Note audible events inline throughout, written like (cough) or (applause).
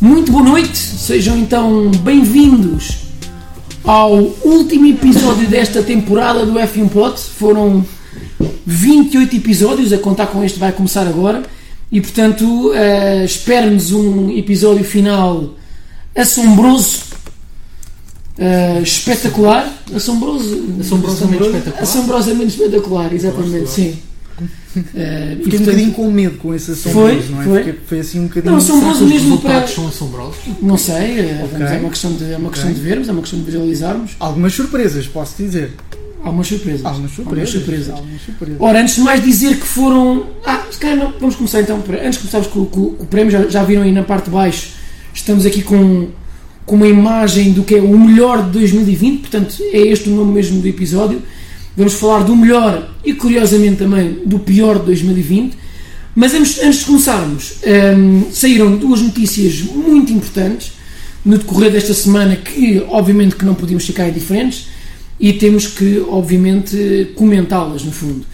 Muito boa noite, sejam então bem-vindos ao último episódio desta temporada do F1 Pot. Foram 28 episódios, a contar com este vai começar agora, e portanto uh, espera-nos um episódio final assombroso, uh, espetacular. Assombroso, Assombrosamente espetacular. Assombrosamente espetacular, exatamente, sim. Uh, Fiquei um bocadinho com medo com esse Foi, assombroso, não é? foi. Porque foi assim um bocadinho. Não, assombroso mesmo para. resultados são assombrosos? Não sei, eh, Ok. vamos- é uma questão, de, é uma questão Ok. de vermos, é uma questão de visualizarmos. Algumas surpresas, posso dizer. Algumas surpresas. Algumas surpresas. surpresas. Algumas surpresas. Ora, antes de mais dizer que foram. Ah, se calhar não, vamos começar então. Antes de começarmos com, com- com o prémio, já, já viram aí na parte de baixo, estamos aqui com, com uma imagem do que é o melhor de 2020, portanto é este o nome mesmo do episódio. Vamos falar do melhor e curiosamente também do pior de 2020. Mas antes, antes de começarmos, hum, saíram duas notícias muito importantes no decorrer desta semana que obviamente que não podíamos ficar indiferentes e temos que obviamente comentá-las no fundo.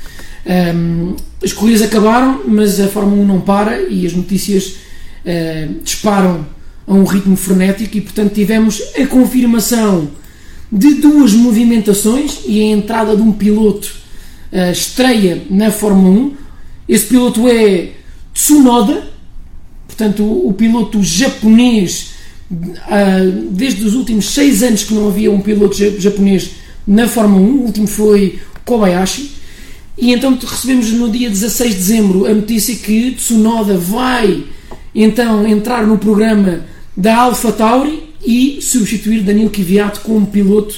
Hum, as corridas acabaram, mas a Fórmula 1 não para e as notícias eh, disparam a um ritmo frenético e portanto tivemos a confirmação de duas movimentações e a entrada de um piloto eh, estreia na Fórmula 1. Esse piloto é Tsunoda, portanto, o, o piloto japonês, ah, desde os últimos seis anos que não havia um piloto ja- japonês na Fórmula 1, o último foi Kobayashi. E então recebemos no dia 16 de dezembro a notícia que Tsunoda vai então entrar no programa da Alpha Tauri e substituir Daniel Kvyat como piloto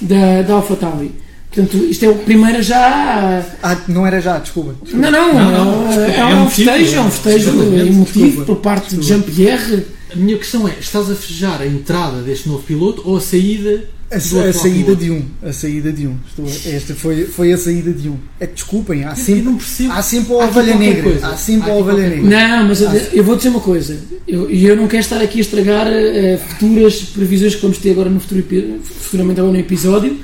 da, da Alpha Tauri. Portanto, isto é o primeiro já. Ah, não era já, desculpa. Não, não, Não, não, é, é um emotivo, festejo, é um festejo emotivo desculpa, por parte de desculpa. Jean-Pierre. A minha questão é: estás a festejar a entrada deste novo piloto ou a saída A, a saída de um. A saída de um. Estou, esta foi, foi a saída de um. É que desculpem, há Eu sempre, não percebo. há sempre a ovelha negra. coisa. Há sempre Há a ovelha negra. Não, mas eu, eu vou dizer uma coisa. Eu, e eu não quero estar aqui a estragar eh, futuras previsões que vamos ter agora no futuro, futuramente agora no episódio,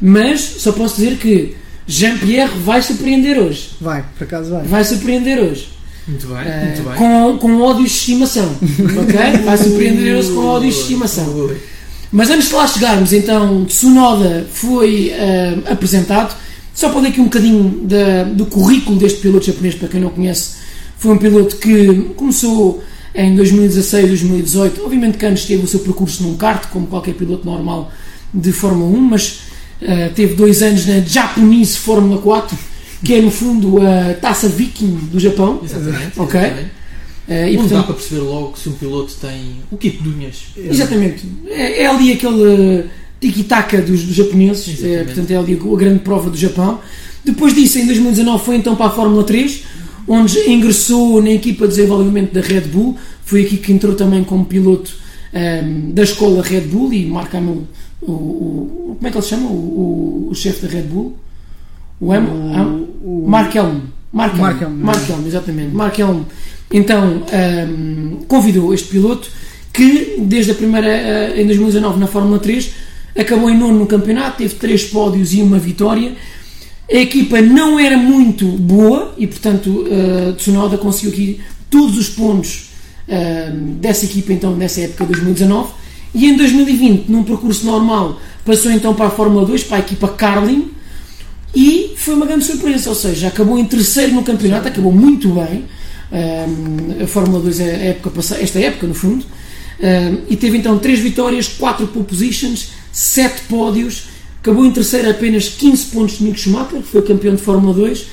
mas só posso dizer que Jean-Pierre vai surpreender hoje. Vai, por acaso vai. Vai surpreender hoje. Muito bem, Eh, muito bem. com, com ódios de estimação. ok? Vai surpreender hoje com ódios de estimação. Mas antes de lá chegarmos, então, Tsunoda foi eh, apresentado. Só para dar aqui um bocadinho da- do currículo deste piloto japonês, para quem não conhece, foi um piloto que começou em 2016, 2018. Obviamente que antes teve o seu percurso num kart, como qualquer piloto normal de Fórmula 1, mas eh, teve dois anos na Japanese Fórmula 4, que é no fundo a taça viking do Japão. Exatamente. Ok. exatamente. Eh, e, dá portanto, para perceber logo se um piloto tem o kit de unhas. Exatamente. É, é ali aquele tiki-taka dos, dos japoneses, Exatamente. é, portanto é ali a grande prova do Japão. Depois disso, em 2019, foi então para a Fórmula 3, onde ingressou na equipa de desenvolvimento da Red Bull. Foi aqui que entrou também como piloto um, da escola Red Bull e marca o, o, o- Como é que ele se chama? O, o, o chefe da Red Bull? O, Em, o- Mark Helm. Mark Helm. Mark Helm. Mark Helm, exatamente. Mark Helm, então, um, convidou este piloto que, desde a primeira, eh, em 2019, na Fórmula 3, acabou em nono no campeonato, teve três pódios e uma vitória. A equipa não era muito boa e, portanto, uh, Tsunoda conseguiu aqui todos os pontos uh, dessa equipa, então, nessa época de 2019. E em 2020, num percurso normal, passou então para a Fórmula 2, para a equipa Carlin, e foi uma grande surpresa, ou seja, acabou em terceiro no campeonato, acabou muito bem. Um, a Fórmula 2 é a época passada, esta época no fundo, um, e teve então 3 vitórias, 4 pole positions, 7 pódios, acabou em terceiro apenas 15 pontos de Mick Schumacher, que foi campeão de Fórmula 2,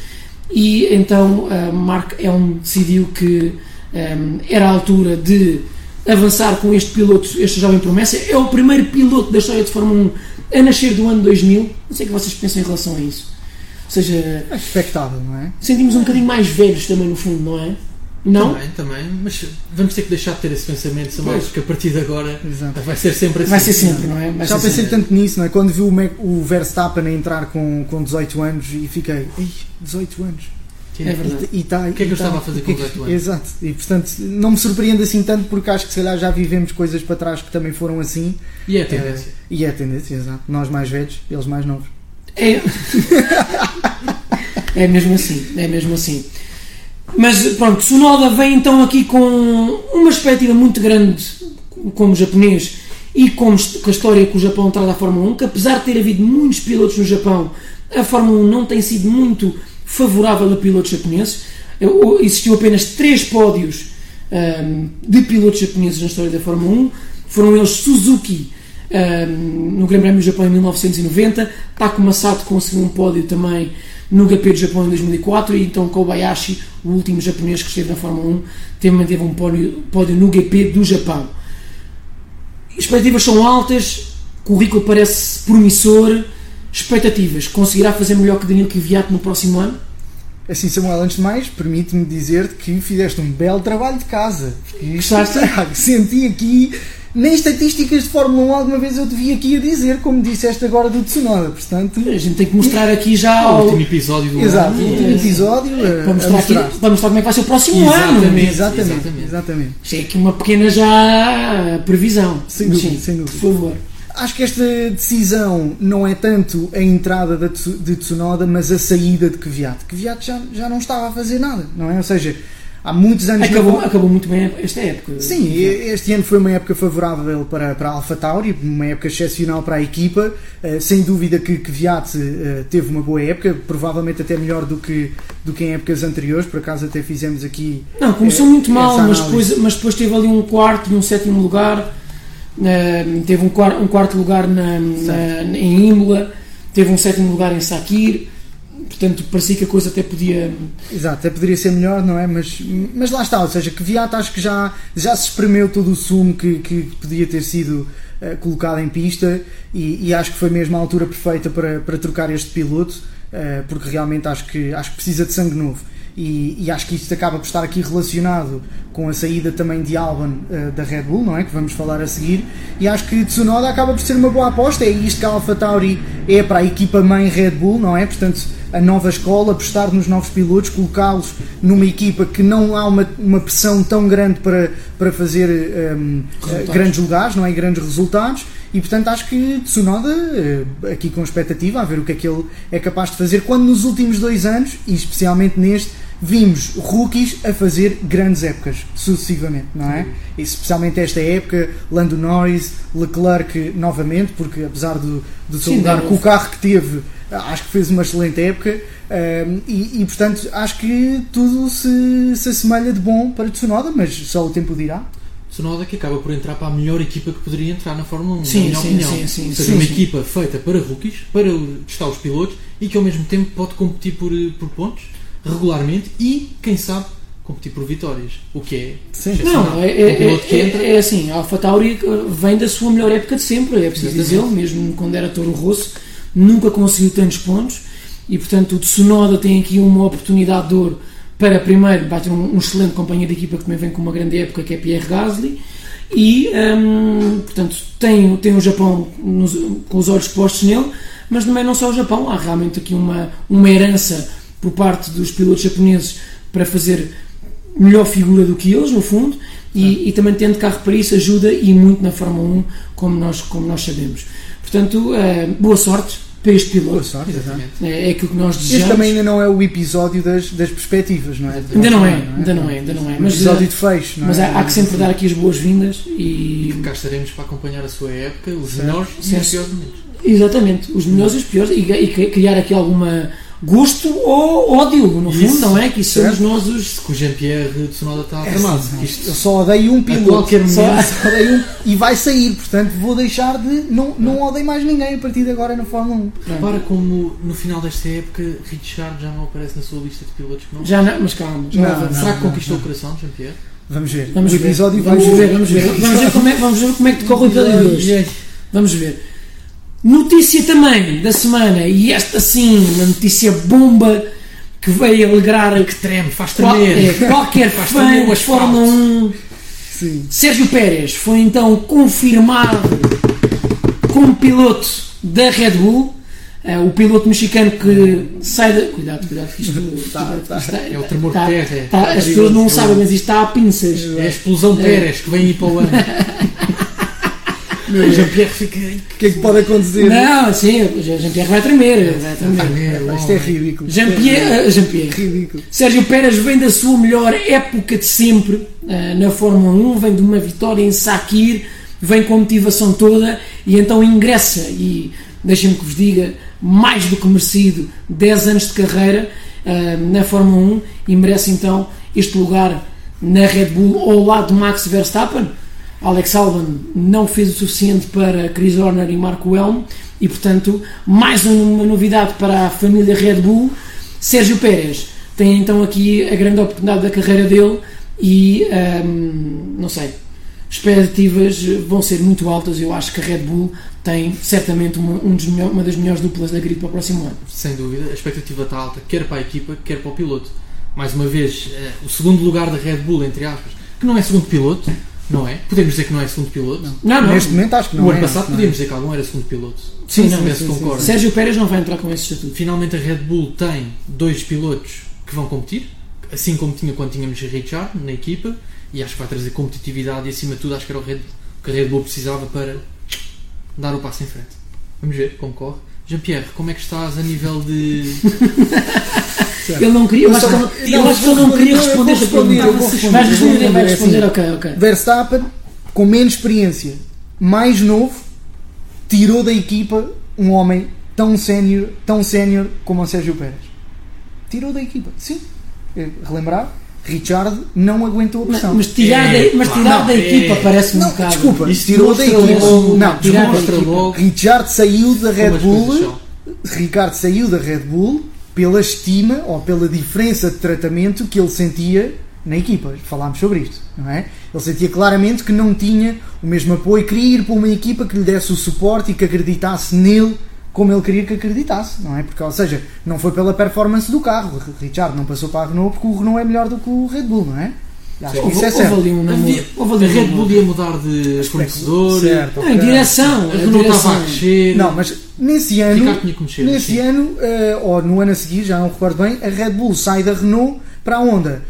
e então uh, Mark Helm decidiu que um, era a altura de avançar com este piloto, este jovem promessa. É o primeiro piloto da história de Fórmula 1 a nascer do ano 2000. Não sei o que vocês pensam em relação a isso. Ou seja, É expectável, não é? sentimos um bocadinho mais velhos também no fundo, não é? Não? Também, também. Mas vamos ter que deixar de ter esse pensamento, Samuel, porque a partir de agora Exato. vai ser sempre assim. Vai ser sempre, não é? Vai Já pensei sempre. tanto nisso, não é? Quando vi o, Mac- o Verstappen a entrar com, com 18 anos e fiquei, ei, 18 anos. Que É verdade. E, e tá, O que é que eu tá- estava a fazer é com que- 18 anos? Exato. E portanto, não me surpreende assim tanto porque acho que se calhar já vivemos coisas para trás que também foram assim. E é a tendência. Eh, e é a tendência, exato. Nós mais velhos, eles mais novos. É. (laughs) é mesmo assim, é mesmo assim. Mas pronto, Tsunoda vem então aqui com uma expectativa muito grande como japonês e com, com a história que o Japão traz à Fórmula 1, que apesar de ter havido muitos pilotos no Japão, a Fórmula 1 não tem sido muito favorável a pilotos japoneses. Existiu apenas três pódios ahm, de pilotos japoneses na história da Fórmula 1. Foram eles Suzuki ahm, no Grande Prémio do Japão em 1990, Takuma Sato conseguiu um pódio também no GP do Japão em 2004 e então Kobayashi, o último japonês que esteve na Fórmula 1, também teve um pódio, pódio no GP do Japão. Expectativas são altas, currículo parece promissor, expectativas, conseguirá fazer melhor que Danilo Kvyat no próximo ano? Assim, Samuel, antes de mais, permite-me dizer-te que fizeste um belo trabalho de casa. Gostaste? (laughs) Senti aqui, nem estatísticas de Fórmula 1 alguma vez eu te vi aqui a dizer, como disseste agora do Tsunoda. Portanto, A gente tem que mostrar aqui já O ao- último episódio do exato, ano. o último episódio para, a mostrar aqui, mostrar. para mostrar como é que vai ser o próximo Exatamente. ano. Exatamente, Exatamente. exatamente. Isto é aqui uma pequena já previsão. Sem dúvida, Sim, sem dúvida. Por favor. Acho que esta decisão não é tanto a entrada de Tsunoda, mas a saída de Kvyat. Kvyat já, já não estava a fazer nada, não é? Ou seja, há muitos anos... Acabou, acabou muito bem esta época. Sim, este ano foi uma época favorável para, para a Alpha Tauri, uma época excepcional para a equipa. Eh, sem dúvida que Kvyat eh, teve uma boa época, provavelmente até melhor do que, do que em épocas anteriores. Por acaso até fizemos aqui. Não, começou eh, muito mal, mas depois, mas depois teve ali um quarto e um sétimo lugar. Eh, teve um, um quarto lugar na, na- em Imola, teve um sétimo lugar em Sakir. Portanto, parecia que a coisa até podia. Exato, até poderia ser melhor, não é? Mas, mas lá está, ou seja, Kvyat acho que já, já se espremeu todo o sumo que, que podia ter sido eh, colocado em pista e, e acho que foi mesmo a altura perfeita para, para trocar este piloto, eh, porque realmente acho que, acho que precisa de sangue novo. E, e acho que isto acaba por estar aqui relacionado com a saída também de Albon eh, da Red Bull, não é? Que vamos falar a seguir. E acho que Tsunoda acaba por ser uma boa aposta. É isto que a Alpha Tauri é para a equipa mãe Red Bull, não é? Portanto, a nova escola, apostar nos novos pilotos, colocá-los numa equipa que não há uma, uma pressão tão grande para, para fazer ehm, Resultados. eh, grandes lugares, não é? Grandes resultados. E portanto acho que Tsunoda, eh, aqui com expectativa, a ver o que é que ele é capaz de fazer, quando nos últimos dois anos, e especialmente neste, vimos rookies a fazer grandes épocas, sucessivamente, não é? E especialmente esta época, Lando Norris, Leclerc novamente, porque apesar do, do seu lugar com o carro que teve, acho que fez uma excelente época. ehm, e, e, portanto acho que tudo se, se assemelha de bom para Tsunoda, mas só o tempo dirá. Tsunoda que acaba por entrar para a melhor equipa que poderia entrar na Fórmula 1, Sim, na minha sim, opinião. sim, sim, Ou seja, sim, uma sim. equipa feita para rookies, para testar os pilotos e que ao mesmo tempo pode competir por, eh, por pontos regularmente e, quem sabe, competir por vitórias. O que é Sim. Não, é, Um é, piloto que é, entra- é, é assim, a Alpha Tauri vem da sua melhor época de sempre, é preciso dizê-lo, mesmo quando era Toro Rosso, nunca conseguiu tantos pontos e portanto o Tsunoda tem aqui uma oportunidade de ouro para primeiro vai ter um, um excelente companheiro de equipa que também vem com uma grande época que é Pierre Gasly e hum, portanto tem, tem o Japão nos- com os olhos postos nele, mas também não só o Japão, há realmente aqui uma, uma herança por parte dos pilotos japoneses para fazer melhor figura do que eles, no fundo, e, e também tendo carro para isso ajuda e muito na Fórmula 1, como nós, como nós sabemos. Portanto, eh, boa sorte para este Boa piloto. sorte, exato. Exatamente. É, é aquilo que nós Este desejamos. também ainda não é o episódio das, das perspectivas, não é? Ainda não é, ainda não é, ainda não é. Mas, episódio eh, de fecho, não mas é? há, há que sempre dar aqui as boas-vindas e. Cá estaremos para acompanhar a sua época, os melhores e os piores momentos. Exatamente, os melhores e os piores, e, e cri- criar aqui alguma gosto ou ódio, no fundo, Isso, não é? Que isso somos nós os. Que o Jean-Pierre Tsunoda está É, tramado. sim, Isto Eu só odeio um piloto. qualquer só, momento. só (laughs) odeio um, e vai sair, portanto vou deixar de. Não, não odeio mais ninguém a partir de agora na Fórmula 1. Repara como no final desta época Richard já não aparece na sua lista de pilotos que não. Já não, mas calma, já Não, vamos. Será que não, conquistou não. o coração de Jean-Pierre? Vamos ver. Vamos o ver. episódio vamos ver, vamos ver, (laughs) vamos ver como é, vamos ver como é que decorre o episódio de hoje. Vamos ver. Notícia também da semana, e esta sim, uma notícia bomba que veio alegrar Que treme, faz qual- tremer. é, qualquer Faz fã tremer de asfalto. Fórmula 1. Sim. Sérgio Pérez foi então confirmado como piloto da Red Bull. Eh, o piloto mexicano que sai da. Cuidado, cuidado, que isto, Tá, tá. isto É o tremor tá- de terra. é. tá- as pessoas não sabem, mas isto está a pinças. É a explosão É. Pérez que vem aí para o ano. (laughs) Meu Jean-Pierre fica. O que é que pode acontecer? Não, sim, o Jean-Pierre vai tremer. Vai tremer. Isto é ridículo. Jean-Pierre, uh, Jean-Pierre. Ridículo. Sérgio Pérez vem da sua melhor época de sempre uh, na Fórmula 1, vem de uma vitória em Sakir, vem com a motivação toda e então ingressa e deixem-me que vos diga, mais do que merecido 10 anos de carreira na Fórmula 1 e merece então este lugar na Red Bull ao lado de Max Verstappen. Alex Albon não fez o suficiente para Chris Horner e Marco Helm e, portanto, mais uma novidade para a família Red Bull. Sérgio Pérez tem então aqui a grande oportunidade da carreira dele e, um, não sei, expectativas vão ser muito altas. Eu acho que a Red Bull tem certamente uma, um melhores, uma das melhores duplas da grid para o próximo ano. Sem dúvida, a expectativa está alta, quer para a equipa, quer para o piloto. Mais uma vez, o segundo lugar da Red Bull, entre aspas, que não é segundo piloto, não é? Podemos dizer que não é segundo piloto? Não, não. não. Neste momento acho que não O ano é, passado não podíamos dizer que algum era segundo piloto. Sim, não, sim, sim, sim. Sérgio Pérez não vai entrar com esse estatuto. Finalmente a Red Bull tem dois pilotos que vão competir, assim como tinha quando tínhamos Richard na equipa, e acho que vai trazer competitividade e acima de tudo acho que era o Red, que a Red Bull precisava para dar o passo em frente. Vamos ver como corre. Jean-Pierre, como é que estás a nível de. (laughs) Ele não queria, eu acho, que ele, eu acho que ele não queria responder esta pergunta. Vais responder, vai responder, ok, ok. Verstappen, com menos experiência, mais novo, tirou da equipa um homem tão sénior, tão sénior como o Sérgio Pérez. Tirou da equipa, sim. Relembrar, Richard não aguentou a pressão. Mas, mas tirar, é, da, mas tirar claro, da equipa é. parece um não, bocado. Desculpa, Isso tirou da equipa. Logo, não, equipa. Richard saiu da Red Bull. Ricardo saiu da Red Bull pela estima ou pela diferença de tratamento que ele sentia na equipa. Falámos sobre isto, não é? Ele sentia claramente que não tinha o mesmo apoio, queria ir para uma equipa que lhe desse o suporte e que acreditasse nele como ele queria que acreditasse, não é? Porque, ou seja, não foi pela performance do carro. Richard não passou para a Renault porque o Renault é melhor do que o Red Bull, não é? Acho que isso é certo. Houve ali um namoro. Houve ali a Red Bull ia mudar de fornecedor. Certo, em direção. A Renault estava a crescer. Não, mas nesse ano, nesse ano uh, ou no ano a seguir, já não recordo bem, a Red Bull sai da Renault para a Honda.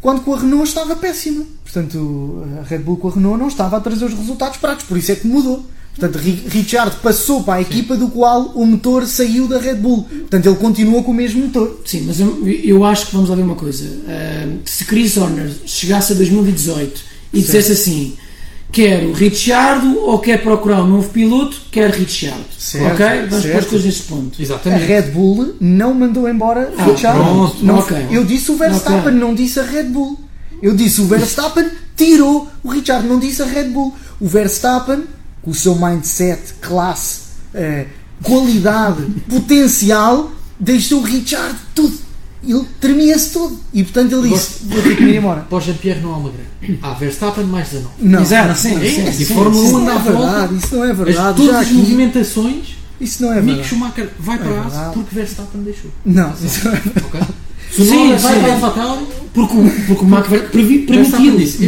Quando com a Renault estava péssima. Portanto, a Red Bull com a Renault não estava a trazer os resultados práticos, por isso é que mudou. Portanto, Richard passou para a equipa Sim. do qual o motor saiu da Red Bull. Portanto, ele continua com o mesmo motor. Sim, mas eu, eu acho que vamos lá ver uma coisa. Uh, se Chris Horner chegasse a 2018 e certo. dissesse assim: quero Richard ou quer procurar um novo piloto, quer Richard. Certo, ok? Vamos certo. pôr as coisas neste ponto. Exatamente. A Red Bull não mandou embora ah, Richard. Pronto, não, okay. Eu disse o Verstappen, okay. não disse a Red Bull. Eu disse o Verstappen tirou o Richard, não disse a Red Bull. O Verstappen com o seu mindset, classe, eh, qualidade, potencial, deixou o Richard tudo. Ele tremia-se todo. E portanto ele disse: Vou ter que ir embora. Para o Jean-Pierre não há uma grande. Há Verstappen mais 19. Não, Exato, sim, sim, sim, sim, E Fórmula 1 não é verdade. Isso não é verdade. As, todas as movimentações. Isso não é verdade. Mick Schumacher vai para a porque Verstappen deixou. Não, isso não é verdade. Okay? Sim, vai para a AlphaTauri porque, porque o Max permitiu isso.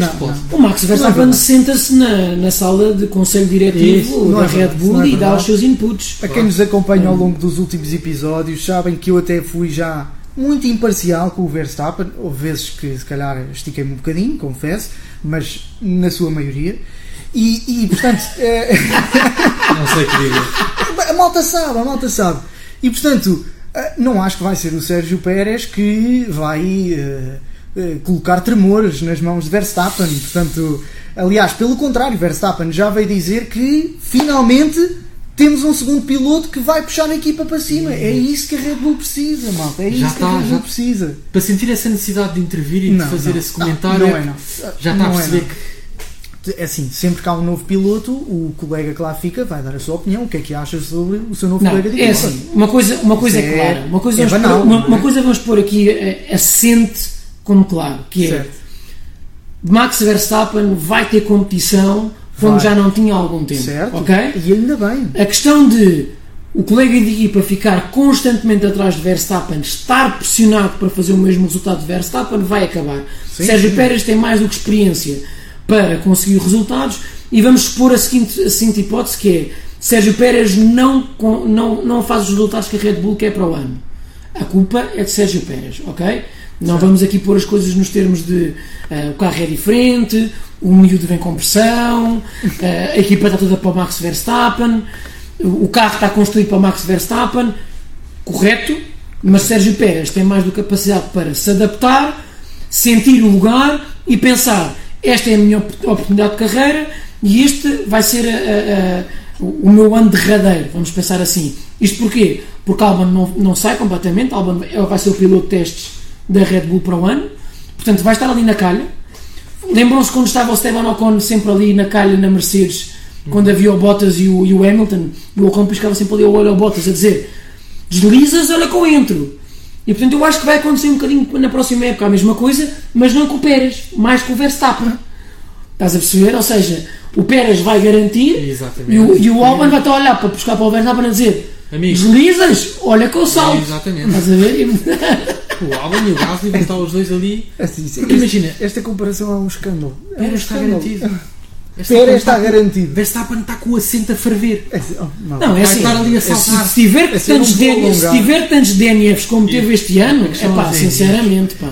O Max Verstappen senta-se na, na sala de conselho diretivo da é Red Bull é e dá os seus inputs. A quem nos acompanha ao longo dos últimos episódios sabem que eu até fui já muito imparcial com o Verstappen. Houve vezes que se calhar estiquei-me um bocadinho, confesso, mas na sua maioria. E, e portanto. É... (laughs) Não sei o que dizer. A malta sabe, a malta sabe. E portanto ah, não acho que vai ser o Sérgio Pérez que vai uh, colocar tremores nas mãos de Verstappen. Portanto, aliás, pelo contrário, Verstappen já veio dizer que finalmente temos um segundo piloto que vai puxar a equipa para cima. É isso que a Red Bull precisa, malta. É já isso está, que a Red Bull já, precisa. Para sentir essa necessidade de intervir e não, de fazer não, esse comentário, não, é, já está a é, perceber que é assim, sempre que há um novo piloto, o colega que lá fica vai dar a sua opinião, o que é que acha sobre o seu novo colega de é assim, uma coisa, uma coisa é, é, clara, uma coisa, é vamos, banal, pôr, uma, uma, coisa vamos pôr aqui eh, assente como claro, que é certo. Max Verstappen vai ter competição como vai. já não tinha há algum tempo. Certo. ok E ainda bem. A questão de o colega de equipa ficar constantemente atrás de Verstappen, estar pressionado para fazer o mesmo resultado de Verstappen, vai acabar. Sim, Sérgio sim. Pérez tem mais do que experiência para conseguir resultados e vamos expor a seguinte, a seguinte hipótese que é Sérgio Pérez não, não, não faz os resultados que a Red Bull quer para o ano. A culpa é de Sérgio Pérez, ok? Não vamos aqui pôr as coisas nos termos de uh, o carro é diferente, o miúdo vem com pressão, uh, (laughs) a equipa está toda para o Max Verstappen, o carro está construído para o Max Verstappen, correto, mas Sérgio Pérez tem mais do que capacidade para se adaptar, sentir o lugar e pensar: esta é a minha oportunidade de carreira e este vai ser a, a, o meu ano derradeiro, vamos pensar assim. Isto porquê? Porque Albon não, não sai completamente, Albon vai ser o piloto de testes da Red Bull para o ano, portanto vai estar ali na calha. Lembram-se quando estava o Esteban Ocon sempre ali na calha na Mercedes, quando havia o Bottas e o, e o Hamilton, e o Ocon piscava sempre ali ao olho ao Bottas a dizer deslizas, olha que eu entro. E portanto eu acho que vai acontecer um bocadinho na próxima época a mesma coisa, mas não com o Pérez, mais com o Verstappen. Estás a perceber? Ou seja, o Pérez vai garantir Exatamente. e o, e o Albon vai estar a olhar para buscar para o Verstappen a dizer Amigo. deslizas, olha que eu salto. Exatamente. Estás a ver? (laughs) O Albon e o Gasly vão estar os dois ali. Assim, sim, Porque imagina, esta comparação é um escândalo. É um Pérez está escândalo. garantido. (laughs) Pérez está garantido. Verstappen está com o assento a ferver. É assim, oh, não. Não, é assim, estar ali a se, saltar. se tiver Assim, eu tantos DN se tiver tantos DNFs como teve este ano, é pá, sinceramente, pá.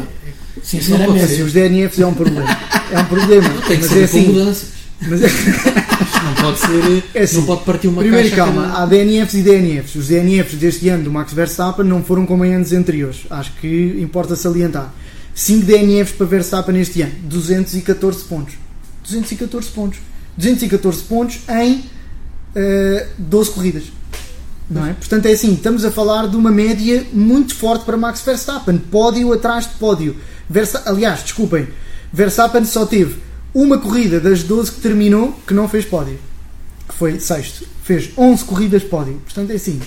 Sinceramente. os DNFs é um problema. É um problema. Tem que mas ser é assim. mudanças. Mas é, Não pode ser. É assim, não pode partir uma primeiro, caixa. calma, cada- há DNFs e DNFs. Os DNFs deste ano do Max Verstappen não foram como em anos anteriores. Acho que importa salientar. 5 DNFs para Verstappen este ano, 214 pontos. 214 pontos. 214 pontos em eh, 12 corridas. Não é? Portanto, é assim, estamos a falar de uma média muito forte para Max Verstappen. Pódio atrás de pódio. Versa Aliás, desculpem, Verstappen só teve uma corrida das 12 que terminou que não fez pódio. Que foi sexto. Fez 11 corridas pódio. Portanto, é assim.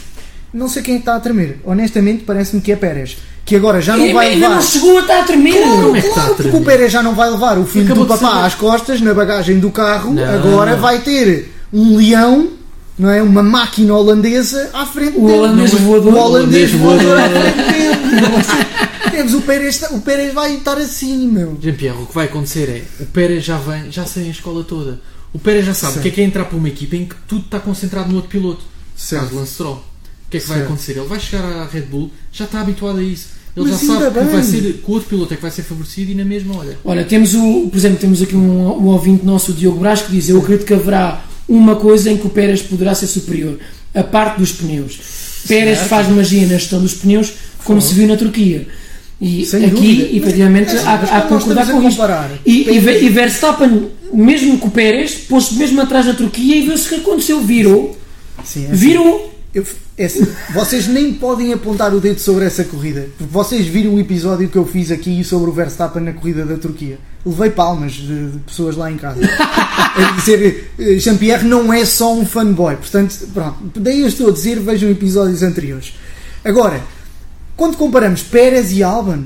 Não sei quem é está a tremer. Honestamente, parece-me que é Pérez. Que agora já não Ainda vai levar. não chegou a estar a tremer. Claro, é que está claro, a porque tremer? o Pérez já não vai levar o filho Acabou do papá às costas na bagagem do carro. Não. Agora vai ter um leão, não é? Uma máquina holandesa à frente O dele. holandês voador. O holandês O holandês voador (laughs) Temos o Pérez, o Pérez vai estar assim, meu. Jean-Pierre, o que vai acontecer é o Pérez já vem, já sai a escola toda. O Pérez já sabe o que é que é entrar para uma equipa em que tudo está concentrado no outro piloto. Certo. Caso Lance Stroll. O que é que vai Certo. acontecer? Ele vai chegar à Red Bull, já está habituado a isso. Ele Mas já sabe que, vai ser, que o outro piloto é que vai ser favorecido e na mesma, olha. Olha, temos o, por exemplo, temos aqui um, um ouvinte nosso, o Diogo Brás, que diz: Eu acredito que haverá uma coisa em que o Pérez poderá ser superior, a parte dos pneus. Pérez Certo. faz magia na gestão dos pneus, como se viu na Turquia. E Sem aqui, dúvida. efetivamente, Mas, há, que concordar com isto. E, e, e Verstappen, mesmo com o Pérez, pôs-se mesmo atrás da Turquia e viu-se o que aconteceu. Virou, Sim, é assim. virou. Eu- é assim, vocês nem podem apontar o dedo sobre essa corrida. Vocês viram o episódio que eu fiz aqui sobre o Verstappen na corrida da Turquia. Levei palmas de, de pessoas lá em casa. A dizer, eh, Jean-Pierre não é só um fanboy. Portanto, pronto. Daí eu estou a dizer, vejam episódios anteriores. Agora, quando comparamos Pérez e Albon,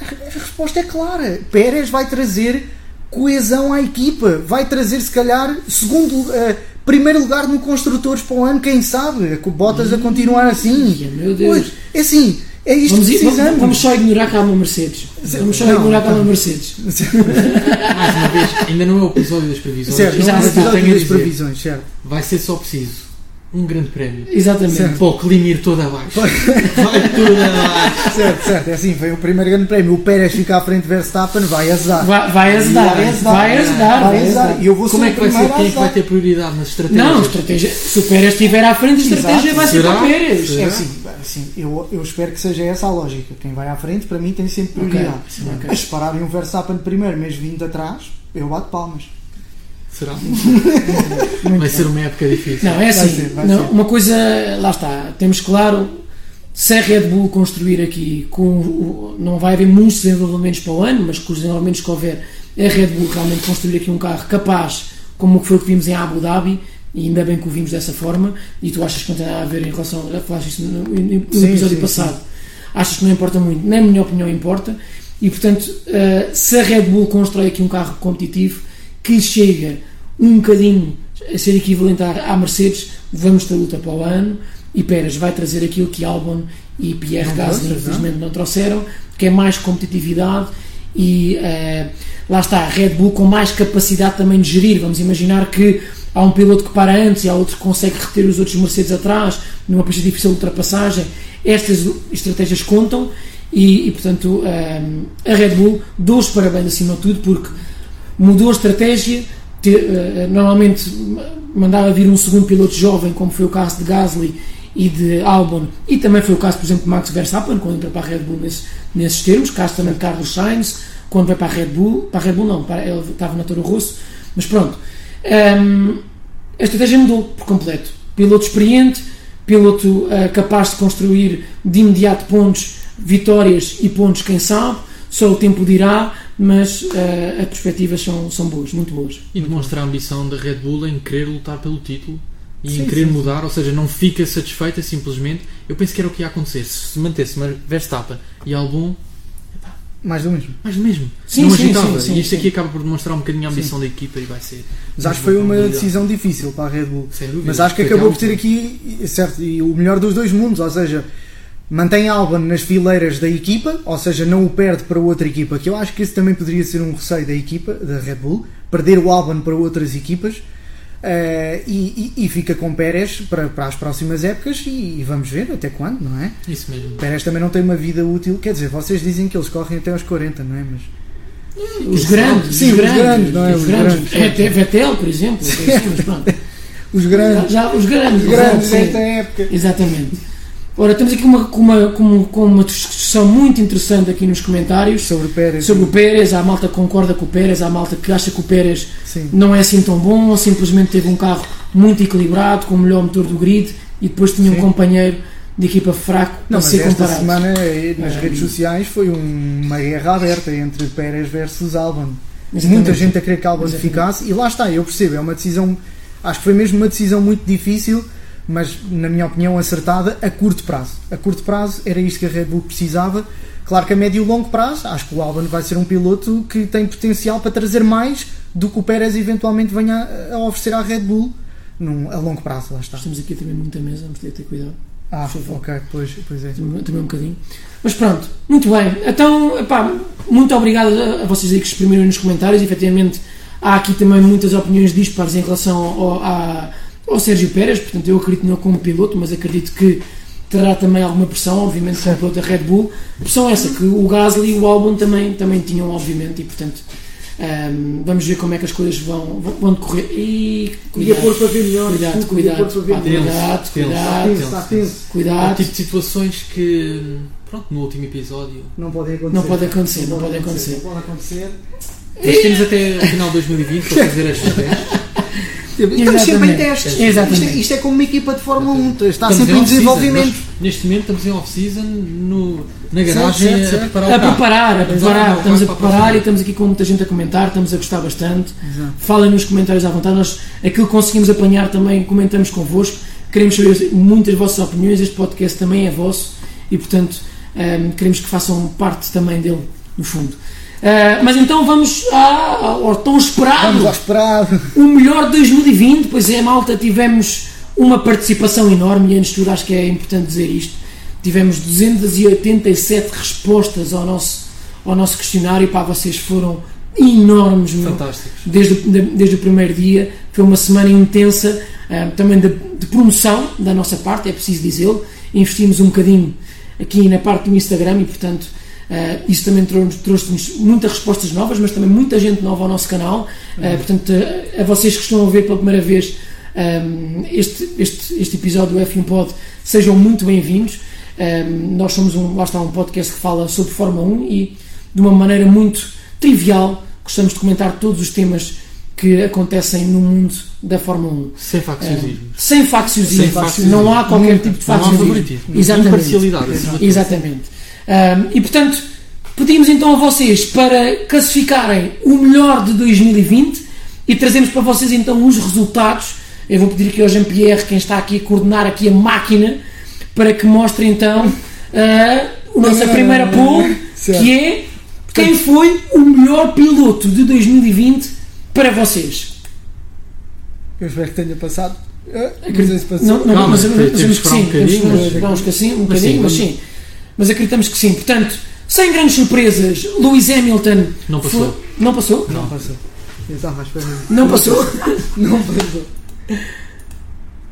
a resposta é clara. Pérez vai trazer coesão à equipa. Vai trazer, se calhar, segundo, eh, primeiro lugar no Construtores para o ano, quem sabe? Com Bottas a continuar assim. Meu Deus. Pois, é assim, é isto Vamos, que ir- vamos, precisamos. vamos só ignorar que há uma Mercedes. Vamos só Não, ignorar que há uma Mercedes. (laughs) Mais uma vez, ainda não é o episódio das previsões. certo, já não é o episódio das previsões, certo. Vai ser só preciso um grande prémio. Exatamente. Certo. Para o clima ir todo abaixo. Vai tudo abaixo. certo, certo, é assim, vem o primeiro grande prémio. O Pérez fica à frente de Verstappen, vai azar. Vai, vai azedar, Vai azedar. vai azedar, Vai azedar. E eu vou Como é que o vai ser? Quem é que vai ter prioridade nas estratégias? Não, estratégia, se o Pérez estiver à frente, a estratégia Exato. vai ser Será? para o Pérez. Será? É assim, assim eu, eu espero que seja essa a lógica. Quem vai à frente, para mim, tem sempre prioridade. sim, ok. Mas se pararem um Verstappen primeiro, mas vindo atrás, eu bato palmas. Será? Vai ser uma época difícil. Não, é assim, ser, vai não, ser. uma coisa, lá está, temos claro, se a Red Bull construir aqui, com, não vai haver muitos desenvolvimentos para o ano, mas com os desenvolvimentos que houver, a Red Bull realmente construir aqui um carro capaz, como o que foi o que vimos em Abu Dhabi, e ainda bem que o vimos dessa forma, e tu achas que não tem nada a ver em relação, já falaste isso no, no- Sim, episódio sim, passado, achas que não importa muito, na minha opinião importa, e portanto, eh, se a Red Bull constrói aqui um carro competitivo, que chega um bocadinho a ser equivalente à, à Mercedes, vamos ter luta para o ano, e Pérez vai trazer aquilo que Albon e Pierre Gasly infelizmente não trouxeram, que é mais competitividade e eh, lá está, a Red Bull com mais capacidade também de gerir. Vamos imaginar que há um piloto que para antes e há outro que consegue reter os outros Mercedes atrás, numa pista difícil de ultrapassagem. Estas estratégias contam e, e, portanto um, a Red Bull dou os parabéns acima de tudo porque mudou a estratégia te, uh, normalmente mandava vir um segundo piloto jovem como foi o caso de Gasly e de Albon e também foi o caso por exemplo de Max Verstappen quando entra para a Red Bull nesse, nesses termos caso também de Carlos Sainz quando vai para a Red Bull para a Red Bull não, para, ele estava na Toro Rosso mas pronto. Um, a estratégia mudou por completo. Piloto experiente piloto uh, capaz de construir de imediato pontos vitórias e pontos, quem sabe, só o tempo dirá, mas uh, as perspectivas são, são boas, muito boas. E demonstra a ambição da Red Bull em querer lutar pelo título e Sim, em querer sim, mudar, ou seja, não fica satisfeita simplesmente. Eu penso que era o que ia acontecer se se mantesse Verstappen e Albon, Mais do mesmo. mais do mesmo. Sim, não sim, agitava. sim, sim, e isto aqui acaba por demonstrar um bocadinho a ambição da equipa e vai ser. Mas acho que foi uma decisão difícil para a Red Bull. Sem dúvida. Mas acho que acabou por ter aqui, certo, e o melhor dos dois mundos, ou seja, mantém Albon nas fileiras da equipa, ou seja, não o perde para outra equipa, que eu acho que esse também poderia ser um receio da equipa, da Red Bull, perder o Albon para outras equipas, eh, e, e- e fica com Pérez para, para as próximas épocas, e, e vamos ver até quando, não é? Isso mesmo. Pérez também não tem uma vida útil, quer dizer, vocês dizem que eles correm até aos 40, não é? Mas Os grandes, Sim, os grandes, não é? Os Os grandes. grandes. Vettel, por exemplo. (laughs) os grandes, Já, os grandes. os grandes desta época. Exatamente. Ora, temos aqui uma, uma, com uma discussão muito interessante aqui nos comentários Sobre Pérez. sobre o Pérez. Há malta que concorda com o Pérez, há malta que acha que o Pérez Sim. não é assim tão bom, ou simplesmente teve um carro muito equilibrado, com o melhor motor do grid e depois tinha um Sim. companheiro de equipa fraco Não, para ser esta comparado. semana eh, nas Ah. redes sociais foi um- uma guerra aberta entre Pérez versus Albon. Exatamente. Muita gente a querer que Albon Exatamente. ficasse e lá está, eu percebo, é uma decisão, acho que foi mesmo uma decisão muito difícil, mas na minha opinião acertada a curto prazo. A curto prazo era isto que a Red Bull precisava. Claro que a médio e longo prazo, acho que o Albon vai ser um piloto que tem potencial para trazer mais do que o Pérez eventualmente venha a- oferecer à Red Bull num, a longo prazo, lá está. Estamos aqui também muita mesa, vamos ter que ter cuidado. Ah, ok, pois, pois é. também também um bocadinho. Mas pronto, muito bem. Então, epá, muito obrigado a, a vocês aí que exprimiram nos comentários. Efetivamente, há aqui também muitas opiniões dispares em relação ao, à- ao Sérgio Pérez. Portanto, eu acredito nele como piloto, mas acredito que terá também alguma pressão, obviamente, como piloto da Red Bull. Pressão essa que o Gasly e o Albon também, também tinham, obviamente, e portanto. ahm, vamos ver como é que as coisas vão, vão, vão decorrer. E cuidado, pôr para ver melhor. cuidado, desculpa, cuidado, podia pôr para pá, ver melhor. cuidado, Tenso, cuidado, tenso, tenso. É o cuidado. tipo de situações que, pronto, no último episódio. Não pode acontecer. Não pode acontecer, não pode acontecer. Não pode acontecer. Mas temos até o final de 2020 para fazer as testes. (laughs) Estamos sempre em testes. Exatamente. Isto, é, isto é como uma equipa de Fórmula 1. Está Estamos sempre em desenvolvimento. Nós, neste momento estamos em off-season na Certo, garagem certo, a certo. preparar A o carro. preparar, a preparar, estamos a para preparar e estamos aqui com muita gente a comentar, estamos a gostar bastante. Exato. Falem nos comentários à vontade, nós aquilo que conseguimos apanhar também comentamos convosco, queremos saber muitas vossas opiniões, este podcast também é vosso e portanto ehm, queremos que façam parte também dele, no fundo. Ah, mas então vamos à- ao tão esperado Vamos ao esperado. o melhor de 2020, pois é, malta, tivemos uma participação enorme e antes de tudo acho que é importante dizer isto. Tivemos 287 respostas ao nosso, ao nosso questionário, pá, vocês foram enormes, meu. Fantásticos. Desde, o- de- desde o primeiro dia, foi uma semana intensa, ah, também de, de promoção da nossa parte, é preciso dizê-lo. Investimos um bocadinho aqui na parte do Instagram e, portanto, ah, isso também trouxe- trouxe-nos muitas respostas novas, mas também muita gente nova ao nosso canal. Ah, portanto, a, a vocês que estão a ver pela primeira vez ah, este, este, este episódio do F1 Pod, sejam muito bem-vindos. Ah, nós somos um, lá está, um podcast que fala sobre Fórmula 1 e de uma maneira muito trivial gostamos de comentar todos os temas que acontecem no mundo da Fórmula 1. Sem facciosismo. sem facciosinho, Sem facciosinho. não há qualquer tipo de favoritismo. Exatamente. Imparcialidade. tudo. Exatamente. Ahm, e portanto, pedimos então a vocês para classificarem o melhor de 2020 e trazemos para vocês então os resultados. Eu vou pedir aqui ao Jean-Pierre, quem está aqui a coordenar aqui a máquina, para que mostre então ah, a nossa primeira poll, que é quem foi o melhor piloto de 2020 para vocês. Eu espero que tenha passado. Ah, Não. Não, não, mas um mas- um Mas bocadinho, sim, mas vamos- sim. Mas acreditamos que sim. Portanto, sem grandes surpresas, Lewis Hamilton Não passou. foi- não passou? Não passou. Eu estava à espera. Não passou. (laughs) Não passou.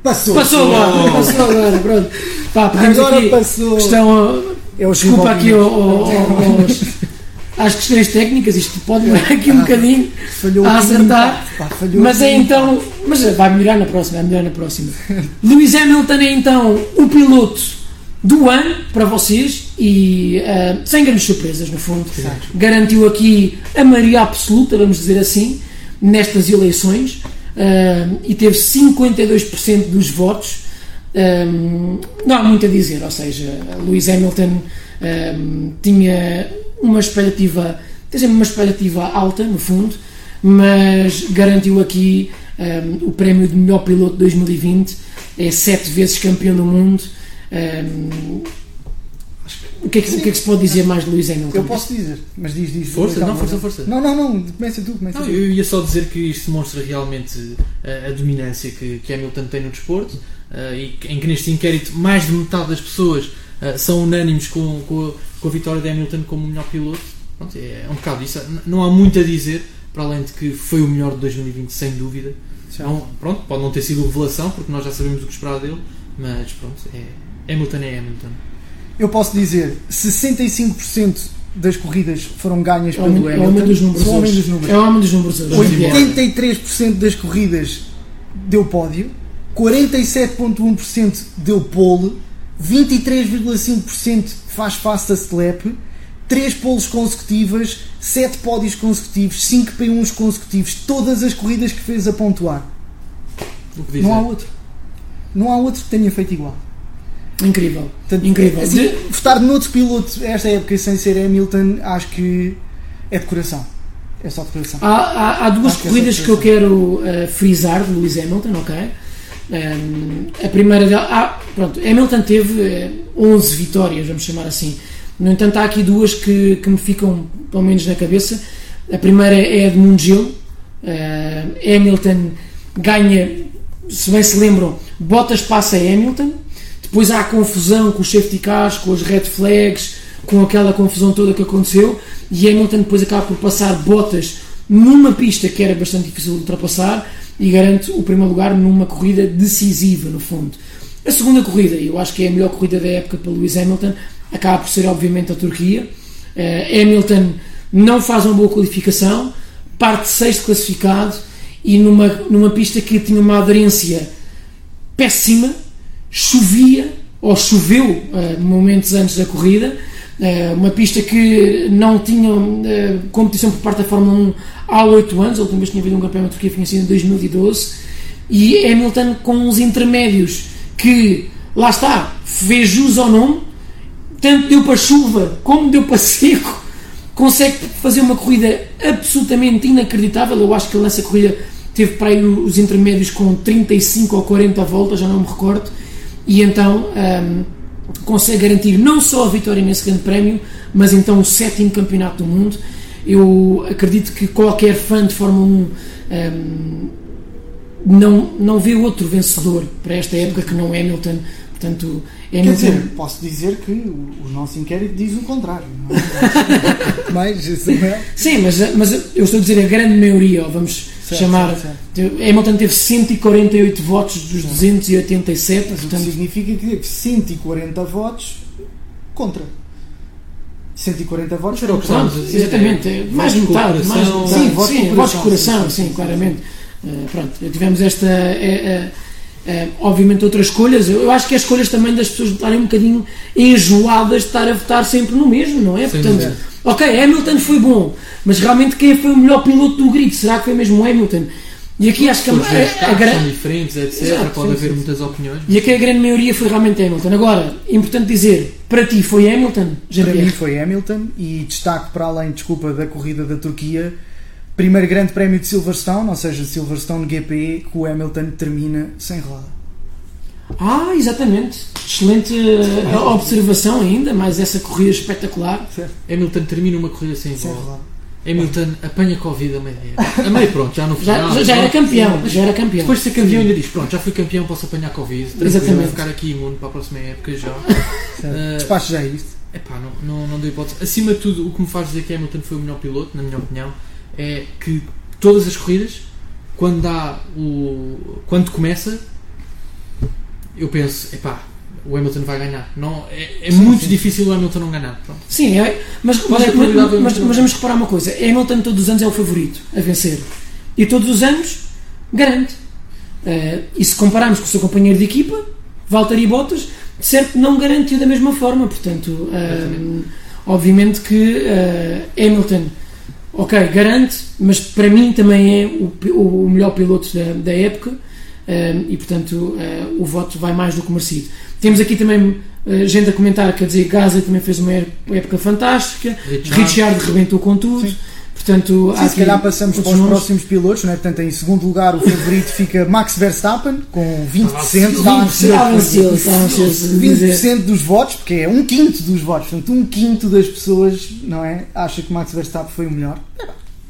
Passou. Passou agora, passou agora, pronto. Pá, Agora aqui passou. Questão, É o Desculpa aqui ao- ao- aos- às questões técnicas, isto pode demorar aqui um bocadinho. Falhou a acertar. pá, falhou Mas é então. Mas vai melhorar na próxima, vai melhorar na próxima. Lewis Hamilton é então o piloto do ano para vocês e ah, sem grandes surpresas, no fundo. Garantiu aqui a maioria absoluta, vamos dizer assim, nestas eleições ah, e teve 52% dos votos. Ah, não há muito a dizer, ou seja, Lewis Hamilton ah, tinha uma expectativa, sempre uma expectativa alta, no fundo, mas garantiu aqui um, o prémio de melhor piloto de 2020, é sete vezes campeão do mundo. Um, o, que é que, o que é que se pode dizer mais de Lewis Hamilton? Eu posso dizer, mas diz, diz. Força? Não, força, força. Não, não, não, começa tu, começa Não, tu. eu ia só dizer que isto demonstra realmente a, a dominância que, que Hamilton tem no desporto eh, e que- em que neste inquérito mais de metade das pessoas eh, são unânimes com, com, a, com a vitória de Hamilton como o melhor piloto. Pronto, é, é um bocado isso. Não há muito a dizer, para além de que foi o melhor de 2020, sem dúvida. Não, pronto, pode não ter sido revelação, porque nós já sabemos o que esperar dele, mas pronto, é, Hamilton é Hamilton. Eu posso dizer, 65% das corridas foram ganhas pelo homem, é o Hamilton. homem dos números. É o homem dos números hoje. Oito. Muito bem. 83% das corridas deu pódio, 47,1% deu pole, 23,5% faz fastest lap, 3 poles consecutivas, 7 pódios consecutivos, 5 P1s consecutivos, todas as corridas que fez a pontuar. Não há outro. Não há outro que tenha feito igual. Incrível. Incrível. assim, De- votar noutro piloto esta época sem ser Hamilton, acho que é decoração. É só decoração. Há, há- há duas Acho que corridas essa que eu quero eh, frisar de Lewis Hamilton, ok? Um, a primeira dela. Ah, pronto, Hamilton teve eh, 11 vitórias, vamos chamar assim. No entanto, há aqui duas que, que me ficam, pelo menos, na cabeça. A primeira é a de Mugello. Eh, Hamilton ganha, se bem se lembram, Bottas passa a Hamilton. Depois há a confusão com os safety cars, com as red flags, com aquela confusão toda que aconteceu. E Hamilton depois acaba por passar Bottas numa pista que era bastante difícil de ultrapassar e garante o primeiro lugar numa corrida decisiva, no fundo. A segunda corrida, eu acho que é a melhor corrida da época para Lewis Hamilton, acaba por ser obviamente a Turquia. Eh, Hamilton não faz uma boa qualificação, parte sexto classificado e numa, numa pista que tinha uma aderência péssima, chovia, ou choveu eh, momentos antes da corrida, eh, uma pista que não tinha eh, competição por parte da Fórmula 1 há 8 anos, a última vez que tinha havido um campeonato Turquia tinha sido em 2012, e Hamilton com uns intermédios que, lá está, fez jus ao nome, tanto deu para chuva como deu para (laughs) seco, consegue fazer uma corrida absolutamente inacreditável. Eu acho que ele nessa corrida teve para aí os intermédios com 35 ou 40 voltas, já não me recordo, e então hum, consegue garantir não só a vitória nesse grande prémio, mas então o sétimo campeonato do mundo. Eu acredito que qualquer fã de Fórmula 1 hum, não, não vê outro vencedor para esta época que não Hamilton. Portanto, Quer Hamilton. dizer, posso dizer que o, o nosso inquérito diz o contrário. não é? (laughs) Mas isso não é. Sim, mas, mas eu estou a dizer a grande maioria, ou vamos Certo, chamar. certo, Hamilton teve 148 votos dos 287, Mas o que portanto, significa que teve 140 votos contra. 140 votos Era o dizer, exatamente, é, mais de metade, mais. Sim, votos sim, de coração, sim, sim, sim, sim, claramente. Eh, pronto, tivemos esta. eh, eh, eh, obviamente outras escolhas, eu acho que as escolhas também das pessoas estarem um bocadinho enjoadas de estar a votar sempre no mesmo, não é? Sem Portanto, dúvida. ok, Hamilton foi bom, mas realmente quem foi o melhor piloto do grid? Será que foi mesmo o Hamilton? E aqui acho que a, a- a carros gran- são diferentes, etc. Exato, Pode sim, haver sim, muitas opiniões. E aqui a grande maioria foi realmente Hamilton. Agora, importante dizer, para ti foi Hamilton, Para mim foi Hamilton e destaco para além, desculpa, da corrida da Turquia, primeiro grande prémio de Silverstone, ou seja, Silverstone GP, que o Hamilton termina sem roda. Ah, exatamente. Excelente eh, observação ainda, mais essa corrida espetacular. Hamilton termina uma corrida sem Sem roda. Hamilton apanha Covid a meio A meio, pronto, já no Já, final. já, já era pronto. campeão, já era campeão. Depois de ser campeão, ainda diz: Pronto, já fui campeão, posso apanhar Covid. Exatamente. Vou ficar aqui imune para a próxima época já. Certo. Eh, Despacho já é isto. Epá, não, não, não dou hipótese. Acima de tudo, o que me faz dizer que Hamilton foi o melhor piloto, na minha opinião, é que todas as corridas, quando dá o. quando começa, eu penso, epá, o Hamilton vai ganhar. Não, é é Sim, muito sim. difícil o Hamilton não ganhar. Pronto. Sim, é, mas, mas, mas, mas- vamos reparar uma coisa: Hamilton todos os anos é o favorito a vencer e todos os anos garante. Eh, e se compararmos com o seu companheiro de equipa, Valtteri Bottas, certo, não garantiu da mesma forma. Portanto, eh, obviamente que eh, Hamilton, ok, garante, mas para mim também é o, o melhor piloto da, da época eh, e, portanto, eh, o voto vai mais do que merecido. Temos aqui também eh, gente a comentar, quer dizer, Gasly também fez uma época fantástica, Richard. Richard rebentou com tudo. Sim. Portanto, Sim, se calhar passamos para os nomes. próximos pilotos, não é? Portanto, em segundo lugar, o favorito fica Max Verstappen, com 20%. Está ansioso. Estava ansioso, estava ansioso de dizer. 20% dos votos, porque é um quinto dos votos, portanto, um quinto das pessoas, não é? Acha que Max Verstappen foi o melhor.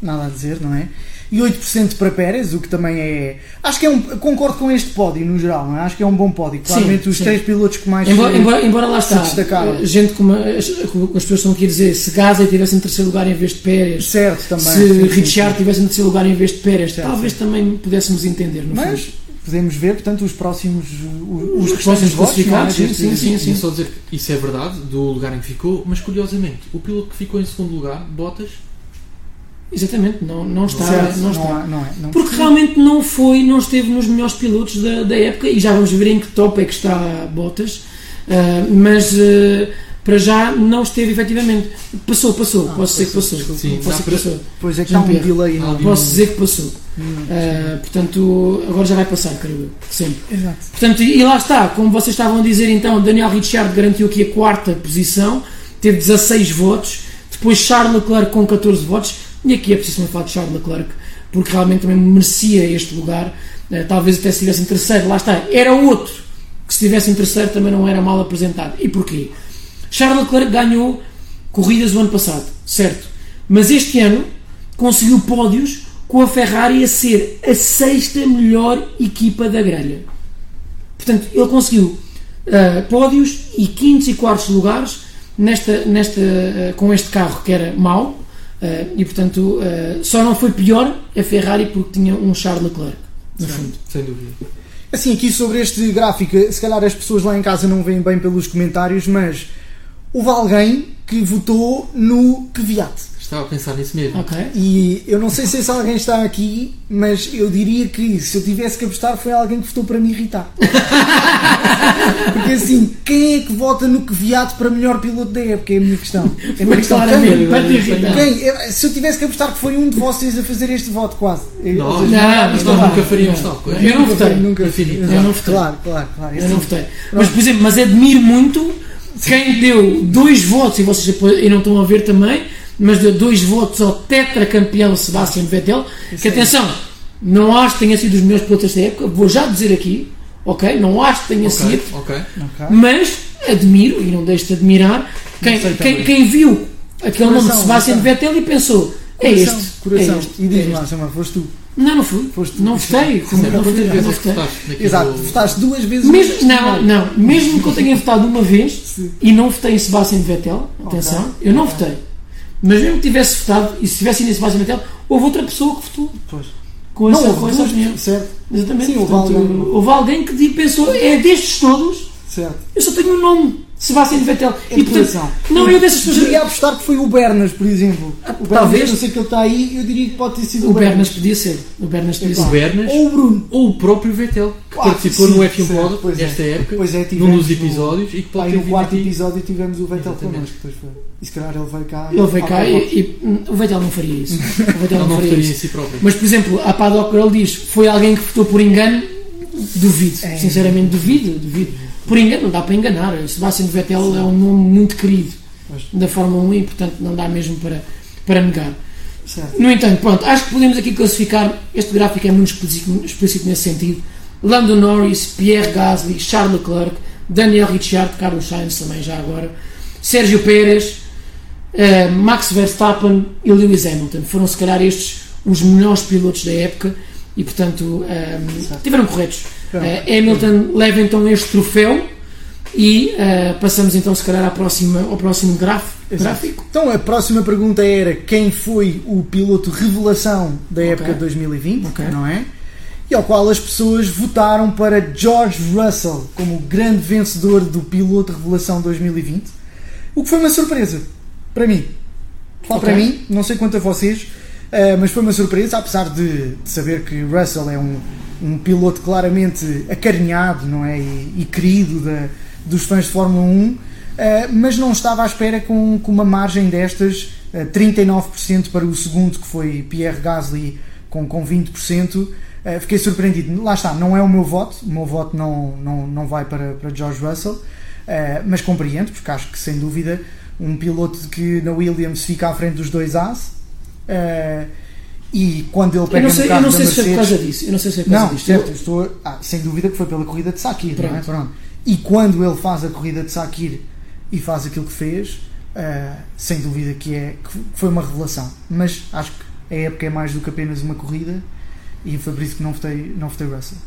Nada a dizer, não é? E 8% para Pérez, o que também é. Acho que é um. Concordo com este pódio no geral, não é? Acho que é um bom pódio. Claramente, os sim. três pilotos que mais. Embora, embora, embora lá está, destacaram. eh, gente como as, como as pessoas estão aqui a dizer, se Gasly tivesse em terceiro lugar em vez de Pérez, Certo, também. se sim, sim, Richard sim. tivesse em terceiro lugar em vez de Pérez, Certo, talvez também pudéssemos entender, no Mas fundo. podemos ver, portanto, os próximos. Os, Os os próximos não é? classificados, sim, sim, sim. E só dizer que isso é verdade, do lugar em que ficou, mas curiosamente, o piloto que ficou em segundo lugar, Bottas, Exatamente, não, não está. Certo, não não, está. há- não é. Não. Porque realmente não foi, não esteve nos melhores pilotos da, da época e já vamos ver em que top é que está Bottas, ah, mas ah, para já não esteve efetivamente. Passou, passou, Ah, posso dizer que passou, passou. desculpa. Sim, posso dizer que passou. Pois é que está um delay enorme. Posso dizer que passou. Ah, portanto, agora já vai passar, creio eu, sempre. Exato. Portanto, e lá está, como vocês estavam a dizer então, Daniel Ricciardo garantiu aqui a quarta posição, teve 16 votos, depois Charles Leclerc com 14 votos, e aqui é preciso falar de Charles Leclerc, porque realmente também merecia este lugar, Eh, talvez até se estivesse em terceiro, lá está, era outro, que se estivesse em terceiro também não era mal apresentado. E porquê? Charles Leclerc ganhou corridas o ano passado, certo, mas este ano conseguiu pódios com a Ferrari a ser a sexta melhor equipa da grelha. Portanto, ele conseguiu ah, pódios e quintos e quartos lugares nesta, nesta, ah, com este carro que era mau ah, e, portanto, ah, só não foi pior a Ferrari porque tinha um Charles Leclerc, no fundo. sem dúvida. Assim, aqui sobre este gráfico, se calhar as pessoas lá em casa não veem bem pelos comentários, mas houve alguém que votou no Kvyat. Estava a pensar nisso mesmo. Ok? E eu não sei se esse alguém está aqui, mas eu diria que se eu tivesse que apostar foi alguém que votou para me irritar. (laughs) Porque assim, quem é que vota no Kvyat para melhor piloto da época? É a minha questão. É a minha Mas questão. Quem? vai te irritar. Quem? Se eu tivesse que apostar que foi um de vocês a fazer este voto, quase. Nós, ou seja, Não, nós não, nunca não. faríamos Não. tal coisa. Eu não votei. Nunca. Eu não votei. Claro, claro, claro. Eu não votei. Mas, por exemplo, mas admiro muito quem deu dois votos, e vocês e não estão a ver também, mas deu dois votos ao tetracampeão Sebastian Vettel, que Sim. atenção, não acho que tenha sido os melhores pilotos da época, vou já dizer aqui, ok? Não acho que tenha Ok, sido, ok. Ok. mas admiro, e não deixo de admirar, quem, quem, quem viu aquele nome de Coração, Sebastian coração. Vettel e pensou, é Coração, este. Coração. é este, E é diz-me este. lá, foste tu. Não, não fui. Foste. Não votei. Sim, Não, não votei, não é votei. Exato, votaste duas vezes Mesmo, não, não. Mesmo que eu tenha votado uma vez Sim. e não votei em Sebastian Vettel, atenção, eu não votei. Mas mesmo que tivesse votado e se tivesse ido em Sebastian Vettel, houve outra pessoa que votou Pois. com Não, essa, houve com essa opinião. certo, Exatamente. Sim, houve Portanto, alguém- houve alguém que pensou, é destes todos, certo. eu só tenho um nome, Sebastian Vettel. É e portanto, não, eu dessas Poderia pessoas. apostar que foi o Bernas, por exemplo. O Bernas, talvez. eu sei que ele está aí, eu diria que pode ter sido O Bernas podia ser. O Bernas podia O ser. Bernas Ou o Bruno. ou o próprio Vettel, que Ah, participou sim, no F1 certo, Pod pois é. esta época, Pois é, num dos episódios, e que pode Aí ter no quarto aqui. episódio tivemos o Vettel connosco, depois foi. E se calhar ele veio cá. Ele veio Ah, cá e, e, hum, o Vettel não faria isso. O Vettel (laughs) não não faria em isso. si próprio. Mas, por exemplo, a Paddock Girl diz foi alguém que votou por engano, duvido. É. Sinceramente, duvido, duvido. Por engano, não dá para enganar. Sebastian Vettel é um nome muito querido Pois. da Fórmula 1 e, portanto, não dá mesmo para, para negar. certo. No entanto, pronto, acho que podemos aqui classificar. Este gráfico é muito explícito, explícito nesse sentido. Lando Norris, Pierre Gasly, Charles Leclerc, Daniel Ricciardo, Carlos Sainz também já agora, Sérgio Pérez, eh, Max Verstappen e Lewis Hamilton. Foram, se calhar, estes os melhores pilotos da época e, portanto, eh, tiveram corretos. Eh, Hamilton leva então este troféu e eh, passamos então, se calhar, à próxima, ao próximo graf- gráfico. Então a próxima pergunta era quem foi o piloto revelação da Ok. época de 2020, Ok. não é? e ao qual as pessoas votaram para George Russell como o grande vencedor do piloto revelação 2020. O que foi uma surpresa para mim. Falo Ok. para mim, não sei quanto a vocês, eh, mas foi uma surpresa, apesar de, de saber que Russell é um, um piloto claramente acarinhado não é? e, e querido da- dos fãs de Fórmula 1, eh, mas não estava à espera com, com uma margem destas, eh, 39% para o segundo, que foi Pierre Gasly, com, com 20%. Eh, fiquei surpreendido. Lá está, não é o meu voto, o meu voto não, não, não vai para, para George Russell, mas compreendo, porque acho que sem dúvida um piloto que na Williams fica à frente dos dois As. Eh, e quando ele Eu pega não no sei, eu carro não da sei se foi por Mercedes, causa disso. Eu não sei se é por causa não, disto. certo, Eu- estou. ah, sem dúvida que foi pela corrida de Sakir, não é? Pronto. Pronto. E quando ele faz a corrida de Sakir e faz aquilo que fez, ah, sem dúvida que, é, que foi uma revelação. Mas acho que a época é mais do que apenas uma corrida e foi por isso que não votei, não votei Russell.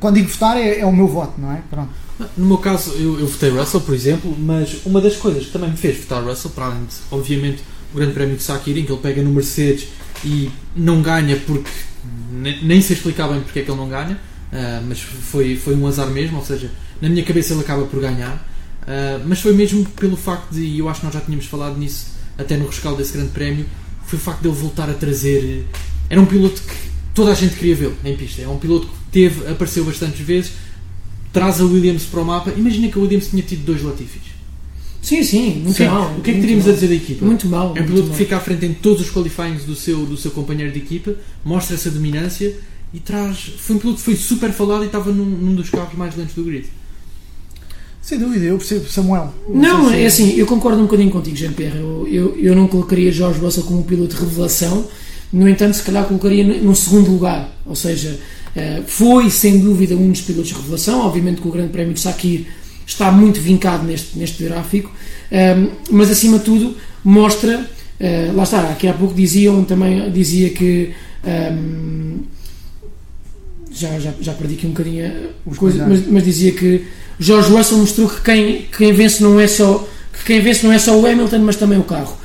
Quando digo votar é, é o meu voto, não é? Pronto. No meu caso, eu, eu votei Russell, por exemplo, mas uma das coisas que também me fez votar Russell, para além de, obviamente, o Grande Prémio de Sakir, em que ele pega no Mercedes e não ganha porque ne- nem sei explicar bem porque é que ele não ganha, ah, mas foi, foi um azar mesmo, ou seja, na minha cabeça ele acaba por ganhar, ah, mas foi mesmo pelo facto de, e eu acho que nós já tínhamos falado nisso até no rescaldo desse Grande Prémio, foi o facto de ele voltar a trazer. Era um piloto que toda a gente queria vê-lo em pista, é um piloto que teve, apareceu bastantes vezes traz a Williams para o mapa. Imagina que a Williams tinha tido dois Latifis. Sim, sim, muito Sim. mal. O que é que teríamos mal. a dizer da equipa? Muito mal. É um piloto que fica à frente em todos os qualifyings do seu, do seu companheiro de equipa, mostra essa dominância e traz. Foi um piloto que foi super falado e estava num, num dos carros mais lentos do grid. Sem dúvida, eu percebo Samuel. Não, sei se- é assim, eu concordo um bocadinho contigo, Jean-Pierre. Eu, eu, eu não colocaria Jorge Russell como um piloto de revelação, no entanto, se calhar colocaria no no segundo lugar. Ou seja, eh, foi sem dúvida um dos pilotos de revelação. Obviamente que o Grande Prémio de Sakir está muito vincado neste, neste gráfico, ehm, mas acima de tudo mostra. eh, lá está, aqui há pouco diziam também dizia que. ehm, já, já, já perdi aqui um bocadinho a coisa, mas, mas dizia que George Russell mostrou que quem, quem vence não é só que quem vence não é só o Hamilton, mas também o carro.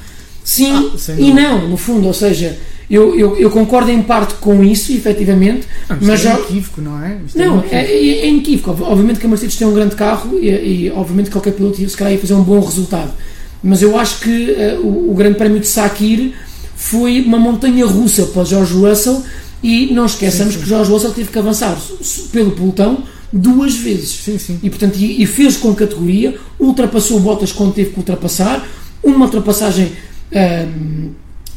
Sim Ah, e não, no fundo, ou seja, eu, eu, eu concordo em parte com isso, efetivamente, isto mas é inequívoco, não é? Isto é não, é, é, é inequívoco. Ob- Obviamente que a Mercedes tem um grande carro e, e obviamente qualquer piloto se calhar ia fazer um bom resultado. Mas eu acho que eh, o, o Grande Prémio de Sakir foi uma montanha russa para George Russell e não esqueçamos Sim, sim. que o George Russell teve que avançar pelo pelotão duas vezes. Sim, sim. E, portanto, e, e fez com categoria, ultrapassou Bottas quando teve que ultrapassar, uma ultrapassagem ahm,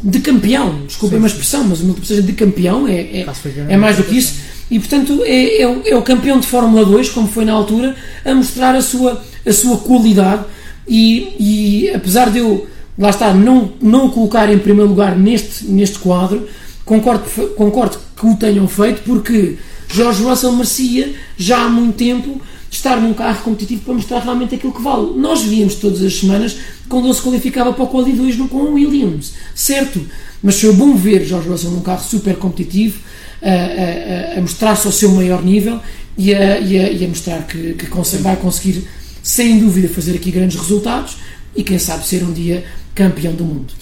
de campeão, desculpem uma expressão, mas uma ultrapassagem de campeão é, é, é mais do que isso. E portanto é, é o, é o campeão de Fórmula 2, como foi na altura, a mostrar a sua, a sua qualidade. E, e apesar de eu, lá está, não, não o colocar em primeiro lugar neste, neste quadro, concordo, concordo que o tenham feito, porque George Russell merecia já há muito tempo estar num carro competitivo para mostrar realmente aquilo que vale. Nós víamos todas as semanas quando ele se qualificava para o Quali 2 no- com o Williams, certo? Mas foi bom ver George Russell num carro super competitivo, a, a- a- mostrar-se ao seu maior nível e a, e a- e mostrar que, que consegue- vai conseguir, sem dúvida, fazer aqui grandes resultados e quem sabe ser um dia campeão do mundo.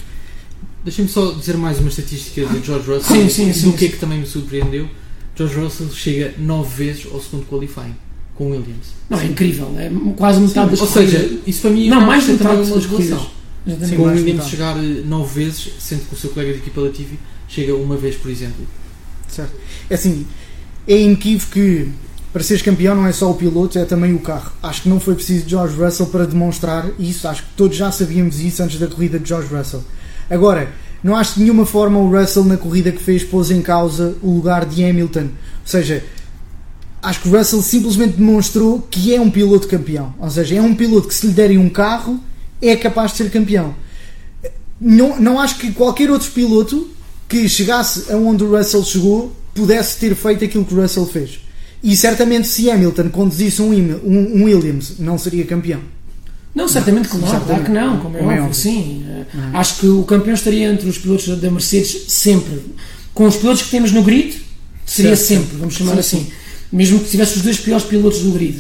Deixem-me só dizer mais uma estatística de George Russell Sim, sim, do sim, que é que também me surpreendeu. George Russell chega nove vezes ao segundo qualifying com o Williams. Não, é incrível, é quase metade das Ou corridas. seja, isso para mim não, mais de metade das corridas. Exatamente. Com o de Williams metade. chegar eh, nove vezes, sendo que o seu colega de equipa Latifi chega uma vez, por exemplo. Certo. É assim, é inequívoco que para seres campeão não é só o piloto, é também o carro. Acho que não foi preciso George Russell para demonstrar isso. Acho que todos já sabíamos isso antes da corrida de George Russell. Agora, não acho de nenhuma forma o Russell na corrida que fez pôs em causa o lugar de Hamilton. Ou seja, acho que o Russell simplesmente demonstrou que é um piloto campeão. Ou seja, é um piloto que se lhe derem um carro é capaz de ser campeão. Não, não acho que qualquer outro piloto que chegasse aonde o Russell chegou pudesse ter feito aquilo que o Russell fez. E certamente se Hamilton conduzisse um, um- um Williams não seria campeão. Não, certamente que não, Certamente. claro que não, como é, Como é óbvio, sim. Eh, Acho que o campeão estaria entre os pilotos da Mercedes sempre. Com os pilotos que temos no grid, seria Certo. sempre, vamos chamar Sim, assim. Mesmo que tivesse os dois piores pilotos do grid.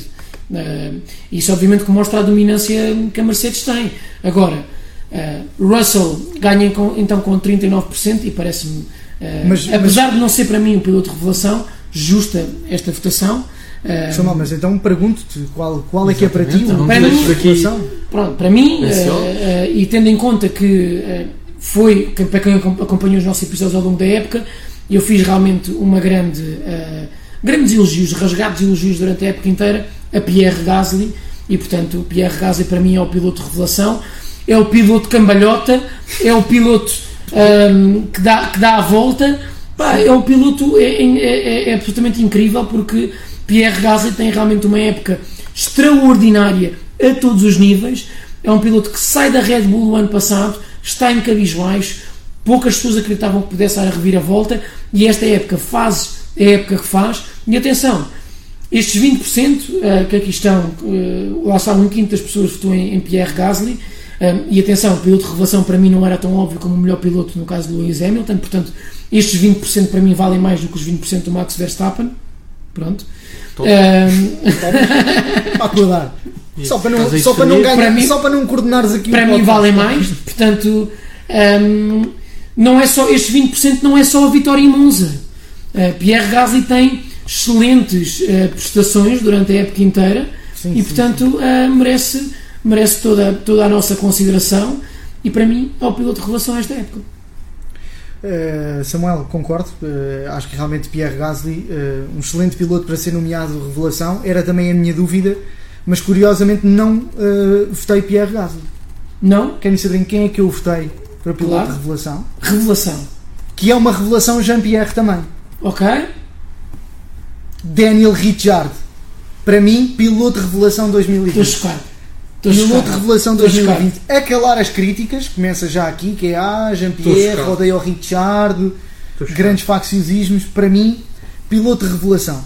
Eh, isso obviamente que mostra a dominância que a Mercedes tem. Agora, eh, Russell ganha com- então com 39% e parece-me, eh, Mas- apesar de não ser para mim um piloto de revelação, justa esta votação. Uh, Samuel, mas então pergunto-te qual, qual é que é para ti o para mim- votação? Pronto, para mim, eh, e tendo em conta que foi, para quem acom- acompanhou os nossos episódios ao longo da época, eu fiz realmente uma grande, grandes elogios, rasgados elogios durante a época inteira a Pierre Gasly, e portanto Pierre Gasly para mim é o piloto revelação, é o piloto cambalhota, é o piloto ahm, que, dá, que dá a volta, Pá, é um piloto é, é- é- é absolutamente incrível porque Pierre Gasly tem realmente uma época extraordinária a todos os níveis. É um piloto que sai da Red Bull o ano passado, está em cabisbaixo, poucas pessoas acreditavam que pudesse dar a reviravolta. E esta época faz é a época que faz. E atenção, estes 20% eh, que aqui estão, eh, lá está um quinto das pessoas votou em, em Pierre Gasly. eh, e atenção, o piloto de revelação para mim não era tão óbvio como o melhor piloto no caso de Lewis Hamilton, portanto, estes 20% para mim valem mais do que os 20% do Max Verstappen. Pronto. Top. Eh, Para (laughs) acordar. Só para não, a só para não ganhar, Para mim- só para não coordenares aqui para mim valem mais, portanto, hum, não é só, estes 20% não é só a vitória em Monza. Uh, Pierre Gasly tem excelentes uh, prestações durante a época inteira Sim, e, sim, portanto, uh, merece, merece toda, toda a nossa consideração e, para mim, é o piloto de revelação esta época. Uh, Samuel, concordo. Uh, acho que realmente Pierre Gasly, uh, um excelente piloto para ser nomeado revelação, era também a minha dúvida, mas curiosamente não votei Pierre Gasly. Não? Querem saber em quem é que eu votei para piloto Claro. de revelação? Revelação. Que é uma revelação Jean-Pierre também. Ok? Daniel Ricciardo. Para mim, piloto de revelação Estou 2020. chocado. Estou Piloto de chocado. revelação Estou 2020. A calar as críticas, começa já aqui, que é ah, Jean-Pierre, chocado. rodeia o Ricciardo, Estou chocado. grandes facciosismos. Para mim, piloto de revelação.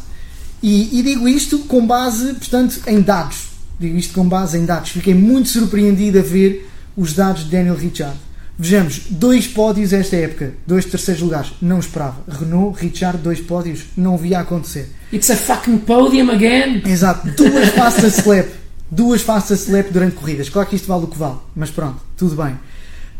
E, e digo isto com base, portanto, em dados. Digo isto com base em dados. Fiquei muito surpreendido a ver os dados de Daniel Ricciardo. Vejamos, dois pódios esta época, dois terceiros lugares, não esperava. Renault, Ricciardo, dois pódios, não via acontecer. It's a fucking podium again. Exato, duas fastest lap, duas fastest lap durante corridas. Claro que isto vale o que vale, mas pronto, tudo bem.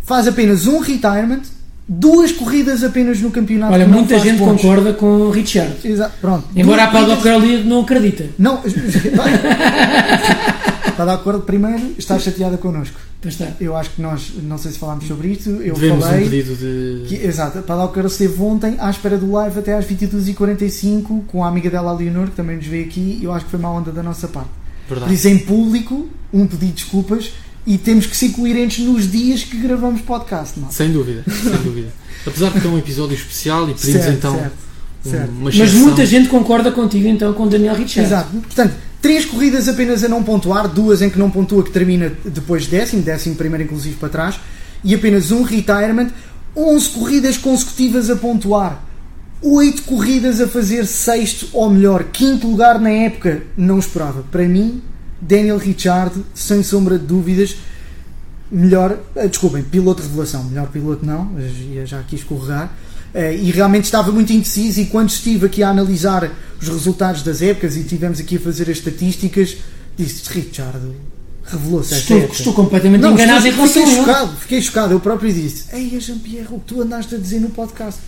Faz apenas um retirement, duas corridas apenas no campeonato. Olha, muita gente pontos. concorda com o Richard. Exato, pronto. Embora a Duas Paddock corridas- não acredita. Não, (laughs) (laughs) está de acordo primeiro, está chateada connosco. Pois está. Eu acho que nós, não sei se falámos sobre isto, eu Devemos um falei. pedido de. Que, exato, Girl esteve ontem à espera do live até às 22h45 com a amiga dela, a Leonor, que também nos veio aqui. e Eu acho que foi má onda da nossa parte. Por Verdade. isso, em público, um pedido de desculpas e temos que ser coerentes nos dias que gravamos podcast, não? Sem dúvida, sem dúvida. Apesar de ter um episódio especial e pedimos Certo, então certo, um- certo. Mas muita gente concorda contigo então com o Daniel Richard. Exato. Portanto, três corridas apenas a não pontuar, duas em que não pontua, que termina depois de décimo, décimo primeiro inclusive para trás, e apenas um retirement, 11 corridas consecutivas a pontuar. 8 corridas a fazer sexto ou melhor, quinto lugar na época, não esperava. Para mim, Daniel Ricciardo, sem sombra de dúvidas, melhor, eh, desculpem, piloto de revelação, melhor piloto não, já aqui escorregar, e realmente estava muito indeciso e quando estive aqui a analisar os resultados das épocas e tivemos aqui a fazer as estatísticas, disse Richard revelou-se Estou, época. estou completamente Não, enganado estou- em relação fiquei chocado, fiquei chocado, eu próprio disse Ei, Jean-Pierre, o que tu andaste a dizer no podcast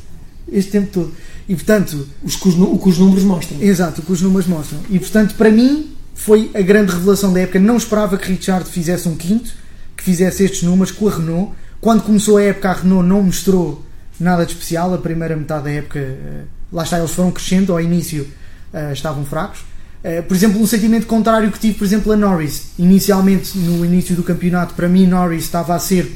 este tempo todo e portanto, Os que os, o que os números mostram. Exato, o que os números mostram. E portanto, para mim, foi a grande revelação da época. Não esperava que Richard fizesse um quinto, que fizesse estes números com a Renault. Quando começou a época, a Renault não mostrou nada de especial. A primeira metade da época, eh, lá está, eles foram crescendo. Ao início eh, estavam fracos. Eh, Por exemplo, um sentimento contrário que tive, por exemplo, a Norris. Inicialmente, no início do campeonato, para mim, Norris estava a ser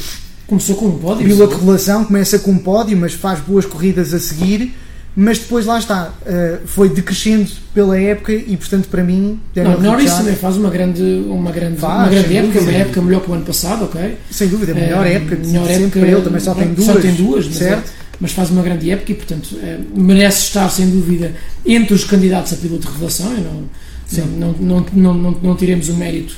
Começou com um pódio. piloto de revelação, começa com um pódio, mas faz boas corridas a seguir. Mas depois lá está, uh, foi decrescendo pela época e portanto para mim Daniel Não, Norris também faz uma grande, uma grande, Faz, uma grande época, dúvida. uma época melhor que o ano passado, ok? sem dúvida, a melhor Eh, época melhor sempre época, para ele, também só tem duas, Só tem duas, mas, certo? é- mas faz uma grande época e, portanto, eh, merece estar, sem dúvida, entre os candidatos a piloto de revelação. Eu não, Sim. não, não, não, não, não tiremos o mérito.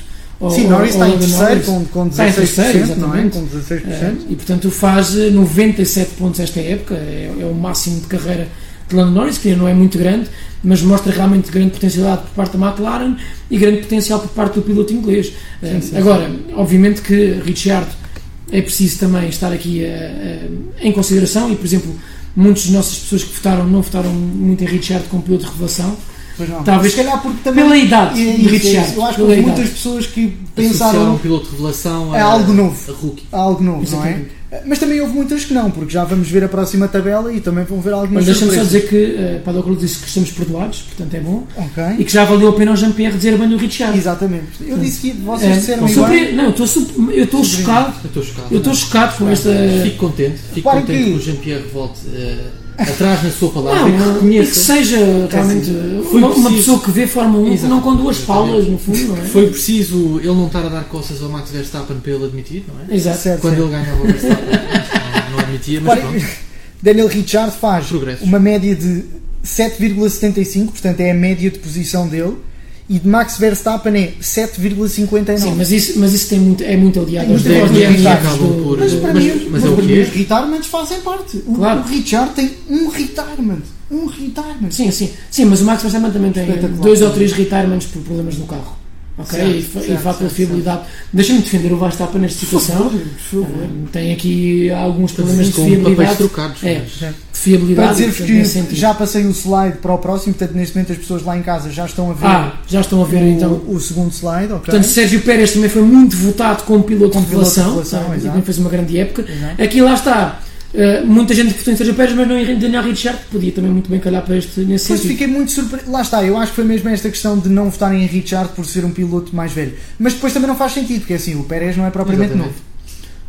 Sim, Norris está em terceiro com, com Está em 16%, terceiro, não é? exatamente. Com 16%. Eh, e portanto faz eh, 97 pontos esta época, é, é o máximo de carreira de Lando Norris, que não é muito grande, mas mostra realmente grande potencialidade por parte da McLaren e grande potencial por parte do piloto inglês. Eh, sim, agora, obviamente que Ricciardo é preciso também estar aqui eh, eh, em consideração e, por exemplo, muitas das nossas pessoas que votaram não votaram muito em Richard como piloto de revelação. Pois não. Talvez Se calhar porque também. Pela idade É de é Richard. isso. Eu acho que houve muitas pessoas que pensaram um piloto de revelação É algo novo. a rookie. a algo novo, não é? Exatamente. Mas também houve muitas que não, porque já vamos ver a próxima tabela e também vão ver algumas Mas deixa-me só dizer que uh, Paddock Cruz disse que estamos perdoados, portanto é bom. Ok. E que já valeu a pena ao Jean-Pierre dizer bem do Richard. Exatamente. Eu disse que vocês É, disseram surpre- igual. Não, eu estou eu estou chocado. Eu estou chocado. Eu estou chocado com esta. Fico contente. Fico contente que- que o Jean-Pierre volte eh, atrás na sua palavra Não, que e que reconheça. seja realmente uma, uma pessoa que vê Fórmula 1 Exato. não com duas paulas no fundo, não é? Foi preciso ele não estar a dar costas ao Max Verstappen para ele admitir, não é? Exato. Certo, Quando certo. ele ganhava o Verstappen, (laughs) não, não admitia, mas Reparem, pronto. Daniel Ricciardo faz Progressos. uma média de 7,75, portanto é a média de posição dele, e de Max Verstappen é 7,59. Sim, mas isso, mas isso tem muito, é muito aliado aos muito aos aliado. DMs Acabam do- por- Mas do- para Mas- mim, mas mas é mim os retirements fazem parte. O, Claro. o Richard tem um retirement. Um retirement. Sim, sim. Sim, mas o Max Verstappen também tem dois ou três retirements por problemas no carro. Ok? Certo, e fa- e certo, faz pela certo, fiabilidade. Deixa-me defender o Verstappen nesta situação. por favor. Eh, Tem aqui alguns problemas de fiabilidade. trocados. É. De Para fiabilidade. dizer-vos portanto, nesse que sentido. já passei o slide para o próximo, portanto neste momento as pessoas lá em casa já estão a ver Ah, já estão a ver o, então. o segundo slide. ok? Portanto, Sérgio Pérez também foi muito votado como piloto Como de piloto de revelação. tá? E exato. também fez uma grande época. Exato. Aqui lá está. Eh, muita gente votou em Sérgio Pérez, mas não em Daniel Ricciardo, que podia também muito bem calhar para este nesse Depois sentido. fiquei muito surpreso. Lá está, eu acho que foi mesmo esta questão de não votarem em Richard por ser um piloto mais velho. Mas depois também não faz sentido, porque assim, o Pérez não é propriamente Exatamente. novo.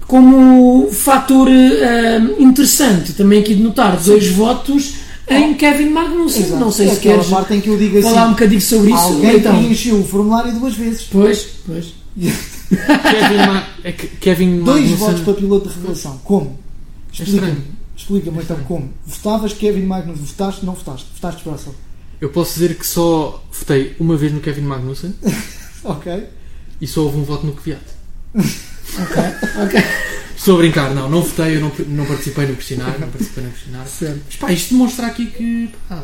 Como fator eh, interessante também aqui de notar, dois votos em Kevin Magnussen. Exato. Não sei é se queres parte em que eu digo falar um assim: bocadinho sobre isso. alguém então, preencheu o formulário duas vezes. pois, pois. (laughs) Kevin, Ma é Kevin Dois votos para piloto de revelação. Como? É Explica-me. estranho. Explica-me então como. Votavas Kevin Magnussen, votaste, não votaste? Votaste Russell. Eu posso dizer que só votei uma vez no Kevin Magnussen (laughs) Ok. e só houve um voto no Kvyat. Ok, ok. (laughs) Estou a brincar, não, não votei, eu não, não participei no questionário, não participei no questionário. Certo. Mas pá, isto demonstra aqui que pá,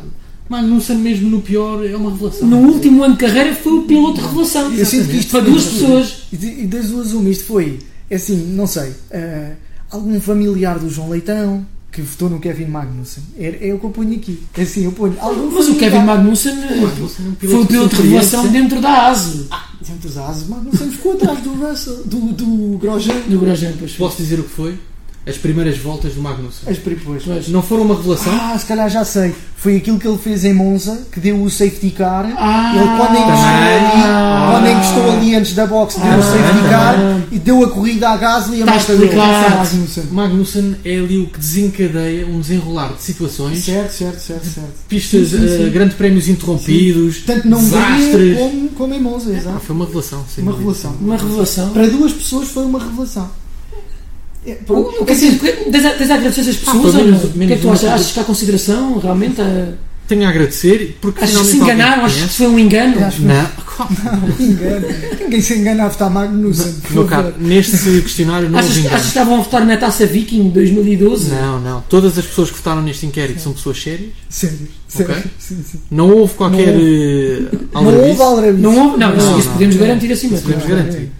Magnussen mesmo no pior é uma revelação. No último ano de carreira foi o piloto de revelação. Eu sinto que isto para foi- duas pessoas. E das duas uma, isto foi, é assim, não sei, eh, algum familiar do João Leitão que votou no Kevin Magnussen. É, é o que eu ponho aqui. É assim, eu ponho algum Mas o familiar- Kevin Magnussen é foi o piloto de revelação dentro da ASE. Dentro dos asas, Magnussen ficou atrás do Russell, do, do Grosjean. Do Grosjean, pois. Posso dizer o que foi? As primeiras voltas do Magnussen. As peripões. Pois. Não foram uma revelação? Ah, se calhar já sei. Foi aquilo que ele fez em Monza, que deu o safety car. Ah, ele quando encostou, também. ali, quando encostou ali antes da box, deu Ah, o safety car também. e deu a corrida à Gasly e a explicado. Magnussen. Magnussen é ali o que desencadeia um desenrolar de situações, Certo, certo, certo, certo. pistas, Sim, sim, sim. eh, grandes prémios interrompidos, Tanto não desastres. como, como em Monza, Ah, exato. foi uma revelação, sem Uma revelação. Uma revelação. Para duas pessoas foi uma revelação. O- o que é que tens- a tens a agradecer Ah, pessoas? ou não? o que é que tu achas? coisa. Achas que há consideração realmente? a- Tenho a agradecer porque Achas que se enganaram? Achas que foi um engano? Não, (laughs) claro. engano. Ninguém se engana a votar Magnussen. Meu caro, neste questionário não Achas, houve achas que estavam a votar na taça Viking de 2012? Não, não. Todas as pessoas que votaram neste inquérito são pessoas sérias. Sério, sério. Ok. Sim, sim. Não houve qualquer Não eh, Não houve aldrabice. aldrabice. Não houve? Não, isso, Não, isso não. podemos garantir acima. Podemos Não, garantir.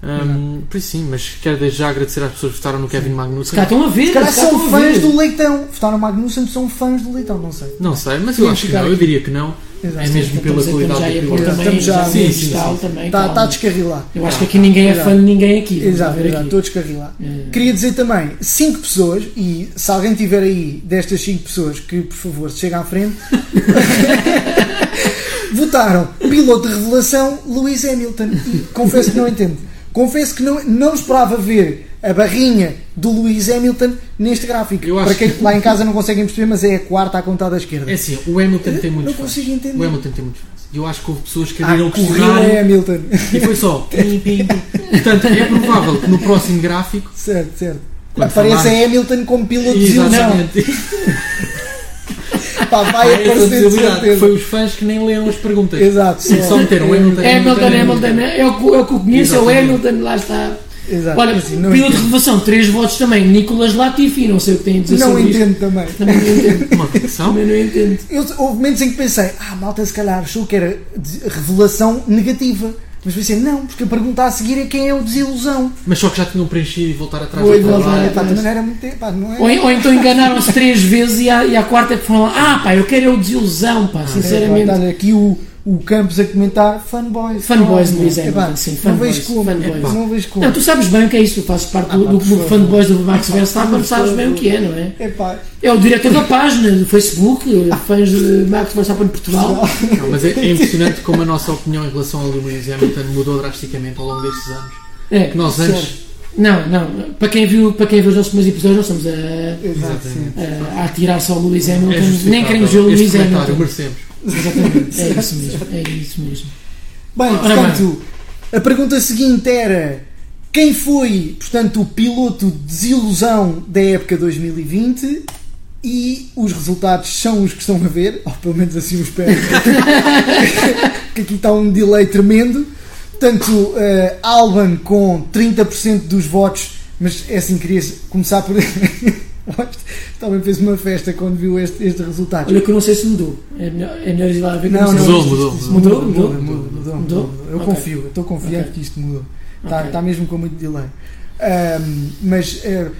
Hum, por isso sim, mas quero desde já agradecer às pessoas que votaram no Kevin Se Magnussen. cá estão a ver. Se calhar são fãs do Leitão. Votaram Magnussen, são fãs do Leitão, não sei. Não sei, mas eu acho que não. Eu diria que não. Exato. É mesmo pela Estamos a- qualidade já do piloto. também, já- sim, sim, sim, tal sim. também. Está tá a descarrilar. Eu acho que aqui ninguém é fã de ninguém aqui. Exato, estou a descarrilar. É. Queria dizer também, 5 pessoas, e se alguém tiver aí destas 5 pessoas que, por favor, se chega à frente, (laughs) votaram piloto de revelação Lewis Hamilton. E confesso que não entendo. Confesso que não, não esperava ver a barrinha do Lewis Hamilton neste gráfico. Para quem que- lá em casa não conseguem perceber, mas é a quarta à contada à esquerda. É assim, o Hamilton tem não muitos fãs. consigo entender. O Hamilton tem muitos fãs. Eu acho que houve pessoas que Ah, é Hamilton. e foi só. (laughs) Portanto, é provável que no próximo gráfico. certo, certo. Apareça falar- Hamilton como piloto de ilusão. (laughs) Pá, vai aparecer de possibilidade. certeza. Foi os fãs que nem leram as perguntas. Exato. Só meteram Hamilton. Hamilton, Hamilton, é o que é eu conheço, é o. Hamilton, lá está. Exato. Olha, Assim, não piloto de entendo. revelação, 3 votos também. Nicolas Latifi, não sei o que tem a dizer Não sobre isto. entendo também. Também não entendo. (laughs) Uma. Também não entendo. Eu, houve momentos em que pensei, ah, malta, se calhar achou que era de- revelação negativa. Mas pensei, não, porque a pergunta a seguir é quem é o desilusão. Mas só que já tinham preenchido e voltar atrás. Era muito pá, não é? Ou, ou então enganaram-se três vezes e à, e à quarta é que foram lá, ah pá, eu quero é o desilusão, pá, sinceramente. É, pá, tá aqui o, o Campos a comentar fanboys. Fanboys de Luís Hamilton, sim, Não fanboys, vejo como. fanboys. Não vejo como. Não, tu sabes bem o que é isso, tu fazes parte do, Ah, do clube fanboys do Max Verstappen, sabes bem o que é, não é? Epá, É o diretor da página do Facebook, fãs de Max Verstappen de Portugal. Não, mas é, é impressionante como a nossa opinião em relação ao Lewis Hamilton mudou drasticamente ao longo destes anos. É, Que nós antes. não, não, para quem viu, para quem viu os nossos primeiros episódios, nós estamos a, a, a atirar-se ao Lewis Hamilton, É nem queremos ver o comentário, Hamilton. merecemos. Exatamente, é isso mesmo, é isso mesmo. Bem, portanto, a pergunta seguinte era quem foi, portanto, o piloto de desilusão da época 2020 e os resultados são os que estão a ver, ou pelo menos assim eu espero, (laughs) que aqui está um delay tremendo. Portanto, eh, Alban com 30% dos votos, mas é assim, queria começar por. (laughs) Também fez uma festa quando viu este, este resultado. Olha que eu não sei se mudou, é melhor, é melhor ir lá ver Não, não, Mudou, mudou, mudou. mudou, Mudou? mudou, mudou, Mudou? mudou. Eu confio, estou confiante que isto mudou. Está, está mesmo com muito delay. Mas eh,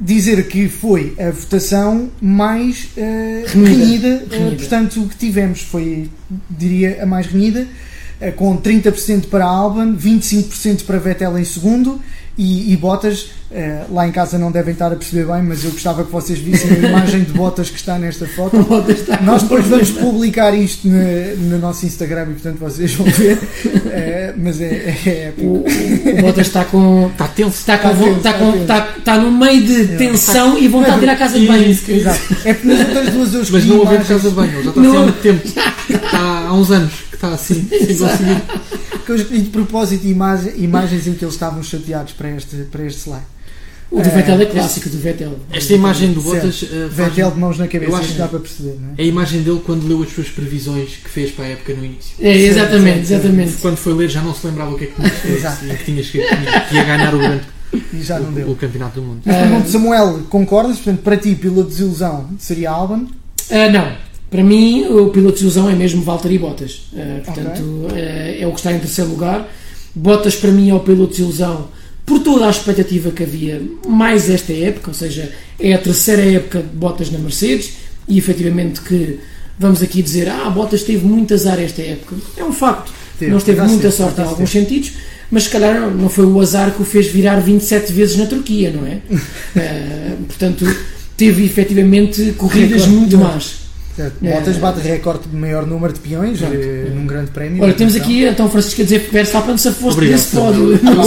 dizer que foi a votação mais eh, Renhida. renhida, eh, Renhida. portanto, o que tivemos foi, diria, a mais renhida, com 30% para Alban, 25% para Vettel em segundo e, e Bottas. eh, lá em casa não devem estar a perceber bem, mas eu gostava que vocês vissem a imagem de Bottas que está nesta foto. (laughs) Está Nós depois vamos publicar isto no, no nosso Instagram e portanto vocês vão ver. Eh, mas é, é, é O, o, Bottas está com. Está tenso. Está, com, Está tenso, está, está com, tenso. está, está no meio de tensão e vontade de ir à casa de banho. Isso, Exato. É porque nas outras duas eu Mas não imagens casa de banho, já está Não. há muito tempo. Está há uns anos está assim, (laughs) sem conseguir. que eu escolhi de propósito imagem- imagens em que eles estavam chateados para este, para este slide. O do Vettel é clássico, do Vettel. Esta imagem do Bottas eh, faz- Vettel de mãos na cabeça, Eu acho que- dá para perceber, não é? é a imagem dele quando leu as suas previsões que fez para a época no início. É, exatamente, Certo, exatamente. Quando foi ler já não se lembrava o que é que tinha escrito e que tinha escrito que ia ganhar o, grande, (laughs) E já não o, deu. o campeonato do mundo. Mas pergunto, Samuel, concordas? Portanto, para ti, piloto de desilusão seria Alban? Ah, não, para mim o piloto de ilusão é mesmo Valtteri Bottas. Ah, portanto, ah, é o que está em terceiro lugar. Bottas para mim é o piloto de ilusão por toda a expectativa que havia, mais esta época, ou seja, é a terceira época de Bottas na Mercedes e efetivamente que vamos aqui dizer, ah, Bottas teve muito azar esta época. É um facto. Teve, não esteve já muita sorte em alguns sentidos, mas se calhar não foi o azar que o fez virar 27 vezes na Turquia, não é? Ah, (laughs) portanto, teve efetivamente corridas muito más. Certo. É. Bottas bate recorde de maior número de peões eh, num grande prémio. Olha, temos aqui então Francisco a dizer que Verstappen se Obrigado, desse pódio. Como-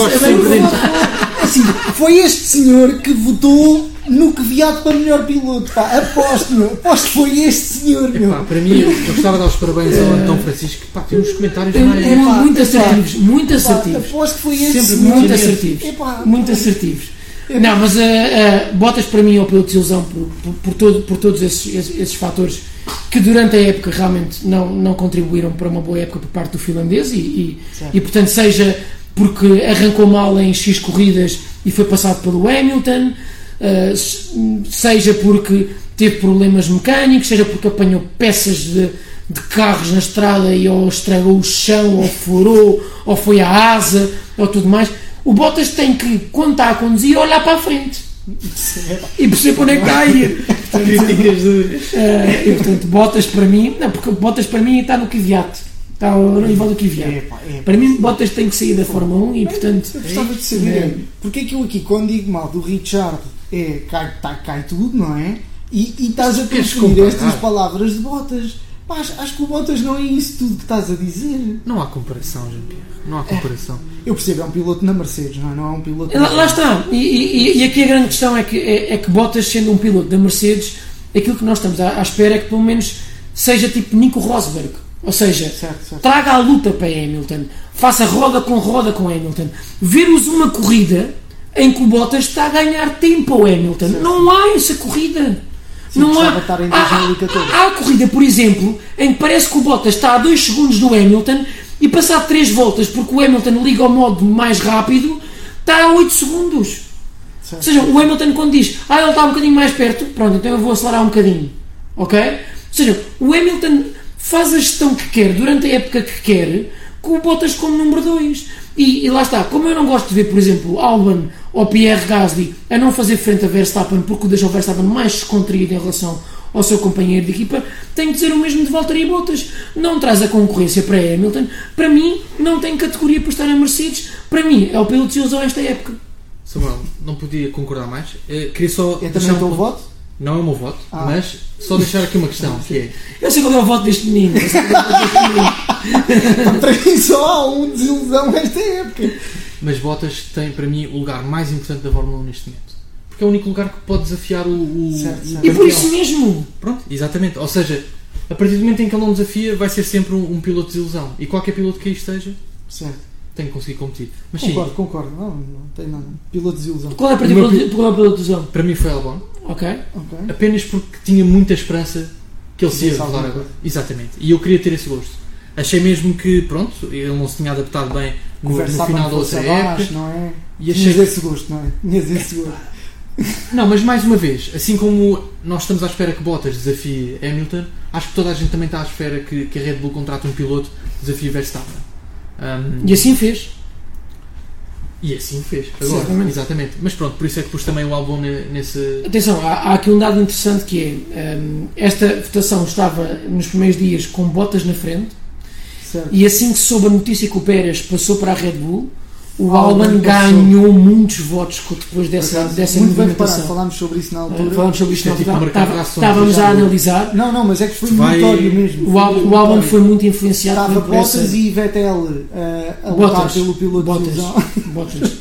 Assim, foi este senhor que votou no que viado para melhor piloto. Pá, aposto, meu. Aposto que foi este senhor, meu. Epá, para mim, eu gostava de dar os parabéns ao Antão Francisco. Pá, tem uns comentários Eram mais. eram muito epá. assertivos, muito assertivos. aposto que foi este Sempre senhor. Muito assertivos. Epá, Muito assertivos. Não, mas uh, uh, Bottas para mim é o piloto de ilusão por, por, por todo, por todos esses, esses, esses fatores que durante a época realmente não, não contribuíram para uma boa época por parte do finlandês e, e, e, portanto seja porque arrancou mal em X corridas e foi passado pelo Hamilton, uh, se- seja porque teve problemas mecânicos, seja porque apanhou peças de, de carros na estrada e ou estragou o chão, ou furou, ou foi à asa, ou tudo mais. O Bottas tem que, quando está a conduzir, olhar para a frente e perceber para onde é que está a ir. Eh, e portanto, Bottas para mim, não, porque Bottas para mim está no Kvyat, está ao nível do. Epá, epá. Para mim, Bottas tem que sair da Fórmula 1 e portanto. Eu gostava de saber É. porque é que eu aqui, quando digo mal do Richard, é cai, tá, cai tudo, não é? E, e estás a construir estas palavras de Bottas. Pá, acho, acho que o Bottas não é isso tudo que estás a dizer. Não há comparação, Jean-Pierre. Não há comparação. Eu percebo, é um piloto na Mercedes, não é? Não é um piloto. Lá, lá está. E, e- e aqui a grande questão é que, é, é que Bottas, sendo um piloto da Mercedes, aquilo que nós estamos à, à espera é que pelo menos seja tipo Nico Rosberg. Ou seja, Certo, certo. traga a luta para Hamilton, faça roda com roda com Hamilton. Vermos uma corrida em que o Bottas está a ganhar tempo ao Hamilton. Não há essa corrida. Sim, não há. estar em Há- há- 2014. Há, a corrida, por exemplo, em que parece que o Bottas está a 2 segundos do Hamilton e passado 3 voltas, porque o Hamilton liga ao modo mais rápido, está a 8 segundos. Ou seja, o Hamilton quando diz, ah, ele está um bocadinho mais perto, pronto, então eu vou acelerar um bocadinho. Ok? Ou seja, o Hamilton faz a gestão que quer, durante a época que quer, com o Bottas como número 2. E, e, lá está, como eu não gosto de ver, por exemplo, Albon ou Pierre Gasly a não fazer frente a Verstappen porque o deixa o Verstappen mais descontraído em relação ao seu companheiro de equipa, tenho de dizer o mesmo de Valtteri Bottas. Não traz a concorrência para Hamilton. Para mim, não tem categoria para estar na Mercedes. Para mim, é o piloto de ilusão esta época. Samuel, não podia concordar mais. Uh, queria só. É também o teu voto? Não é o meu voto, ah. mas só deixar aqui uma questão, que é... Eu sei qual é o voto deste menino. (laughs) para mim só há um desilusão esta época. Mas Bottas tem para mim o lugar mais importante da Fórmula 1 neste momento. Porque é o único lugar que pode desafiar o, o, certo, certo. E por isso mesmo. Pronto, exatamente. Ou seja, a partir do momento em que ele não desafia, vai ser sempre um, um piloto de desilusão. E qualquer piloto que aí esteja, certo tem que conseguir competir. Mas concordo, sim, concordo. Não, não tem nada. Piloto de desilusão. Qual é, para ti, é o piloto de desilusão? Para mim foi Albon. Ok. okay. Apenas porque tinha muita esperança que ele se ia agora. Exatamente. E eu queria ter esse gosto. Achei mesmo que, pronto, ele não se tinha adaptado bem no, no final da outra época. Não é? E achei... Tinhas esse gosto, não é? Tinhas esse gosto. (laughs) Não, mas mais uma vez, assim como nós estamos à espera que Bottas desafie Hamilton, acho que toda a gente também está à espera que, que a Red Bull contrate um piloto desafie Verstappen. Um, e assim fez. E assim fez, agora, exatamente. exatamente. Mas pronto, por isso é que pus também o álbum nesse. Atenção, há, há aqui um dado interessante que é: um, esta votação estava nos primeiros dias com botas na frente, certo. e assim que soube a notícia que o Pérez passou para a Red Bull, o Alban ganhou muitos votos depois dessa, dessa muito movimentação. Bem falámos sobre isso na altura. falámos sobre isso na é altura. Tipo estávamos a analisar. Não, não, mas é que foi vai... notório mesmo. O, Al, o Alban foi muito influenciado Estava Bottas essa... e Vettel uh, a lutar pelo piloto Bottas. de Bottas.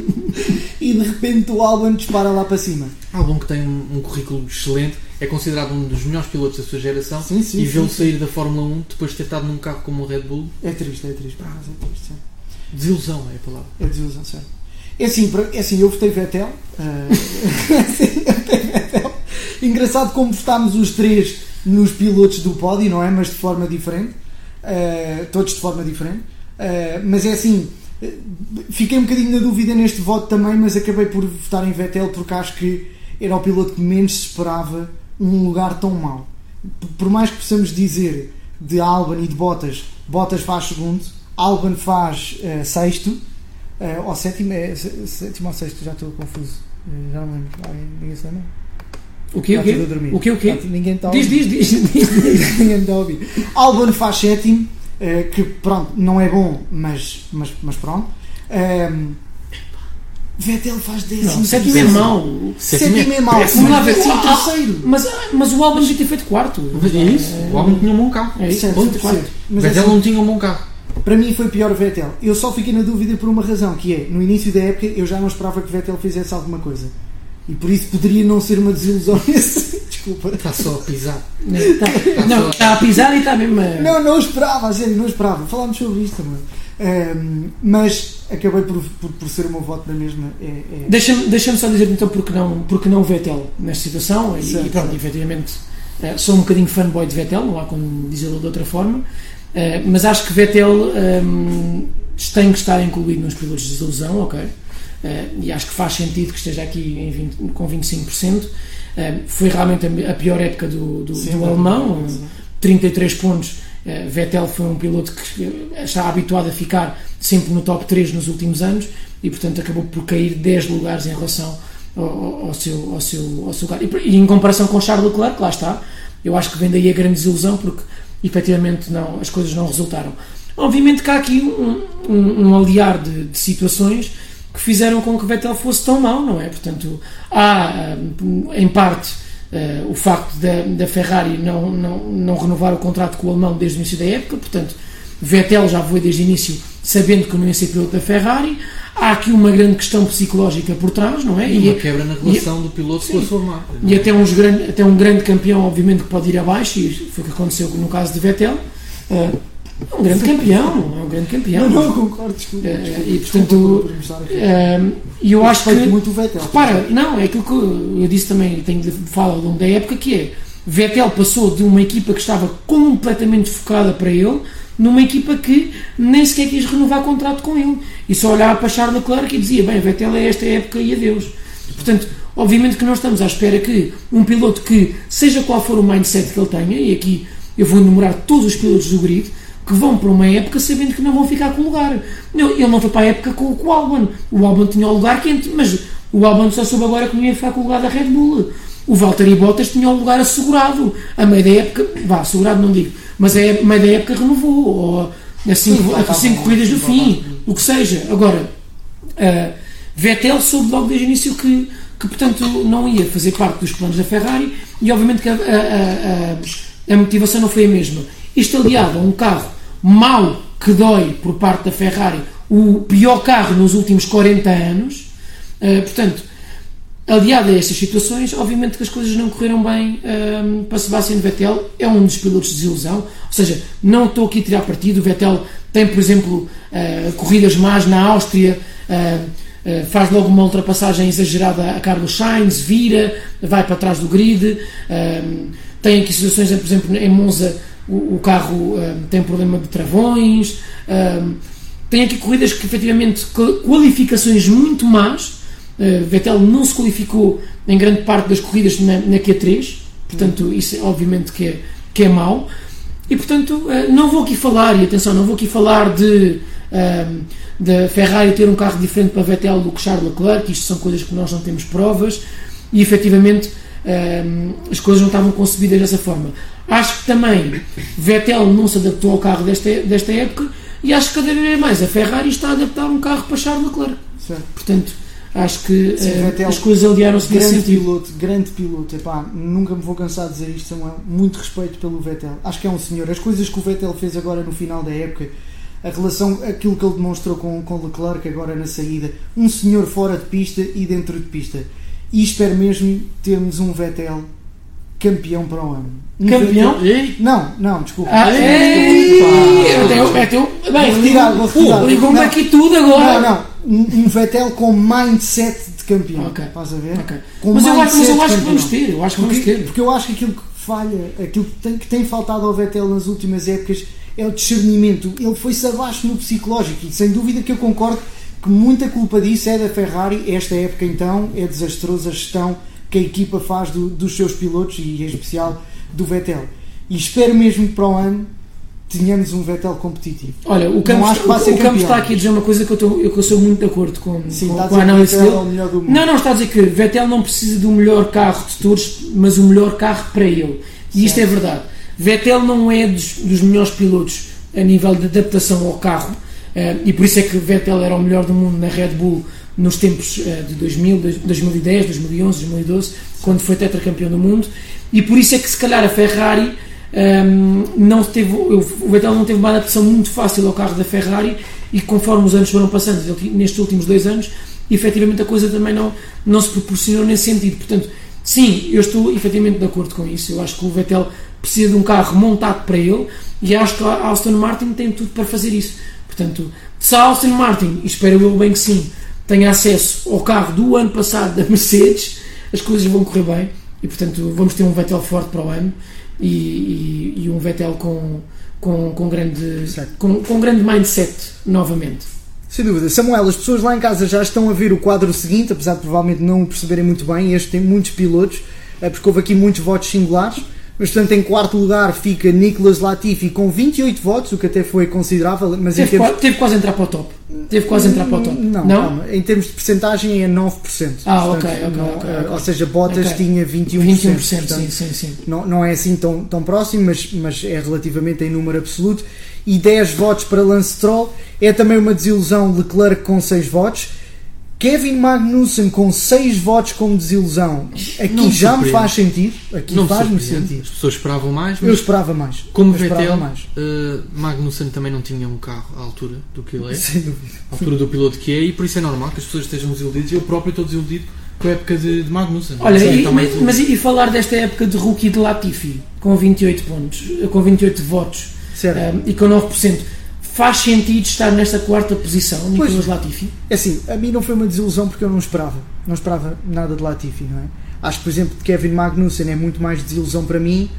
(laughs) e de repente o Alban dispara lá para cima. Albon que tem um, um, currículo excelente, é considerado um dos melhores pilotos da sua geração sim, sim, e vê-lo sair da Fórmula 1 depois de ter estado num carro como o Red Bull. É triste, é triste. Ah, é triste, sim. Desilusão é a palavra. É desilusão, sério. É assim, é assim eu votei Vettel. Uh, é assim, eu votei Vettel. Engraçado como votámos os três nos pilotos do pódio, não é? Mas de forma diferente. Uh, todos de forma diferente. Uh, mas é assim, fiquei um bocadinho na dúvida neste voto também, mas acabei por votar em Vettel porque acho que era o piloto que menos se esperava um lugar tão mau. Por mais que possamos dizer de Albon e de Bottas, Bottas faz segundo, Alban faz uh, sexto, uh, ou sétimo, é, sétimo ou sexto, já estou confuso, uh, já não lembro. ninguém se lembra? O que, o quê? O que, o quê? Ninguém está a ouvir. Diz, diz, diz. diz. (laughs) ninguém está a ouvir. Alban faz sétimo, uh, que pronto, não é bom, mas, mas, mas pronto. Um, ehm, Vettel faz décimo. Sétimo é mau. Sétimo é mau. Vamos lá ver. terceiro. Mas, mas o Albon devia ter feito quarto. Mas é isso. O Albon tinha um bom carro. É isso. Vettel não tinha um bom carro. Para mim foi pior o Vettel. Eu só fiquei na dúvida por uma razão, que é, no início da época eu já não esperava que Vettel fizesse alguma coisa. E por isso poderia não ser uma desilusão (laughs) esse. Desculpa. Está só a pisar. Não, está, não, está a pisar e está mesmo a... Não, não esperava, a sério, não esperava. Falámos sobre isto também. Um, mas acabei por, por, por, ser o meu voto na mesma. É, é... Deixa-me deixa só dizer então porque não, porque não Vettel nesta situação. Certo, e, pronto, certo. efetivamente eh, sou um bocadinho fanboy de Vettel, não há como dizê-lo de outra forma. Eh, mas acho que Vettel um, ehm, tem que estar incluído nos pilotos de desilusão, ok? Uh, e acho que faz sentido que esteja aqui 20, com 25%. Uh, eh, foi realmente a, a, pior época do, do, sim, do alemão, sim. 33 pontos. Vettel foi um piloto que está habituado a ficar sempre no top 3 nos últimos anos e, portanto, acabou por cair 10 lugares em relação ao, ao, seu, ao, seu, ao seu lugar. E, e, em comparação com Charles Leclerc, lá está, eu acho que vem daí a grande desilusão, porque efetivamente não, as coisas não resultaram. Obviamente que há aqui um, um, um aliar de, de, situações que fizeram com que Vettel fosse tão mau, não é? Portanto, há em parte uh, o facto da, da Ferrari não, não, não renovar o contrato com o alemão desde o início da época, portanto, Vettel já foi desde o início sabendo que não ia ser piloto da Ferrari. Há aqui uma grande questão psicológica por trás, não é? E uma e, quebra na relação e, do piloto sim, com a sua marca. E até, uns grande, até um grande campeão, obviamente, que pode ir abaixo, e foi o que aconteceu no caso de Vettel. Uh, é um grande campeão, é um grande campeão. Não, não concordo, desculpa. Uh, e portanto, uh, eu acho que. muito o Vettel. Repara, não, é aquilo que eu disse também, tenho de falar ao longo da época, que é Vettel passou de uma equipa que estava completamente focada para ele numa equipa que nem sequer quis renovar contrato com ele e só olhava para Charles Leclerc e dizia: Bem, Vettel é esta época e adeus. Portanto, obviamente que nós estamos à espera que um piloto que, seja qual for o mindset que ele tenha, e aqui eu vou enumerar todos os pilotos do grid, que vão para uma época sabendo que não vão ficar com o lugar. Não, ele não foi para a época com, com o Albon. O Albon tinha o lugar quente, mas o Albon só soube agora que não ia ficar com o lugar da Red Bull. O Valtteri Bottas tinha o lugar assegurado. A meio da época, vá, assegurado não digo, mas a meio da época renovou, ou a cinco, a cinco corridas do fim, o que seja. Agora, uh, Vettel soube logo desde o início que, que, portanto, não ia fazer parte dos planos da Ferrari e, obviamente, que a, a, a, a motivação não foi a mesma. Isto aliado a um carro mau que dói por parte da Ferrari, o pior carro nos últimos 40 anos, uh, portanto, aliado a estas situações, obviamente que as coisas não correram bem um, para Sebastian Vettel, é um dos pilotos de desilusão, ou seja, não estou aqui a tirar partido, o Vettel tem, por exemplo, uh, corridas más na Áustria, uh, uh, faz logo uma ultrapassagem exagerada a Carlos Sainz, vira, vai para trás do grid, tem aqui situações, por exemplo, em Monza o, o carro tem problema de travões, tem aqui corridas que efetivamente qualificações muito más, Uh, Vettel não se qualificou em grande parte das corridas na, na Q3, portanto, isso é, obviamente que é, que é mau. E portanto, uh, não vou aqui falar, e atenção, não vou aqui falar de uh, da Ferrari ter um carro diferente para Vettel do que Charles Leclerc, isto são coisas que nós não temos provas, e efetivamente as coisas não estavam concebidas dessa forma. Acho que também Vettel não se adaptou ao carro desta, desta época, e acho que cada vez mais a Ferrari está a adaptar um carro para Charles Leclerc. Certo. Portanto, acho que Sim, uh, as coisas aliaram-se nesse sentido. Piloto, grande piloto, Epá, nunca me vou cansar de dizer isto, tenho muito respeito pelo Vettel. Acho que é um senhor. As coisas que o Vettel fez agora no final da época, a relação, aquilo que ele demonstrou com, com Leclerc agora na saída, um senhor fora de pista e dentro de pista. E espero mesmo termos um Vettel campeão para o ano. Um campeão? Vettel... Não, não, desculpa. Ah, é teu. Bem, ligou-me aqui tudo agora. Não, não um, Vettel com mindset de campeão. Okay. Estás a ver? Okay. Mas, eu acho, mas eu acho que vamos ter. Eu acho que porque, ter. Porque eu acho que aquilo que falha, aquilo que tem, que tem faltado ao Vettel nas últimas épocas é o discernimento. Ele foi-se abaixo no psicológico e sem dúvida que eu concordo que muita culpa disso é da Ferrari. Esta época então é desastrosa a gestão que a equipa faz do, dos seus pilotos e em especial do Vettel. E espero mesmo que para o ano tenhamos um Vettel competitivo. Olha, o Campos, o, o Campos está aqui a dizer uma coisa que eu, estou, eu, que eu sou muito de acordo com, Sim, com, com a análise dele. É não, não, está a dizer que Vettel não precisa do melhor carro de todos, mas o melhor carro para ele. E isto é verdade. Vettel não é dos, dos melhores pilotos a nível de adaptação ao carro, uh, e por isso é que Vettel era o melhor do mundo na Red Bull nos tempos uh, de 2000, 2010, 2011, 2012, quando foi tetracampeão do mundo, e por isso é que se calhar a Ferrari um, não teve, o Vettel não teve uma adaptação muito fácil ao carro da Ferrari e conforme os anos foram passando, nestes últimos dois anos, efetivamente a coisa também não, não se proporcionou nesse sentido. Portanto, sim, eu estou efetivamente de acordo com isso. Eu acho que o Vettel precisa de um carro montado para ele e acho que a Aston Martin tem tudo para fazer isso. Portanto, se a Aston Martin, espero eu bem que sim, tenha acesso ao carro do ano passado da Mercedes, as coisas vão correr bem e, portanto, vamos ter um Vettel forte para o ano e, e, e um Vettel com, com, com, grande, com, com grande mindset novamente. Sem dúvida. Samuel, as pessoas lá em casa já estão a ver o quadro seguinte, apesar de provavelmente não o perceberem muito bem. Este tem muitos pilotos, é porque houve aqui muitos votos singulares. Mas, portanto, em quarto lugar fica Nicolas Latifi com 28 votos, o que até foi considerável. Mas teve, termos... quase, teve quase entrar para o top. Teve quase entrar para o top. Não, não? Calma. Em termos de percentagem é 9%. Ah, portanto, ok, ok. Não, okay, okay. Ou seja, Bottas okay. tinha 21%. 21%, portanto, sim, sim, sim. Não, não é assim tão, tão próximo, mas, mas é relativamente em número absoluto. E 10 votos para Lance Stroll. É também uma desilusão Leclerc com 6 votos. Kevin Magnussen com 6 votos como desilusão, aqui não já me faz sentido. Aqui faz-me sentido. As pessoas esperavam mais. eu esperava mais. Como eu Vettel, mais. Uh, Magnussen também não tinha um carro à altura do que ele é. Sem dúvida. À altura do piloto que é, e por isso é normal que as pessoas estejam desiludidas. Eu próprio estou desiludido com a época de, de Magnussen. Olha, e, mas, mas, e falar desta época de rookie de Latifi, com 28 pontos, com 28 votos um, eh, e com 9% faz sentido estar nesta quarta posição, Nicolas pois, Latifi? É assim, a mim não foi uma desilusão porque eu não esperava. Não esperava nada de Latifi, não é? Acho que, por exemplo, Kevin Magnussen é muito mais desilusão para mim.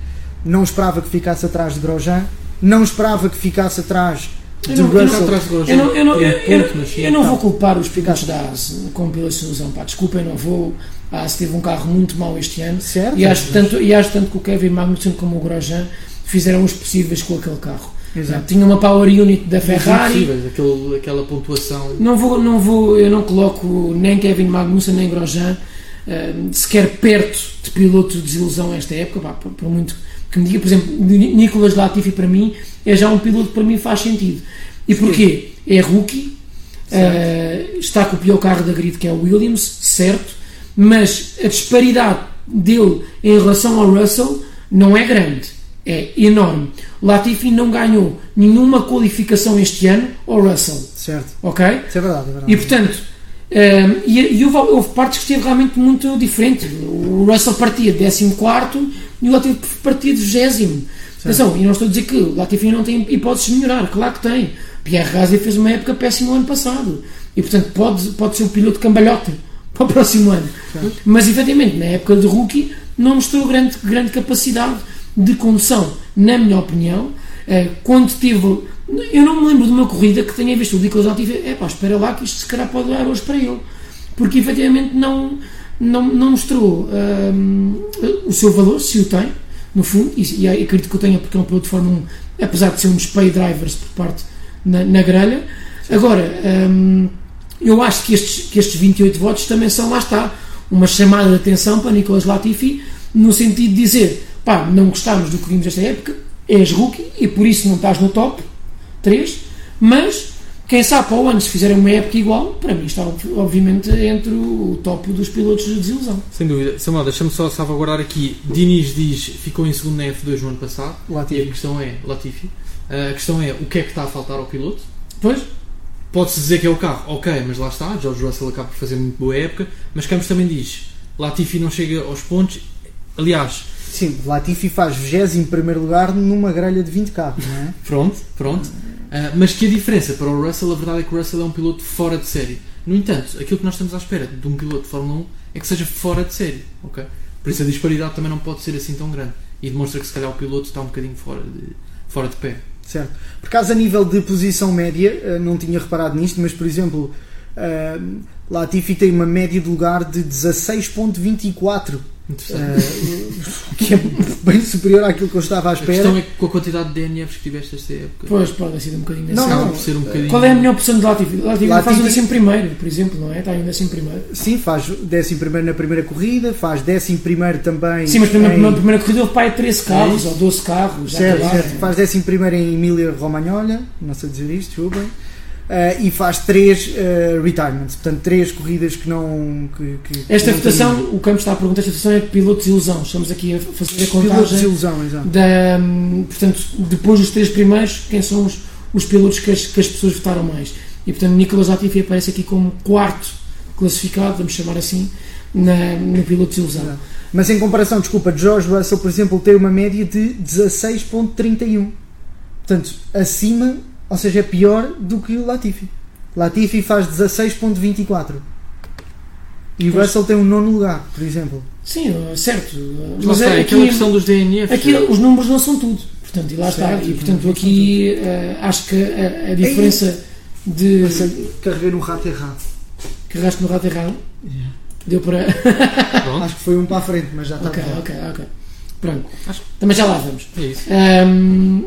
Não esperava que ficasse atrás de Grosjean. Não esperava que ficasse atrás de Russell. Eu não, eu não, eu, eu não vou culpar os pilotos da AS com pela desilusão. Pá, desculpem, não vou. A AS teve um carro muito mau este ano. Certo, e, acho tanto, e acho tanto que o Kevin Magnussen como o Grosjean fizeram os possíveis com aquele carro. Exato. Tinha uma power unit da Ferrari. Aquele, aquela pontuação. Não vou, não vou, eu não coloco nem Kevin Magnussen nem Grosjean eh, sequer perto de piloto de desilusão esta época, pá, por, por muito que me diga, por exemplo, Ni- Nicolas Latifi para mim é já um piloto que para mim faz sentido. E porquê? É rookie, eh, está com o pior carro da grid que é o Williams, certo, mas a disparidade dele em relação ao Russell não é grande, é enorme. Latifi não ganhou nenhuma qualificação este ano ao Russell, Certo. ok? Isso é verdade, é verdade. E portanto, ehm, e, e houve, houve partes que esteve realmente muito diferente. O Russell partia de 14 e o Latifi partia de 20. Atenção, e não estou a dizer que o Latifi não tem hipóteses de melhorar, claro que tem. Pierre Gasly fez uma época péssima o ano passado e portanto pode, pode ser um piloto cambalhota (laughs) para o próximo ano. Mas efetivamente, na época de rookie, não mostrou grande, grande capacidade de condução, na minha opinião. Eh, Quando teve. Eu não me lembro de uma corrida que tenha visto o Nicolas Latifi. É pá, espera lá que isto se calhar pode dar hoje para ele. Porque efetivamente não, não, não mostrou hum, o seu valor, se o tem, no fundo, e, e acredito que o tenha porque é um piloto de Fórmula 1, apesar de ser um dos pay drivers por parte na, na grelha. Agora, hum, eu acho que estes, que estes 28 votos também são, lá está, uma chamada de atenção para Nicolas Latifi, no sentido de dizer, pá, não gostámos do que vimos esta época, és rookie e por isso não estás no top 3, mas quem sabe para o ano, se fizerem uma época igual, para mim está obviamente entre o top dos pilotos de desilusão. Sem dúvida. Samuel, deixa-me só salvaguardar aqui. Diniz diz ficou em segundo na F2 no ano passado. Latifi. E a questão é, Latifi, a questão é o que é que está a faltar ao piloto? Pois, Pode-se dizer que é o carro, ok, mas lá está, George Russell acaba por fazer muito boa época, mas Campos também diz, Latifi não chega aos pontos, aliás, Sim, Latifi faz 21 lugar numa grelha de 20 carros, não é? (laughs) pronto, pronto, ah, mas que a diferença para o Russell, a verdade é que o Russell é um piloto fora de série. No entanto, aquilo que nós estamos à espera de um piloto de Fórmula 1 é que seja fora de série, ok? Por isso a disparidade também não pode ser assim tão grande e demonstra que se calhar o piloto está um bocadinho fora de, fora de pé. Certo. Por acaso, a nível de posição média, eh, não tinha reparado nisto, mas por exemplo, eh, Latifi tem uma média de lugar de 16,24, Eh, que é bem superior àquilo que eu estava à a espera. questão é que com a quantidade de DNFs que tiveste esta época, pois pode ter sido um bocadinho Não, assim. acaba não, por ser um bocadinho. Qual é a melhor opção de Latifi? Latifi, faz o décimo primeiro, por exemplo, não é? Está ainda assim primeiro. Sim, faz 11 na primeira corrida, faz 11 também. Sim, mas primeiro, em- na primeira corrida houve pai 13 carros É ou 12 carros. Certo, certo. Faz 11 em Emília Romagnola, não sei dizer isto, desculpem. Eh, e faz 3 retirements, portanto, 3 corridas que não. Que, que- Esta que não votação, o Campos está a perguntar, esta votação é de piloto de ilusão. Estamos aqui a fazer a contagem desilusão, exato. da. hum, Portanto, depois dos três primeiros, quem são os, os pilotos que as, que as pessoas votaram mais? E portanto, Nicolas Latifi aparece aqui como quarto classificado, vamos chamar assim, na, no piloto de ilusão. Exato. Mas em comparação, desculpa, George Russell, por exemplo, tem uma média de 16.31. Portanto, acima, ou seja, é pior do que o Latifi. Latifi faz 16.24. E o. Russell tem um nono lugar, por exemplo. Sim, uh, certo. Mas está, é é aquela questão dos DNFs. Aqui os números não são tudo. Portanto, e lá está. Certo, E os portanto, aqui eh, acho que a, a diferença de. Carreguei no rato errado. Carregaste no rato errado. Deu para. Acho que foi um para a frente, mas já está ok, ok, ok. Pronto. Acho- Também já lá vamos. é isso. Ahm,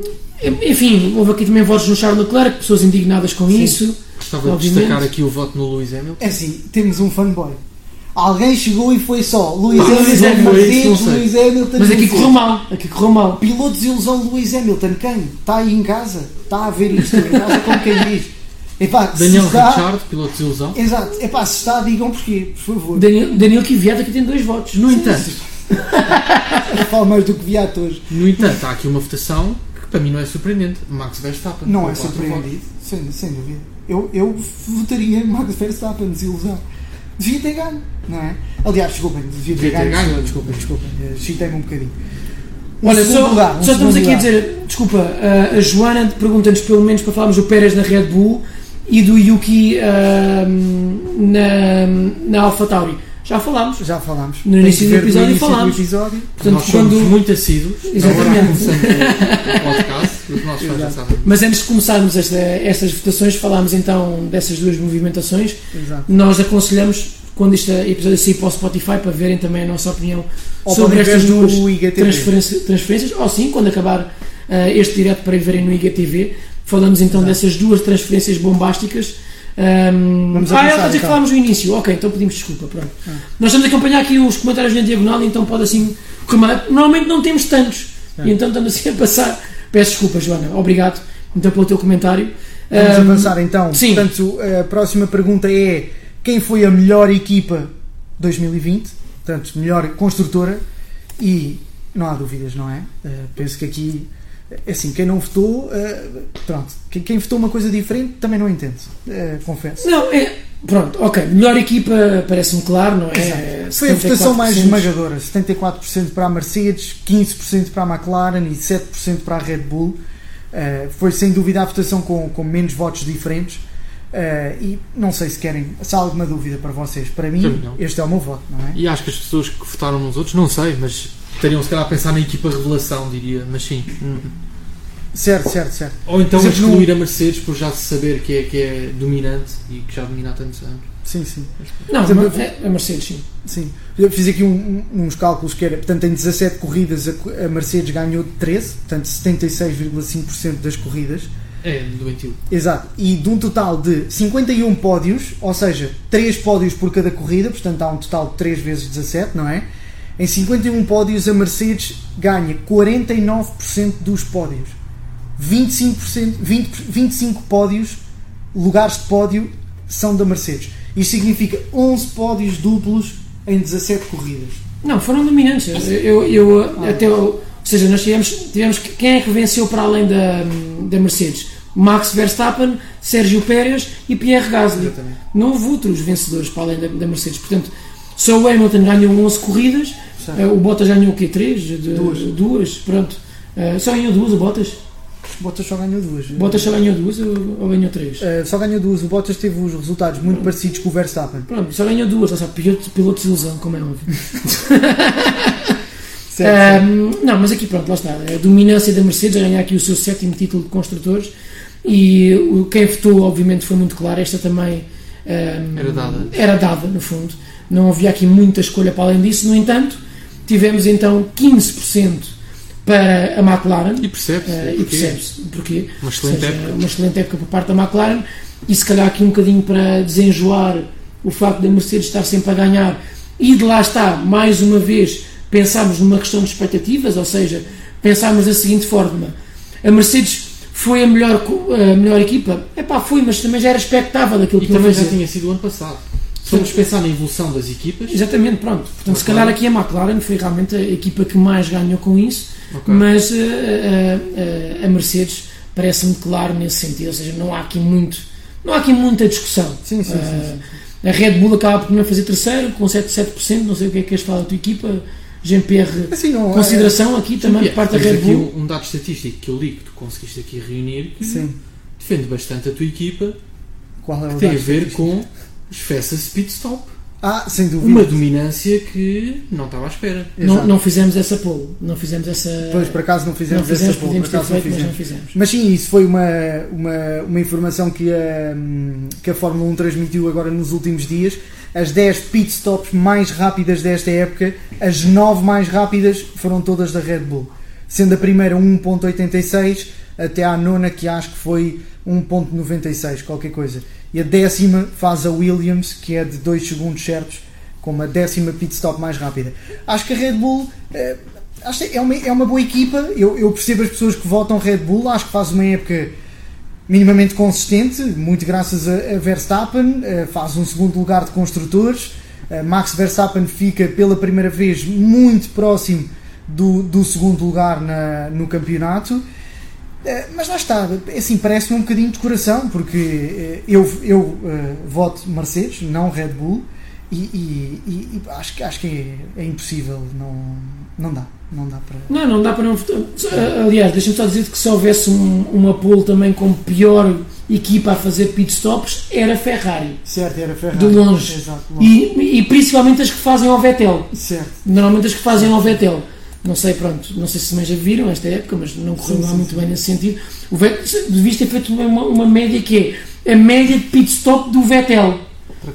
enfim, houve aqui também votos no Charles Leclerc, pessoas indignadas com Sim. isso. Gostava de destacar aqui o voto no Lewis Hamilton. É assim, temos um fanboy. Alguém chegou e foi só Luís Pá, Hamilton, sei. Luís Hamilton. Mas aqui correu mal. Aqui correu mal. Piloto de desilusão Luís Hamilton, quem? Está aí em casa? Está a ver isto em casa como quem diz? Epá, Daniel está... Ricciardo, piloto de ilusão. Exato, epá, se está, digam porquê, por favor. Daniel, Daniel Kvyat aqui tem dois votos. No entanto, (laughs) Fala mais do que Viato hoje. no entanto, há aqui uma votação para mim não é surpreendente. Max Verstappen. Não é surpreendido, sem, sem dúvida. Eu, eu votaria em Max Verstappen, desilusão. Devia ter ganho, não é? Aliás, desculpem, devia ter Devia ter ganho. ganho. Desculpem, desculpem, eh, citei-me um bocadinho. Um Olha, só, lugar, um só estamos aqui a dizer, desculpa, a, a Joana pergunta-nos pelo menos para falarmos do Pérez na Red Bull e do Yuki ahm, na, na AlphaTauri. Já falámos. Já falámos. No início do episódio início do falámos. episódio. Portanto, nós somos quando, muito assíduos. Exatamente. O podcast, Exato. mas antes de começarmos esta, estas votações, falámos então dessas duas movimentações. Exato. Nós aconselhamos, quando este episódio sair para o Spotify, para verem também a nossa opinião Ou sobre estas duas no IGTV. transferência- transferências, ou sim, quando acabar uh, este direto para verem no IGTV. Falamos então Exato. dessas duas transferências bombásticas. Um, Vamos ah, ela dizer que então. falámos no início. Ok, então pedimos desculpa. Pronto. Nós estamos a acompanhar aqui os comentários na diagonal, então pode assim. mal. Normalmente não temos tantos. É. E então estamos assim a passar. Peço desculpa, Joana. Obrigado então pelo teu comentário. Vamos Um, avançar então. sim. Portanto, a próxima pergunta é: quem foi a melhor equipa 2020? Portanto, melhor construtora. E não há dúvidas, não é? Uh, penso que aqui, é assim, quem não votou, uh, pronto. Quem, quem votou uma coisa diferente também não entende, uh, confesso. Não, é. Pronto, ok. Melhor equipa parece-me claro, não é? Foi a votação mais 74%. esmagadora: 74% para a Mercedes, 15% para a McLaren e 7% para a Red Bull. Uh, foi sem dúvida a votação com, com menos votos diferentes. Uh, e não sei se querem, se há alguma dúvida para vocês. Para mim, este é o meu voto, não é? E acho que as pessoas que votaram nos outros, não sei, mas estariam se calhar a pensar na equipa revelação, diria, mas sim. Certo, certo, certo. Ou então exemplo, excluir a Mercedes por já se saber que é, que é dominante e que já domina há tantos anos. Sim, sim. Não, exemplo, é a Mercedes, sim. sim. Eu fiz aqui um- um- uns cálculos que era, portanto, em 17 corridas a, co- a Mercedes ganhou 13, portanto, 76,5% das corridas. É, doentio. Exato. E de um total de 51 pódios, ou seja, 3 pódios por cada corrida, portanto há um total de 3 vezes 17, não é? Em 51 pódios a Mercedes ganha 49% dos pódios. 25%, 20, 25 pódios, lugares de pódio, são da Mercedes. Isto significa 11 pódios duplos em 17 corridas. Não, foram dominantes. Eu, eu até, ou seja, nós tivemos, tivemos que- quem é que venceu para além da, da Mercedes? Max Verstappen, Sérgio Pérez e Pierre Gasly. Exatamente. Não houve outros vencedores para além da, da Mercedes. Portanto, só o Hamilton ganhou 11 corridas, eh, o Bottas ganhou o quê? 3? Duas. Duas, pronto. Eh, só ganhou duas o Bottas? O Bottas só ganhou duas. O Bottas só ganhou duas ou, ou ganhou três? Uh, só ganhou duas. O Bottas teve os resultados muito parecidos com o Verstappen. Pronto, só ganhou duas, ou seja, piloto, piloto de desilusão, como é óbvio. (laughs) Certo, não, mas aqui pronto, lá está. A dominância da Mercedes a ganhar aqui o seu sétimo título de construtores e o, quem votou, obviamente, foi muito claro. Esta também ahm, Era dada. Era dada, no fundo. Não havia aqui muita escolha para além disso. No entanto, tivemos então 15% para a McLaren. E percebe-se. eh, e porque percebe-se porquê. Uma excelente seja, época. Uma excelente época por parte da McLaren e se calhar aqui um bocadinho para desenjoar o facto da Mercedes estar sempre a ganhar e de lá está, mais uma vez, pensarmos numa questão de expectativas, ou seja, pensarmos da seguinte forma: a Mercedes foi a melhor, a melhor equipa? Epá, foi, mas também já era expectável aquilo E que também já tinha sido o ano passado. Se formos pensar na evolução das equipas, Exatamente, pronto. Portanto, se calhar aqui a McLaren foi realmente a equipa que mais ganhou com isso, Ok. mas eh, eh, a Mercedes parece-me claro nesse sentido, ou seja, não há aqui muito, não há aqui muita discussão. Sim, sim, sim, sim. A Red Bull acaba por não fazer terceiro, com 7%, 7%, não sei o que é que queres falar da tua equipa, Jean-Pierre, Assim, não, consideração aqui também por parte da Red Bull. um, um dado estatístico que eu li que tu conseguiste aqui reunir que Sim. defende bastante a tua equipa Qual é o que tem a ver estatístico? com os fastest pit stop. Ah, sem dúvida. Uma dominância que não estava à espera. Não, Exato. não fizemos essa poll, não fizemos essa. Pois, por acaso não não fizemos, fizemos, essa poll, por acaso não feito, mas não fizemos. fizemos. Mas sim, isso foi uma, uma, uma informação que a, que a Fórmula 1 transmitiu agora nos últimos dias. As 10 pit stops mais rápidas desta época, as 9 mais rápidas foram todas da Red Bull. Sendo a primeira 1.86 até à nona que acho que foi 1.96, qualquer coisa. E a décima faz a Williams, que é de 2 segundos certos, como a décima pit stop mais rápida. Acho que a Red Bull que é, uma, é uma boa equipa. Eu, eu percebo as pessoas que votam Red Bull, acho que faz uma época minimamente consistente, muito graças a, a Verstappen, eh, faz um segundo lugar de construtores. Eh, Max Verstappen fica pela primeira vez muito próximo do, do segundo lugar na- no campeonato. Eh, Mas lá está, é assim, parece-me um bocadinho de coração, porque eh, eu, eu eh, voto Mercedes, não Red Bull, e, e- e- e acho, que- acho que é, é impossível, não, não dá, não dá para. Não, não dá para não votar. Aliás, deixa-me só dizer que se houvesse um, uma poll também com pior equipa a fazer pit stops, era Ferrari. Certo, era Ferrari. De longe. Exato, longe. E, e principalmente as que fazem ao Vettel. Certo. Normalmente as que fazem ao Vettel. Não sei, pronto, não sei se também já viram esta época, mas não correu Sim, lá sim, muito sim. bem nesse sentido. O Vettel, devias ter feito uma, uma média que é a média de pit stop do Vettel,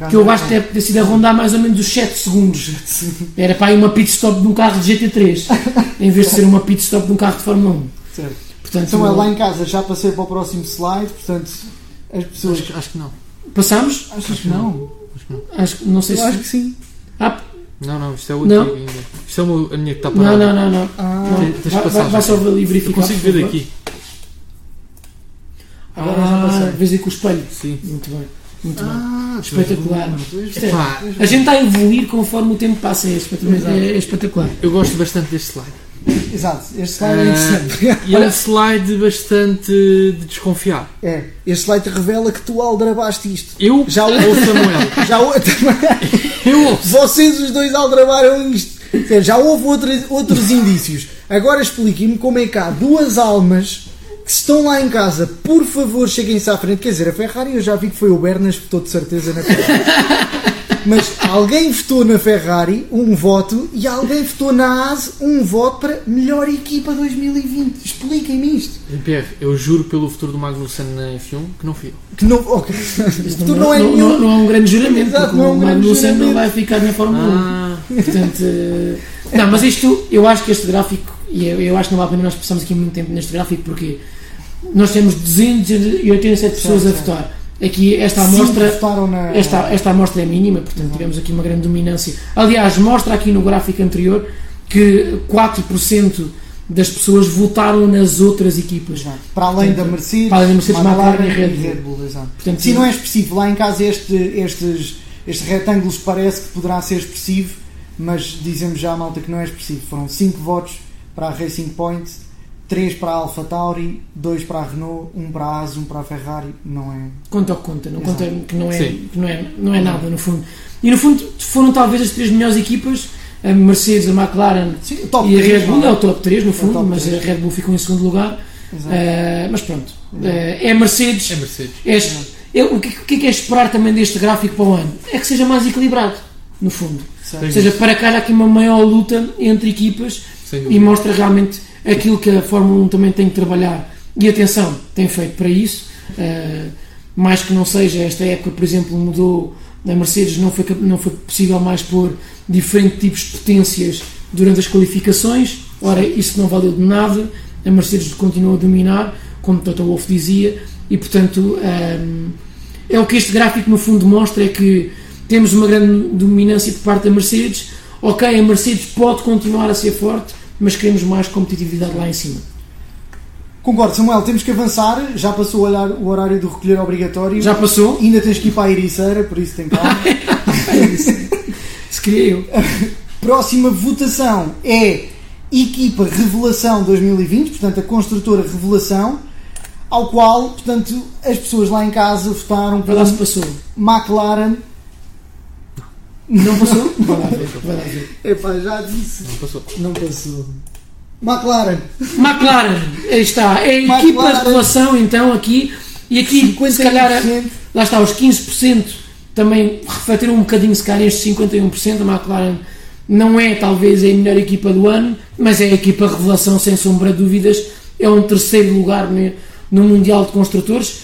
que eu não acho que é. deve ter sido a rondar mais ou menos os 7 segundos. Era para aí uma pit stop de um carro de GT3, (laughs) em vez de ser uma pit stop de um carro de Fórmula 1. Certo. Portanto, Então é lá em casa, já passei para o próximo slide, portanto, as pessoas. Acho, acho que não. passamos? Achas que não? Acho que não. Acho, que- não sei Eu se. acho que sim. Ah, Não, não, isto é o Não. antigo ainda. Isto é a minha que está não, parada. não, não, não. Ah, Não. Tens- tens Vai, vai, vai só ali Eu verificar. consigo por ver daqui. agora já Ah, passei. vês aí com o espelho. Sim. Muito bem. Muito bem. Ah, Espetacular. pois Isto é- Pá, A gente está a evoluir conforme o tempo passa, é espetacular. É, é espetacular. eu gosto bastante deste slide. Exato, este slide é Ah, interessante. E é um (laughs) slide bastante de desconfiar. É, este slide revela que tu aldrabaste isto. Eu Já ou o Samuel? (laughs) Já o- (laughs) Eu ouço. Vocês os dois aldrabaram isto. Já houve outros, outros indícios. Agora expliquem-me como é que há duas almas que estão lá em casa. Por favor, cheguem-se à frente. Quer dizer, a Ferrari eu já vi que foi o Bernas que votou de certeza na Ferrari. Mas alguém votou na Ferrari um voto e alguém votou na AS um voto para melhor equipa 2020. Expliquem-me isto. Pierre, eu juro pelo futuro do Magnussen na F1 que não fui eu. Que não, ok. Isso Tu não é não, nenhum. não é um grande juramento, Exato, porque não é um o Magnussen não vai ficar na Fórmula 1. Ah, Portanto, eh, não, mas isto, eu acho que este gráfico, e eu, eu acho que não vale a pena nós passamos aqui muito tempo neste gráfico, porque nós temos 287 pessoas a certo. votar. Aqui, esta amostra, votaram na. esta, esta amostra é mínima, portanto, tivemos aqui uma grande dominância. Aliás, mostra aqui no gráfico anterior que 4% das pessoas votaram nas outras equipas. Exato. Para além da Mercedes, Para além da Mercedes, McLaren e Red Bull. exato. Portanto, Sim, não é expressivo. Lá em casa este, estes, estes retângulos parece que poderá ser expressivo, mas dizemos já à malta que não é expressivo. Foram 5 votos para a Racing Point, 3 para a Alpha Tauri, 2 para a Renault, 1 para a AS, 1 para a Ferrari. Não é. Conta o que conta, não Exato. conta que não é, Sim. que não é, não é nada no fundo. E no fundo foram talvez as três melhores equipas, a Mercedes, a McLaren Sim, e a Red Bull, não é o top 3 no fundo, top mas três. a Red Bull ficou em segundo lugar. Eh, mas pronto, Eh, é a Mercedes. é Mercedes. É- é- o, que, o que é que é esperar também deste gráfico para o ano? É que seja mais equilibrado, no fundo. Ou seja, para que haja aqui uma maior luta entre equipas e mostra realmente aquilo que a Fórmula 1 também tem que trabalhar. E atenção, tem feito para isso. Uh, mais que não seja, esta época, por exemplo, mudou. Na Mercedes não foi, não foi possível mais pôr diferentes tipos de potências durante as qualificações. Ora, isso não valeu de nada. A Mercedes continua a dominar, como Toto Wolff dizia, e portanto um, é o que este gráfico no fundo mostra: é que temos uma grande dominância por parte da Mercedes. Ok, a Mercedes pode continuar a ser forte, mas queremos mais competitividade lá em cima. Concordo, Samuel, temos que avançar. Já passou o horário- do recolher obrigatório. Já passou? Ainda tens que ir para a Ericeira, por isso tem calma. (laughs) Se queria eu. (laughs) Próxima votação é Equipa Revelação 2020, portanto a construtora Revelação, ao qual, portanto, as pessoas lá em casa votaram por passou. McLaren. Não passou? (laughs) Vai lá ver. Vai lá ver. Epá, já disse. Não passou. Não passou. McLaren. McLaren, aí está. É a equipa McLaren. de relação então aqui. E aqui, se calhar, 51%. lá está, os 15% também refletiram um bocadinho, se calhar, estes 51%. A McLaren não é talvez a melhor equipa do ano, mas é a equipa revelação, sem sombra de dúvidas. É um terceiro lugar no Mundial de Construtores.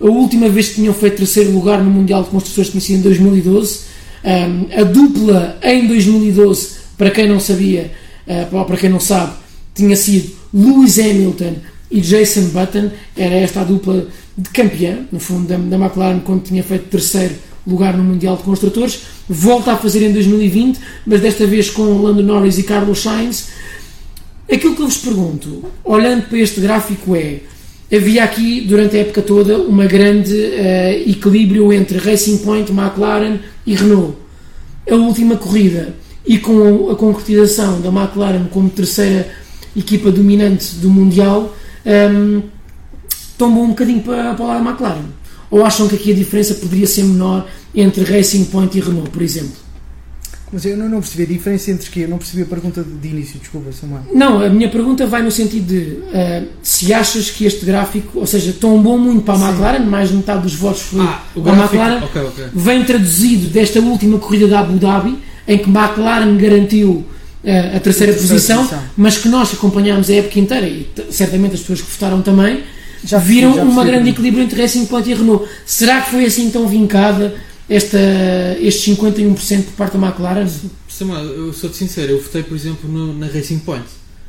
A última vez que tinham feito terceiro lugar no Mundial de Construtores tinha sido em 2012. Um, a dupla em 2012, para quem não sabia, uh, para quem não sabe, tinha sido Lewis Hamilton e Jason Button. Era esta a dupla de campeã, no fundo, da, da McLaren, quando tinha feito terceiro lugar no Mundial de Construtores. Volta a fazer em 2020, mas desta vez com Lando Norris e Carlos Sainz. Aquilo que eu vos pergunto, olhando para este gráfico, é: havia aqui, durante a época toda, uma grande eh, equilíbrio entre Racing Point, McLaren e Renault. A última corrida e com a concretização da McLaren como terceira equipa dominante do Mundial, ehm, tombou um bocadinho para, para o McLaren. Ou acham que aqui a diferença poderia ser menor entre Racing Point e Renault, por exemplo? Mas eu não, não percebi a diferença entre que eu não percebi a pergunta de, de início, desculpa, Samuel. Não, a minha pergunta vai no sentido de eh, se achas que este gráfico, ou seja, tombou muito para a Sim. McLaren, mais de metade dos votos foi Ah, para a. McLaren, Ok, ok. vem traduzido desta última corrida da Abu Dhabi, em que McLaren garantiu eh, a terceira posição, posição. mas que nós acompanhámos a época inteira e certamente as pessoas que votaram também Já viram já uma grande equilíbrio entre Racing Point e Renault. Será que foi assim tão vincada esta, estes 51% por parte da McLaren? Samuel, eu sou-te sincero, eu votei, por exemplo, no- na Racing Point.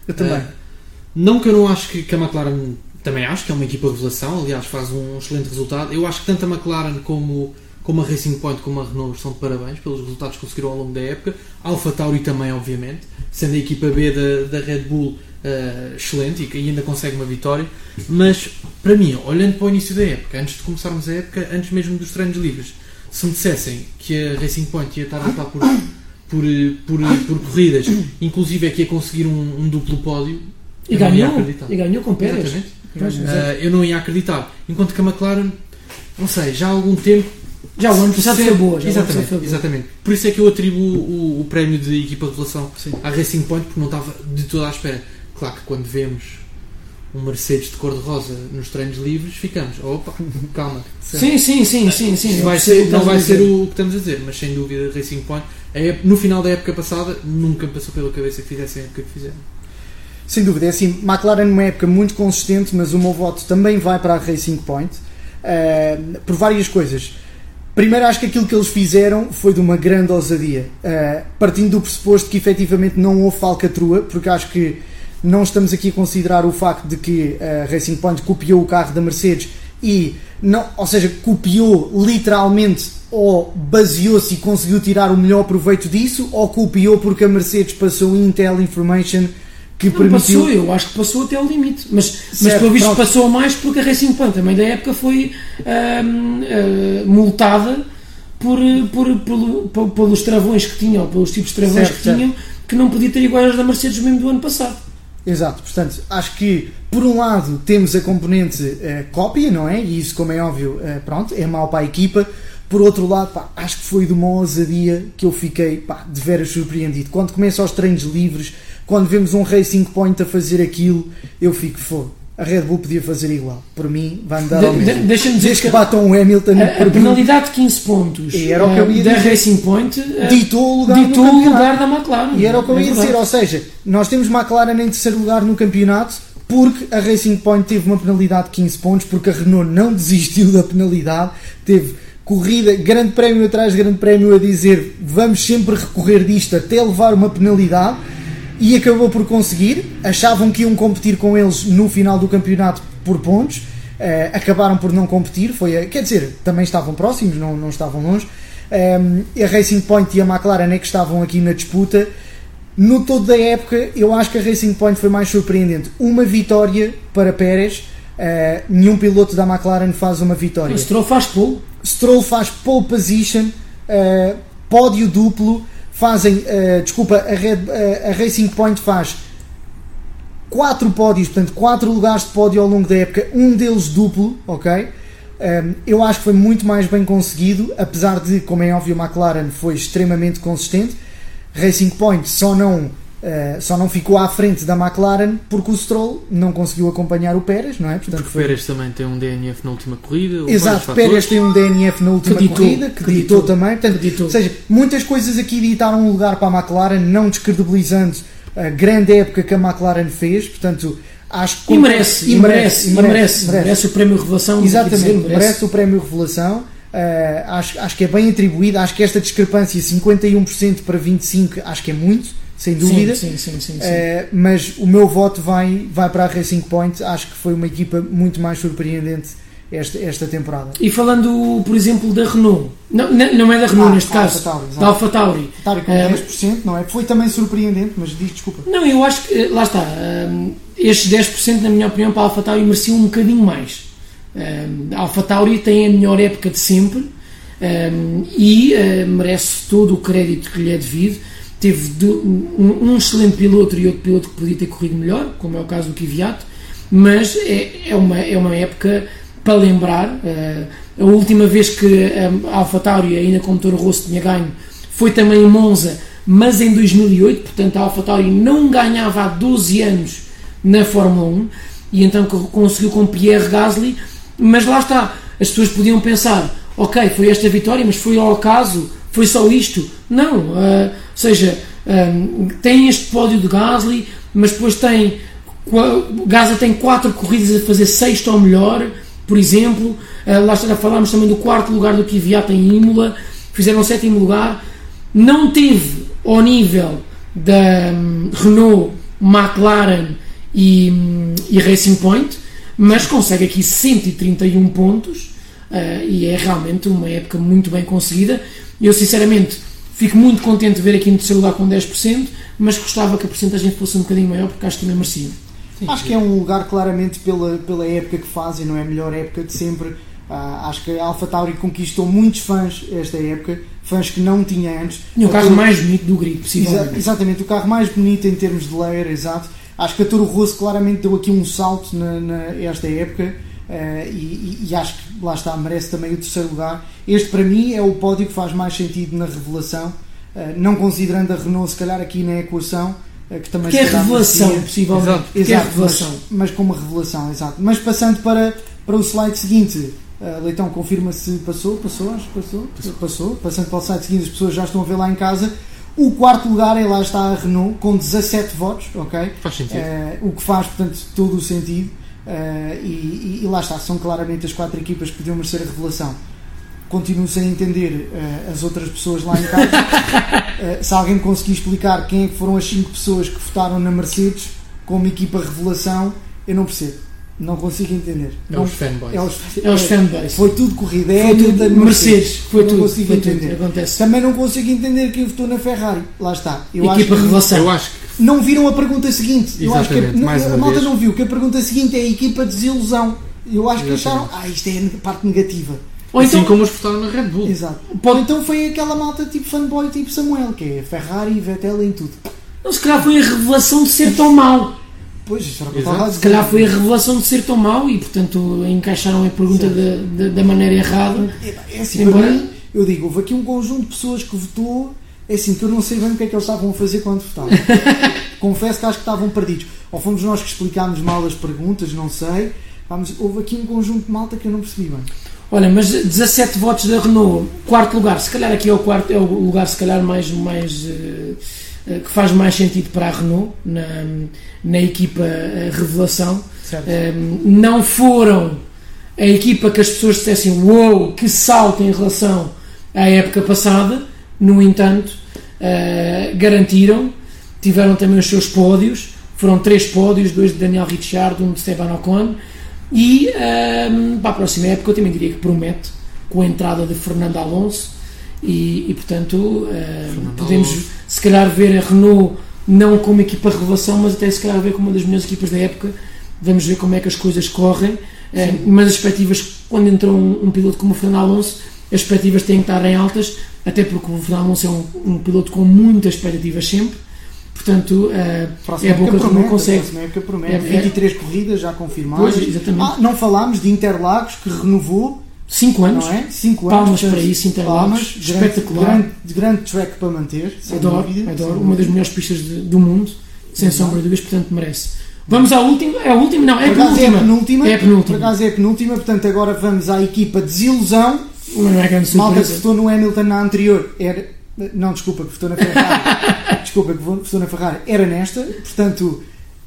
Eu também. Ah, Não que eu não acho que, que a McLaren também acho que é uma equipa de revelação, aliás faz um excelente resultado. Eu acho que tanto a McLaren como, como a Racing Point como a Renault estão de parabéns pelos resultados que conseguiram ao longo da época. A Alfa Tauri também, obviamente, sendo a equipa B da, da Red Bull uh, excelente e que ainda consegue uma vitória. Mas para mim, olhando para o início da época, antes de começarmos a época, antes mesmo dos treinos livres, se me dissessem que a Racing Point ia estar a lutar por, por, por, por corridas, inclusive é que ia conseguir um, um duplo pódio, e ganhou, e ganhou com Pérez. Exatamente. Uh, eu não ia acreditar. Enquanto que a McLaren, não sei, já há algum tempo. Já o ano passado foi boa. Já exatamente, foi boa. exatamente. Por isso é que eu atribuo o, o prémio de equipa de relação Sim. à Racing Point, porque não estava de toda à espera. Claro que quando vemos um Mercedes de cor-de-rosa nos treinos livres, ficamos, opa, (laughs) calma. Sim, sim, sim, sim, sim. Vai ser, não vai ser o que estamos a dizer, mas sem dúvida Racing Point, no final da época passada, nunca me passou pela cabeça que fizessem a época que fizeram. Sem dúvida, é assim, McLaren numa época muito consistente, mas o meu voto também vai para a Racing Point, uh, por várias coisas. Primeiro, acho que aquilo que eles fizeram foi de uma grande ousadia, uh, partindo do pressuposto que efetivamente não houve falcatrua, porque acho que não estamos aqui a considerar o facto de que a Racing Point copiou o carro da Mercedes e, não, ou seja, copiou literalmente ou baseou-se e conseguiu tirar o melhor proveito disso, ou copiou porque a Mercedes passou Intel Information que não permitiu... passou, eu acho que passou até ao limite. Mas, certo, mas pelo visto, passou mais porque a Racing Point também da época foi uh, multada por, por, por, por, pelos travões que tinham, pelos tipos de travões certo, que certo. tinham, que não podia ter iguais da Mercedes mesmo do ano passado. Exato, portanto, acho que por um lado temos a componente uh, cópia, não é? E isso, como é óbvio, uh, pronto, é mau para a equipa. Por outro lado, pá, acho que foi de uma ousadia que eu fiquei pá, de veras surpreendido. Quando começam os treinos livres, quando vemos um Racing Point a fazer aquilo, eu fico fogo. A Red Bull podia fazer igual. Por mim, vai dar ao mesmo. Deixa-me dizer Desde que, que batam o Hamilton. A, a penalidade de 15 pontos e era o que eu ia da dizer. Racing Point ditou o lugar, ditou o lugar da McLaren. E era o que eu ia é dizer. Ou seja, nós temos McLaren em terceiro lugar no campeonato porque a Racing Point teve uma penalidade de 15 pontos, porque a Renault não desistiu da penalidade, teve corrida, grande prémio atrás de grande prémio a dizer vamos sempre recorrer disto até levar uma penalidade e acabou por conseguir. Achavam que iam competir com eles no final do campeonato por pontos, uh, acabaram por não competir. Foi, a, quer dizer, também estavam próximos, não, não estavam longe. Um, a Racing Point e a McLaren é que estavam aqui na disputa. No todo da época, eu acho que a Racing Point foi mais surpreendente. Uma vitória para Pérez, uh, nenhum piloto da McLaren faz uma vitória. Stroll faz pole. Stroll faz pole position, uh, pódio duplo fazem, uh, desculpa, a, Red, uh, a Racing Point faz quatro pódios, portanto, quatro lugares de pódio ao longo da época, um deles duplo, ok? Um, ehm, eu acho que foi muito mais bem conseguido, apesar de, como é óbvio, McLaren foi extremamente consistente. Racing Point só não Uh, só não ficou à frente da McLaren porque o Stroll não conseguiu acompanhar o Pérez, não é? Portanto, porque o Pérez também tem um DNF na última corrida. Exato, Pérez tem um DNF na última que ditou, corrida que, que ditou, ditou, também. Portanto, ditou. Ou seja, muitas coisas aqui ditaram um lugar para a McLaren, não descredibilizando a grande época que a McLaren fez. Portanto, acho que. E merece, e merece, e merece, merece, merece, o prémio Revelação. Exatamente, dizer, merece. merece o prémio Revelação. Uh, acho, acho que é bem atribuído. Acho que esta discrepância, 51% para 25%, acho que é muito sem dúvida. Sim, sim, sim, uh, mas o meu voto vai, vai para a Racing Point. Acho que foi uma equipa muito mais surpreendente esta, esta temporada. E falando, por exemplo, da Renault, não, não é da Renault ah, neste caso, Tauri, da Alfa Tauri. Tauri com uh, 10%, não é? Foi também surpreendente, mas diz desculpa. Não, eu acho que, eh, lá está, um, estes 10%, na minha opinião, para a Alfa Tauri mereciam um bocadinho mais. Um, a Alfa Tauri tem a melhor época de sempre um, e uh, merece todo o crédito que lhe é devido teve um, excelente piloto e outro piloto que podia ter corrido melhor, como é o caso do Kvyat, mas é, é, uma, é uma época para lembrar. Uh, a última vez que a AlphaTauri, ainda com motor Rosso, tinha ganho foi também em Monza, mas em 2008, portanto a AlphaTauri não ganhava há 12 anos na Fórmula 1 e então conseguiu com Pierre Gasly, mas lá está, as pessoas podiam pensar, ok, foi esta vitória, mas foi ao acaso, foi só isto. Não, uh, seja, um, tem este pódio de Gasly, mas depois tem. Gasly tem quatro corridas a fazer sexto ou melhor, por exemplo. Uh, lá já falámos também do quarto lugar do Kvyat em Imola, fizeram sétimo lugar. Não teve ao nível da um, Renault, McLaren e, e Racing Point, mas consegue aqui 131 pontos uh, e é realmente uma época muito bem conseguida. Eu, sinceramente, fico muito contente de ver aqui no terceiro lugar com 10%, mas gostava que a porcentagem fosse um bocadinho maior porque acho que também merecia. Acho que é um lugar claramente pela, pela época que fazem, não é a melhor época de sempre. Ah, acho que a Alpha Tauri conquistou muitos fãs esta época, fãs que não tinha antes. E o carro mais bonito do grid, possivelmente. Exa exatamente, o carro mais bonito em termos de layer, exato. Acho que a Toro Rosso claramente deu aqui um salto na, na esta época uh, e, e, acho que lá está, merece também o terceiro lugar. Este para mim é o pódio que faz mais sentido na revelação, uh, não considerando a Renault se calhar aqui na equação. Uh, que também que é revelação, possivelmente. Exato, exato é revelação. Mas, mas com uma revelação, exato. Mas passando para, para o slide seguinte, Uh, Leitão confirma se passou, passou, acho que passou, passou, passou. Passando para o site seguinte, as pessoas já estão a ver lá em casa. O quarto lugar é lá está a Renault com 17 votos, ok? Faz sentido. Uh, o que faz, portanto, todo o sentido. Uh, e, e, lá está, são claramente as quatro equipas que podiam merecer a revelação. Continuo sem entender as outras pessoas lá em casa. (laughs) se alguém conseguir explicar quem é que foram as cinco pessoas que votaram na Mercedes como equipa revelação, eu não percebo. Não consigo entender. É não, os fanboys. É os, é os fanboys. Foi tudo corrida. É foi tudo da Mercedes. Foi não tudo. consigo foi entender. Tudo, acontece. Também não consigo entender quem votou na Ferrari. Lá está. Eu Equipa acho revelação. Eu acho que... Não viram a pergunta seguinte. Eu acho que a, mais a malta não viu que a pergunta seguinte é a equipa de desilusão. Eu acho Exatamente. que acharam, ah, isto é a parte negativa. Ou assim então, como os votaram na Red Bull. Exato. Ou então foi aquela malta tipo fanboy, tipo Samuel, que é Ferrari, Vettel em tudo. Não, se calhar foi a revelação de ser tão mau. Pois, isso era Exato. Se calhar foi a revelação de ser tão mau e, portanto, encaixaram a pergunta da, da, da, maneira errada. É, é assim, Embora... mim, eu digo, houve aqui um conjunto de pessoas que votou, é assim, que eu não sei bem o que é que eles estavam a fazer quando votavam. (laughs) Confesso que acho que estavam perdidos. Ou fomos nós que explicámos mal as perguntas, não sei. Vamos, houve aqui um conjunto de malta que eu não percebi bem. Olha, mas 17 votos da Renault, quarto lugar, se calhar aqui é o quarto, é o lugar se calhar mais, mais uh, que faz mais sentido para a Renault na, na equipa uh, revelação. não foram a equipa que as pessoas dissessem wow, que salto em relação à época passada, no entanto, garantiram, tiveram também os seus pódios, foram três pódios, dois de Daniel Ricciardo, um de Esteban Ocon, e um, para a próxima época eu também diria que promete com a entrada de Fernando Alonso e, e portanto um, podemos se calhar ver a Renault não como equipa revelação, mas até se calhar ver como uma das melhores equipas da época. Vamos ver como é que as coisas correm. Um, mas as expectativas, quando entrou um, um, piloto como o Fernando Alonso, as expectativas têm que estar em altas, até porque o Fernando Alonso é um, um piloto com muitas expectativas sempre Portanto, uh, é boca que não consegue. Época promete. É, 23 é, corridas já confirmadas. Pois, exatamente. Ah, não falámos de Interlagos, que renovou 5 anos. Não é? Cinco Palmas anos. para isso, Interlagos. espetacular. Grande, grande track para manter. Adoro, dúvida, adoro. Uma das melhores pistas de, do mundo, sem sombra de dúvidas, portanto merece. Vamos à última. É a última? Não, é a penúltima. É a penúltima. É a penúltima. Por acaso é a penúltima, portanto agora vamos à equipa Desilusão. Não é grande Malta que votou no Hamilton na anterior era não, desculpa, que votou na Ferrari. (laughs) desculpa, que votou na Ferrari. Era nesta. Portanto,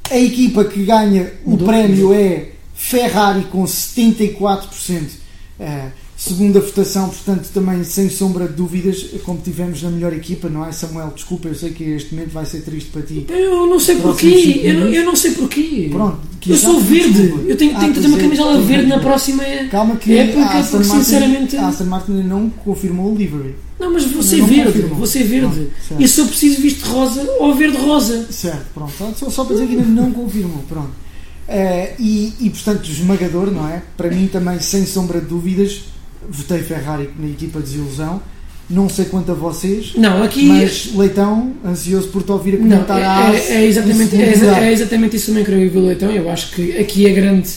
a equipa que ganha o prémio é Ferrari com 74%. Uh, segunda votação, portanto, também sem sombra de dúvidas, como tivemos na melhor equipa, não é? Samuel, desculpa, eu sei que este momento vai ser triste para ti. Eu não sei porquê, eu não, eu não sei porquê. Pronto, eu sou verde, desculpa. eu tenho, tenho que ter uma camisola verde na próxima Calma que época, a Aston porque Martin, sinceramente. A Aston Martin não confirmou o livery. Não, mas você não verde, confirmou. você verde. Pronto, e se eu preciso visto rosa ou verde rosa. Certo, pronto. Só, só para dizer que ainda não confirmou, pronto. Uh, e, e portanto, esmagador, não é? Para mim também, sem sombra de dúvidas, votei Ferrari na equipa de desilusão. Não sei quanto a vocês, não, aqui, mas Leitão, ansioso por te ouvir a comentar não, é, é, é, exatamente, é, é, exatamente isso também que eu vi Leitão. Eu acho que aqui a grande.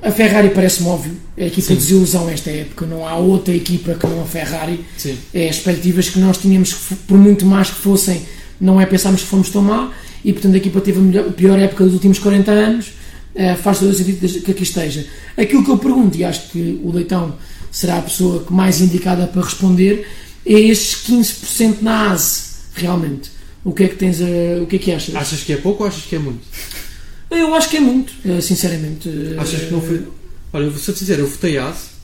A Ferrari parece-me óbvio, é a equipa Sim. de desilusão esta época. Não há outra equipa que não a Ferrari. Sim. É as expectativas que nós tínhamos, por muito mais que fossem, não é pensarmos que fomos tão mal. E portanto a equipa teve a, melhor, a pior época dos últimos 40 anos. Uh, faz todo o sentido que aqui esteja. Aquilo que eu pergunto, e acho que o Leitão será a pessoa mais indicada para responder, é estes 15% na ASE, realmente. O que é que tens a, o que é que achas? Achas que é pouco ou achas que é muito? Eu acho que é muito, eh, sinceramente. Achas que não foi. Olha, eu vou-te dizer, eu votei ASE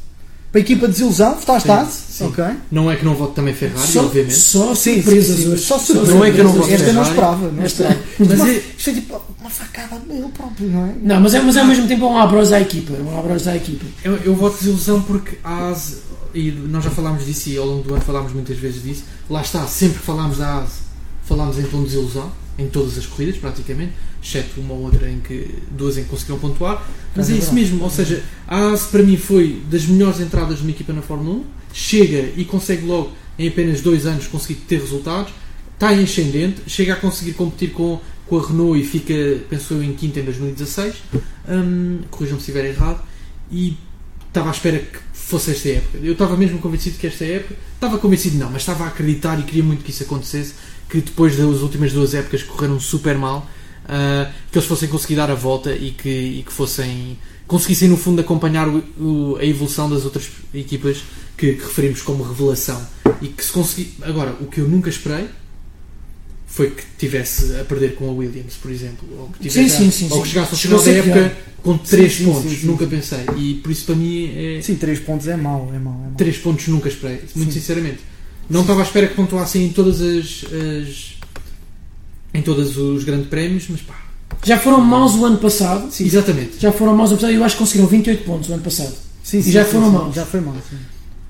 Para a equipa de desilusão, votaste Haas? sim. Ok. Não é que não voto também Ferrari, Só, obviamente. só Sim, surpresas sim, sim, hoje. só surpresas. Não é que eu não gosto Esta não esperava. Não Esta- esperava. Mas Uma- é- Isto é tipo uma facada ele próprio, não é? Não, mas é, mas é ao mesmo tempo um abraço à equipa. Um abraço à equipa. Eu, eu voto desilusão porque a AS, e nós já falámos disso e ao longo do ano falámos muitas vezes disso, lá está, sempre que falámos da AS, falámos em tom de desilusão, em todas as corridas praticamente, exceto uma ou outra em que duas em que conseguiram pontuar, mas é É isso mesmo, ou seja, a AS para mim foi das melhores entradas de uma equipa na Fórmula 1, chega e consegue logo em apenas dois anos conseguir ter resultados, está em ascendente, chega a conseguir competir com, com a Renault e fica, penso eu, em quinta em 2016, hum, corrijam-me se estiver errado, e estava à espera que fosse esta época. Eu estava mesmo convencido que esta época, estava convencido não, mas estava a acreditar e queria muito que isso acontecesse, que depois das últimas duas épocas correram super mal, ah, que eles fossem conseguir dar a volta e que, e que fossem conseguissem no fundo acompanhar o- o- a evolução das outras equipas que, que referimos como revelação e que se conseguir agora o que eu nunca esperei foi que tivesse a perder com a Williams por exemplo ou que, Sim, tivesse sim, sim. ou que chegasse ao final da a ser pior. época com 3 sim, pontos sim, sim. nunca pensei e por isso para mim é Sim, 3 pontos é mau, é mau. É mau. 3 pontos nunca esperei muito Sim. sinceramente não estava à espera que pontuassem em todas as, as em todos os grandes prémios mas pá Já foram maus o ano passado. exatamente Já foram maus o ano passado. Eu acho que conseguiram 28 pontos o ano passado. Sim, E já foram maus. Já foi mau, sim.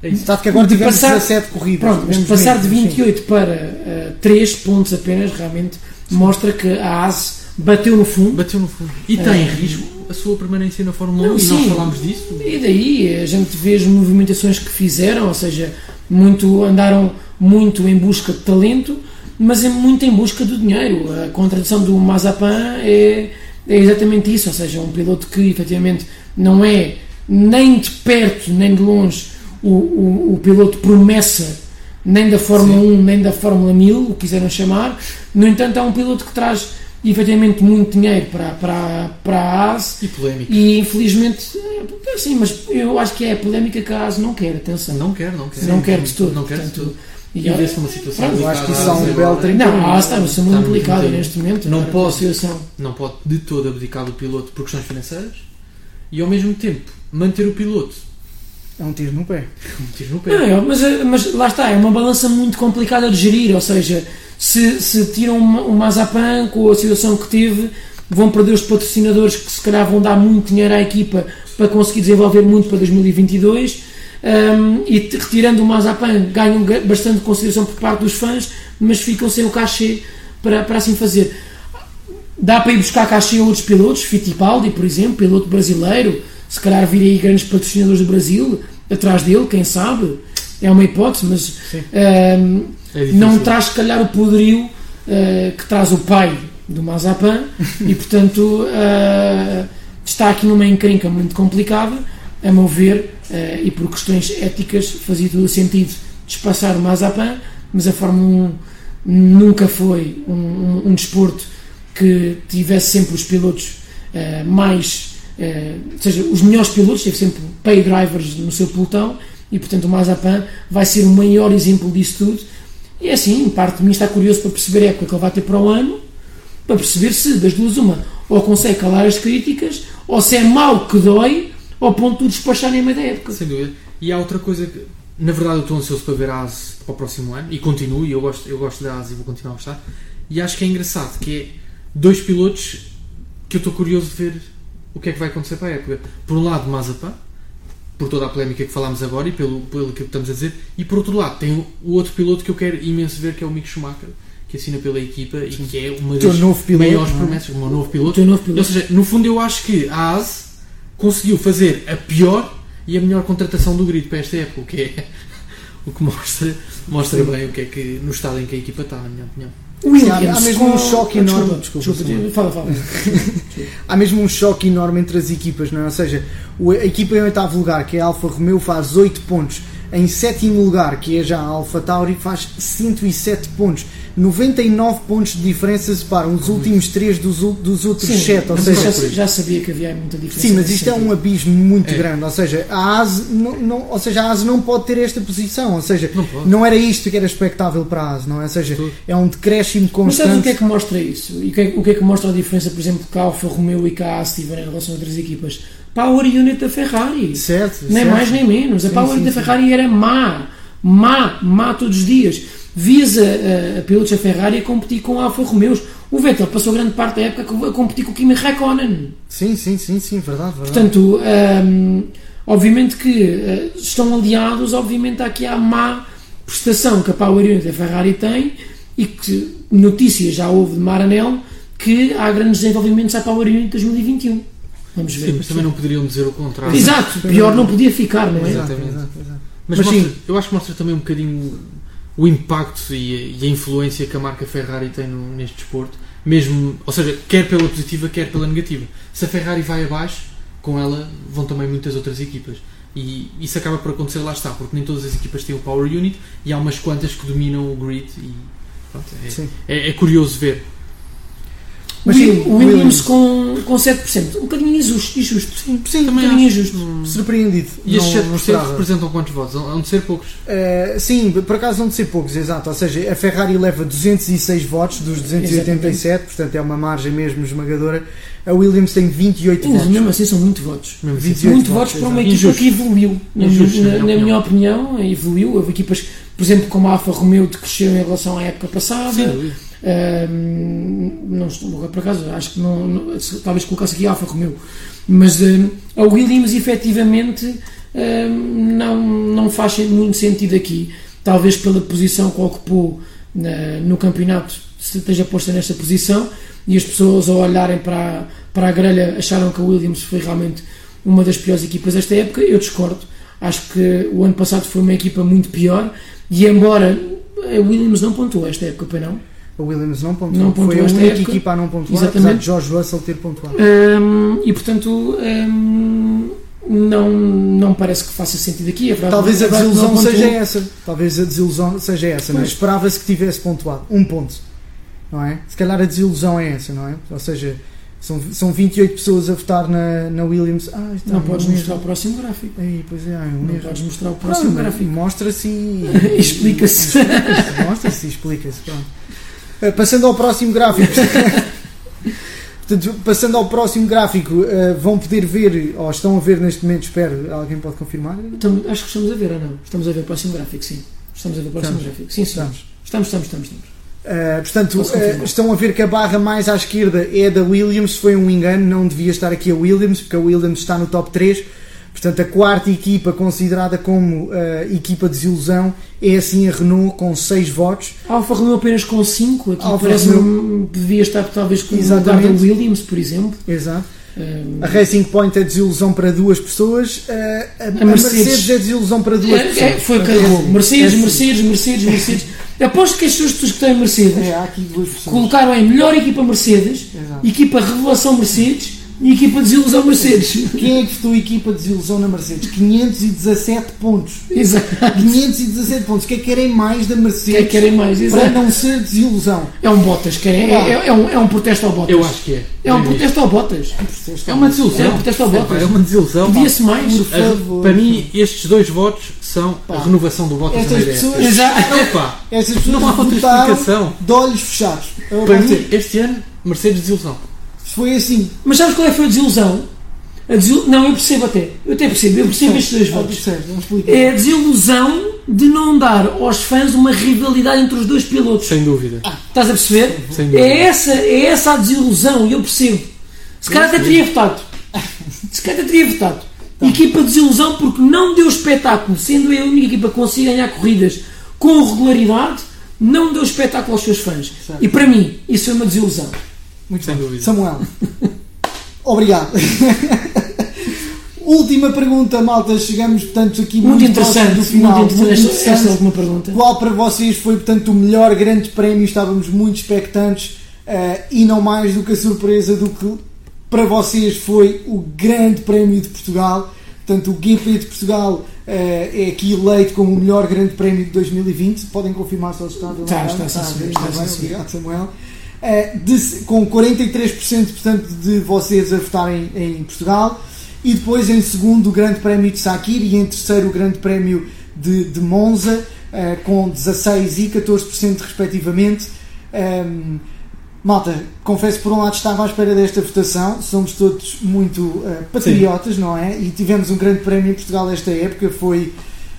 é isso. Tanto que agora De tivemos passar- 17 corridas. Pronto, mas passar de menos, sim. 28 para 3 pontos apenas realmente mostra que a ASE bateu no fundo. bateu no fundo e É. tem em risco a sua permanência na Fórmula 1 Não, e nós sim. falámos disso E daí a gente vê as movimentações que fizeram, ou seja, muito, andaram muito em busca de talento, mas é muito em busca do dinheiro. A contradição do Mazepin é, é exatamente isso, ou seja, um piloto que efetivamente não é nem de perto nem de longe o, o, o piloto promessa nem da Fórmula 1 nem da Fórmula 1000, o que quiseram chamar. No entanto, é um piloto que traz efetivamente muito dinheiro para, para, para a AS e polémica e infelizmente, é, sim, mas eu acho que é a polémica que a ASE não quer, atenção. não quer não quer não quer de todo. não quer de todo e e vê-se numa situação Pronto, eu acho que isso há um belo trinco. Não, a ASE está a ser muito delicada muito neste momento. Não a pode. situação. não pode de todo abdicar do piloto por questões financeiras e ao mesmo tempo manter o piloto É um tiro no pé. (laughs) um tiro no Não, pé é, mas, mas lá está, é uma balança muito complicada de gerir, ou seja, se, se tiram o Mazepin com a situação que teve, vão perder os patrocinadores que se calhar vão dar muito dinheiro à equipa para conseguir desenvolver muito para 2022 um, e retirando o Mazepin ganham ga- bastante consideração por parte dos fãs, mas ficam sem o cachê para, para assim fazer. Dá para ir buscar cachê a outros pilotos, Fittipaldi, por exemplo, piloto brasileiro, se calhar vir aí grandes patrocinadores do Brasil atrás dele, quem sabe? É uma hipótese, mas Sim. ehm, é não traz, se calhar, o poderio eh, que traz o pai do Mazepin (laughs) e, portanto, eh, está aqui numa encrenca muito complicada, a meu ver, eh, e por questões éticas fazia todo o sentido despassar o Mazepin, mas a Fórmula 1 nunca foi um, um, um desporto que tivesse sempre os pilotos mais, ou seja, os melhores pilotos, teve sempre pay drivers no seu pelotão e portanto o Mazepin vai ser o maior exemplo disso tudo e é assim, parte de mim está curioso para perceber a época que ele vai ter para o ano para perceber se das duas uma ou consegue calar as críticas ou se é mau que dói ao ponto de despachar em meio da época Sem dúvida. E há outra coisa que, na verdade, eu estou ansioso para ver a ASE para o próximo ano e continuo. E eu gosto, eu gosto da ASE e vou continuar a gostar. E acho que é engraçado que é dois pilotos que eu estou curioso de ver o que é que vai acontecer para a época. Por um lado, Mazepin, por toda a polémica que falámos agora e pelo, pelo que estamos a dizer. E por outro lado, tem o, outro piloto que eu quero imenso ver, que é o Mick Schumacher, que assina pela equipa e que é uma das piloto. maiores não é? promessas. O meu novo piloto. novo Ou piloto seja, no fundo eu acho que a ASE conseguiu fazer a pior e a melhor contratação do grid para esta época, o que é (laughs) o que mostra, mostra bem o que é que no estado em que a equipa está, na minha opinião. Sim, há- mesmo um choque enorme. desculpa, Desculpa, fala, fala (laughs) há mesmo um choque enorme entre as equipas, não é? Ou seja, a equipa em oitavo lugar, que é a Alfa Romeo, faz 8 pontos. Em sétimo lugar, que é já a Alfa Tauri, faz 107 pontos. 99 pontos de diferença separam os últimos 3 dos, dos outros Sim, 7. Ou mas seja, eu já, já sabia que havia muita diferença Sim, mas isto é um abismo muito É. grande. Ou seja, a ASE não, não- ou seja, a ASE não pode ter esta posição. Ou seja, Não não era isto que era expectável para a ASE, não é? Ou seja, Tudo. é um decréscimo Mas sabes o que é constante. que mostra isso? E o que é, o que é que mostra a diferença, por exemplo, que a Alfa Romeo e que a AS tiveram em relação a outras equipas? Power Unit da Ferrari. Certo. Nem certo. mais nem menos. A Sim, Power sim, Unit da. Ferrari era má. Má, má todos os dias. Vias a, a, a pilotos da Ferrari a competir com a Alfa Romeos. O Vettel passou grande parte da época a competir com o Kimi Raikkonen. Sim, sim, sim, sim, verdade, verdade. Portanto, hum, obviamente que eh, estão aliados, obviamente aqui há má prestação que a Power Unit da Ferrari tem e que notícias já houve de Maranello que há grandes desenvolvimentos à Power Unit 2021. Vamos ver. Sim, mas também não poderiam dizer o contrário. Exato, pior não podia ficar, não é? Exatamente. exato, exato. Mas, Mas mostra- sim. eu acho que mostra também um bocadinho o impacto e a, e a influência que a marca Ferrari tem no- neste desporto, mesmo, ou seja, quer pela positiva, quer pela negativa. Se a Ferrari vai abaixo, com ela vão também muitas outras equipas. E isso acaba por acontecer, lá está, porque nem todas as equipas têm o Power Unit e há umas quantas que dominam o grid e pronto, é, é- é curioso ver. Mas sim, o Williams, Williams. com, com 7%, um bocadinho injusto, injusto. Sim, Sim, um bocadinho injusto. Hum. Surpreendido. E estes Não- 7% não esperava. representam quantos votos? Hão de ser poucos. Uh, sim, por acaso não de ser poucos, exato. Ou seja, a Ferrari leva 206 votos dos 287, portanto é uma margem mesmo esmagadora. A Williams tem 28 Mas votos. mesmo assim são muito votos. Mesmo assim. 28 muito votos para uma equipa Injusto. que evoluiu. Na, Injusto, na- na na minha minha opinião, evoluiu. Houve equipas, por exemplo, como a Alfa Romeo, que cresceram em relação à época passada. Não estou por acaso, acho que não, não- talvez colocasse aqui Alfa Romeo. Mas ahm, a Williams, efetivamente, não, não faz muito sentido aqui. Talvez pela posição que ocupou na- no campeonato, esteja posta nesta posição e as pessoas, ao olharem para, para a grelha, acharam que a Williams foi realmente uma das piores equipas desta época. Eu discordo. Acho que o ano passado foi uma equipa muito pior e, embora a Williams não pontuou esta época, pois não? A Williams não pontuou. Não pontuou Foi a única época. equipa a não pontuar, Exatamente. apesar de George Russell ter pontuado. Hum, e portanto hum, não, não parece que faça sentido aqui. É Talvez a é não desilusão seja essa. Talvez a desilusão seja essa, é? Pois. Esperava-se que tivesse pontuado. Um ponto. Não é? Se calhar a desilusão é essa, não é? Ou seja, são, são 28 pessoas a votar na, na Williams. Ah, está Não um podes erro. mostrar o próximo gráfico. Aí, pois é, um Não erro. podes mostrar o próximo mas gráfico. Mostra-se e. (laughs) Explica-se. Mostra-se e explica-se. pronto. Eh, Passando ao próximo gráfico. (laughs) Portanto, passando ao próximo gráfico, eh, vão poder ver, ou estão a ver neste momento, espero, alguém pode confirmar? Estamos- acho que estamos a ver ou não? Estamos a ver o próximo gráfico, sim. Estamos a ver o próximo Estamos. gráfico. Sim, sim. Estamos. Estamos, estamos, estamos. estamos. Uh, portanto, uh, estão a ver que a barra mais à esquerda é da Williams. Foi um engano, não devia estar aqui a Williams, porque a Williams está no top 3. Portanto, a quarta equipa considerada como uh, equipa de desilusão é assim a Renault com 6 votos. A Alfa Romeo apenas com 5. Aqui Alfa parece-me que devia estar talvez com o Exatamente. Williams, por exemplo. Exato. Hum, A Racing Point é desilusão para duas pessoas. Uh, a, a Mercedes- Mercedes. é desilusão para duas é, pessoas. é, foi o é carregou. Mercedes, é. Mercedes, Mercedes, Mercedes. (laughs) Aposto que as pessoas que em Mercedes É, colocaram em melhor equipa Mercedes, Exato. equipa revelação Mercedes e equipa desilusão Mercedes. Quem é que votou a equipa de desilusão na Mercedes? 517 pontos. Exato. 517 pontos. O que é que querem mais da O que é Mercedes que querem mais? para Exato. não ser desilusão? É um Bottas, querem. É, é, é um, é um protesto ao Bottas. Eu acho que é. É um protesto ao Bottas. É uma desilusão. É um protesto ao Epá, Bottas. É uma desilusão. Podia-se mais. Por favor. para mim, estes dois votos são Pá. a renovação do voto Estas da ideia. pessoas- Exato. Epá, Estas pessoas não há outra explicação. de olhos fechados. Para mim, dizer, este ano, Mercedes desilusão. Foi assim. Mas sabes qual é que foi a desilusão? A desil... Não, eu percebo até. Eu até percebo. Eu percebo estes dois Ah, votos. É a desilusão de não dar aos fãs uma rivalidade entre os dois pilotos. Sem dúvida. Estás a perceber? Sem dúvida. É essa, é essa a desilusão, e eu percebo. Se calhar até teria votado. Se calhar até teria votado. Equipa de desilusão porque não deu espetáculo, sendo a única equipa que consiga ganhar corridas com regularidade, não deu espetáculo aos seus fãs. Certo. E para mim, isso é uma desilusão. Muito Sem bem. dúvida. Samuel. (laughs) Obrigado. (laughs) Última pergunta, malta. Chegamos, portanto, aqui muito, Muito próximo interessante, do final. muito interessante esta, esta última pergunta. Qual para vocês foi, portanto, o melhor grande prémio? Estávamos muito expectantes eh, e não mais do que a surpresa do que para vocês foi o grande prémio de Portugal. Portanto, o GP de Portugal eh, é aqui eleito como o melhor grande prémio de 2020. Podem confirmar se ele está. Dona Está, Ana? está, sim, a senhor, ver, está, ainda sim, bem, senhor. Obrigado, Eh, de- com 43% portanto, de vocês a votarem em Portugal. E depois, em segundo, o Grande Prémio de Sakir e em terceiro, o Grande Prémio de, de Monza, eh, com 16% e 14% respectivamente. Ehm, Malta, confesso por um lado estava à espera desta votação, somos todos muito uh, patriotas, não é? E tivemos um grande prémio em Portugal esta época, foi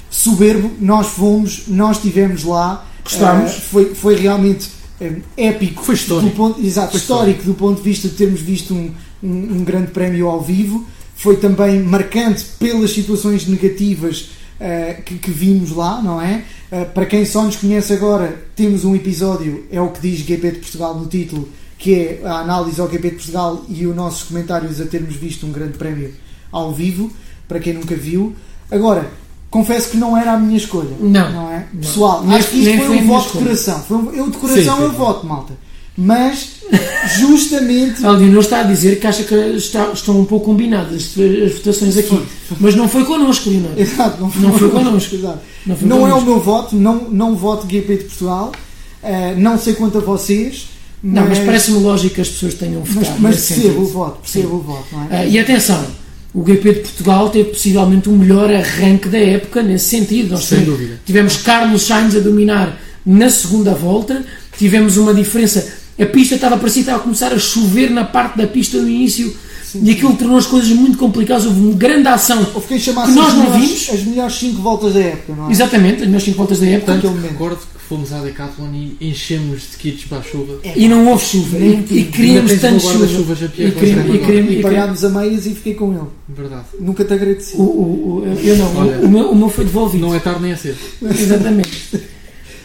soberbo, nós fomos, nós estivemos lá, Gostámos. Uh, foi, foi realmente épico. Foi histórico. Do ponto, exato, Foi histórico do ponto de vista de termos visto um, um, um grande prémio ao vivo. Foi também marcante pelas situações negativas uh, que, que vimos lá, não é? Uh, para quem só nos conhece agora, temos um episódio, é o que diz GP de Portugal no título, que é a análise ao GP de Portugal e os nossos comentários a termos visto um grande prémio ao vivo, para quem nunca viu. Agora, confesso que não era a minha escolha. Não. é? Não. Pessoal, Nem- acho que isto foi foi um voto de escolha. coração. Foi um- eu de coração Sim, eu sim. voto, malta. Mas, justamente. (laughs) A Leonor está a dizer que acha que está- estão um pouco combinadas as votações aqui. Mas não foi connosco, Leonor. Exato, não, Não foi connosco. Exato. Não foi Não é o connosco. meu voto, não, não voto GP de Portugal. Uh, não sei quanto a vocês. Não, mas parece-me lógico que as pessoas tenham Mas, votado. mas nesse percebo o voto, percebo o voto, não é? Ah, e atenção, o GP de Portugal teve possivelmente o melhor arranque da época nesse sentido. Nós Sem tivemos- dúvida. Tivemos Carlos Sainz a dominar na segunda volta, tivemos uma diferença. A pista estava parecia que estava a começar a chover na parte da pista no início e aquilo tornou as coisas muito complicadas. Houve uma grande ação. Que nós não melhores, vimos. as melhores 5 voltas da época, não é? Exatamente, as melhores 5 voltas da época. Naquele Tanto momento. recordo que fomos à Decathlon e enchemos de kits para a chuva. E não houve chuva. Nem E, e queríamos tanto chuva. a Pierre E queríamos- e queríamos- E pagámos a meias e fiquei com ele. Verdade. Nunca te agradeci. O, o, o- eu não, Olha, o, meu, o meu foi devolvido. Não é tarde nem é cedo. (laughs) Exatamente.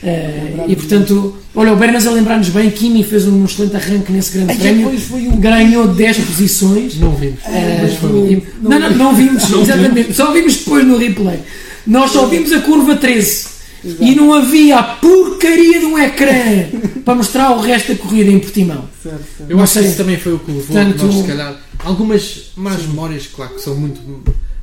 Eh, e portanto, olha, o Bernas a lembrar-nos bem, Kimi fez um excelente arranque nesse grande Ai, prémio, depois foi um- ganhou 10 posições. Não vimos. Mas foi- e- não, não, não vimos, exatamente, só vimos depois no replay. Nós só vimos a curva 13 e não havia a porcaria de um ecrã (laughs) para mostrar o resto da corrida em Portimão. Certo, certo. Eu acho que isso também foi o que levou Portanto- nós, se calhar, algumas más memórias, claro que são muito,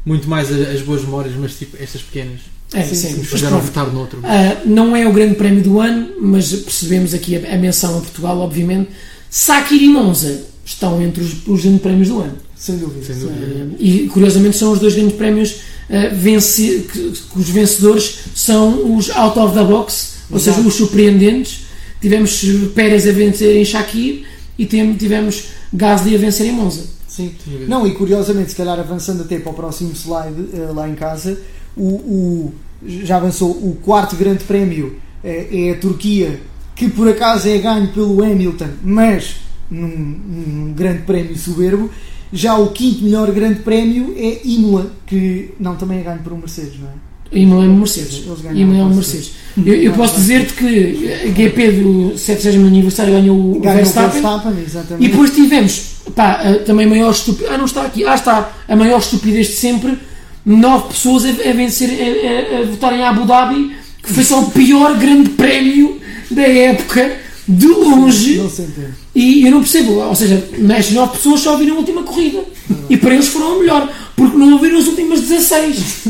muito mais as boas memórias, mas tipo, estas pequenas É, Sim, sim, sim, nos fizeram votar noutro. Ah, não é o grande prémio do ano, mas percebemos aqui a, a menção a Portugal, obviamente. Sakir e Monza estão entre os, os grandes prémios do ano. Sem dúvida. Sem dúvida. Uh, e curiosamente são os dois grandes prémios uh, vence- que, que os vencedores são os out of the box, ou Exato. seja, os surpreendentes. Tivemos Pérez a vencer em Shakir e tivemos Gasly a vencer em Monza. Sim. Não, e curiosamente, se calhar avançando até para o próximo slide eh, lá em casa, o, o- já avançou o quarto grande prémio eh, é a Turquia, que por acaso é ganho pelo Hamilton, mas num, num grande prémio soberbo. Já o quinto melhor grande prémio é Imola, que não também é ganho por um Mercedes, não é? Imola é um Mercedes. Imola é um Mercedes. Eu, eu posso dizer-te que a GP do 70 aniversário ganhou o Ganhou o Verstappen. Verstappen, E depois tivemos, pá, a, também a maior estupidez. Ah, não está aqui. Ah, está. A maior estupidez de sempre. Nove pessoas a, a vencer, a, a, a votarem em Abu Dhabi, que foi só o pior grande prémio da época, de longe. Não se entende. E eu não percebo. Ou seja, nestas nove pessoas só ouviram a última corrida. E para eles foram a melhor, porque não ouviram as últimas 16.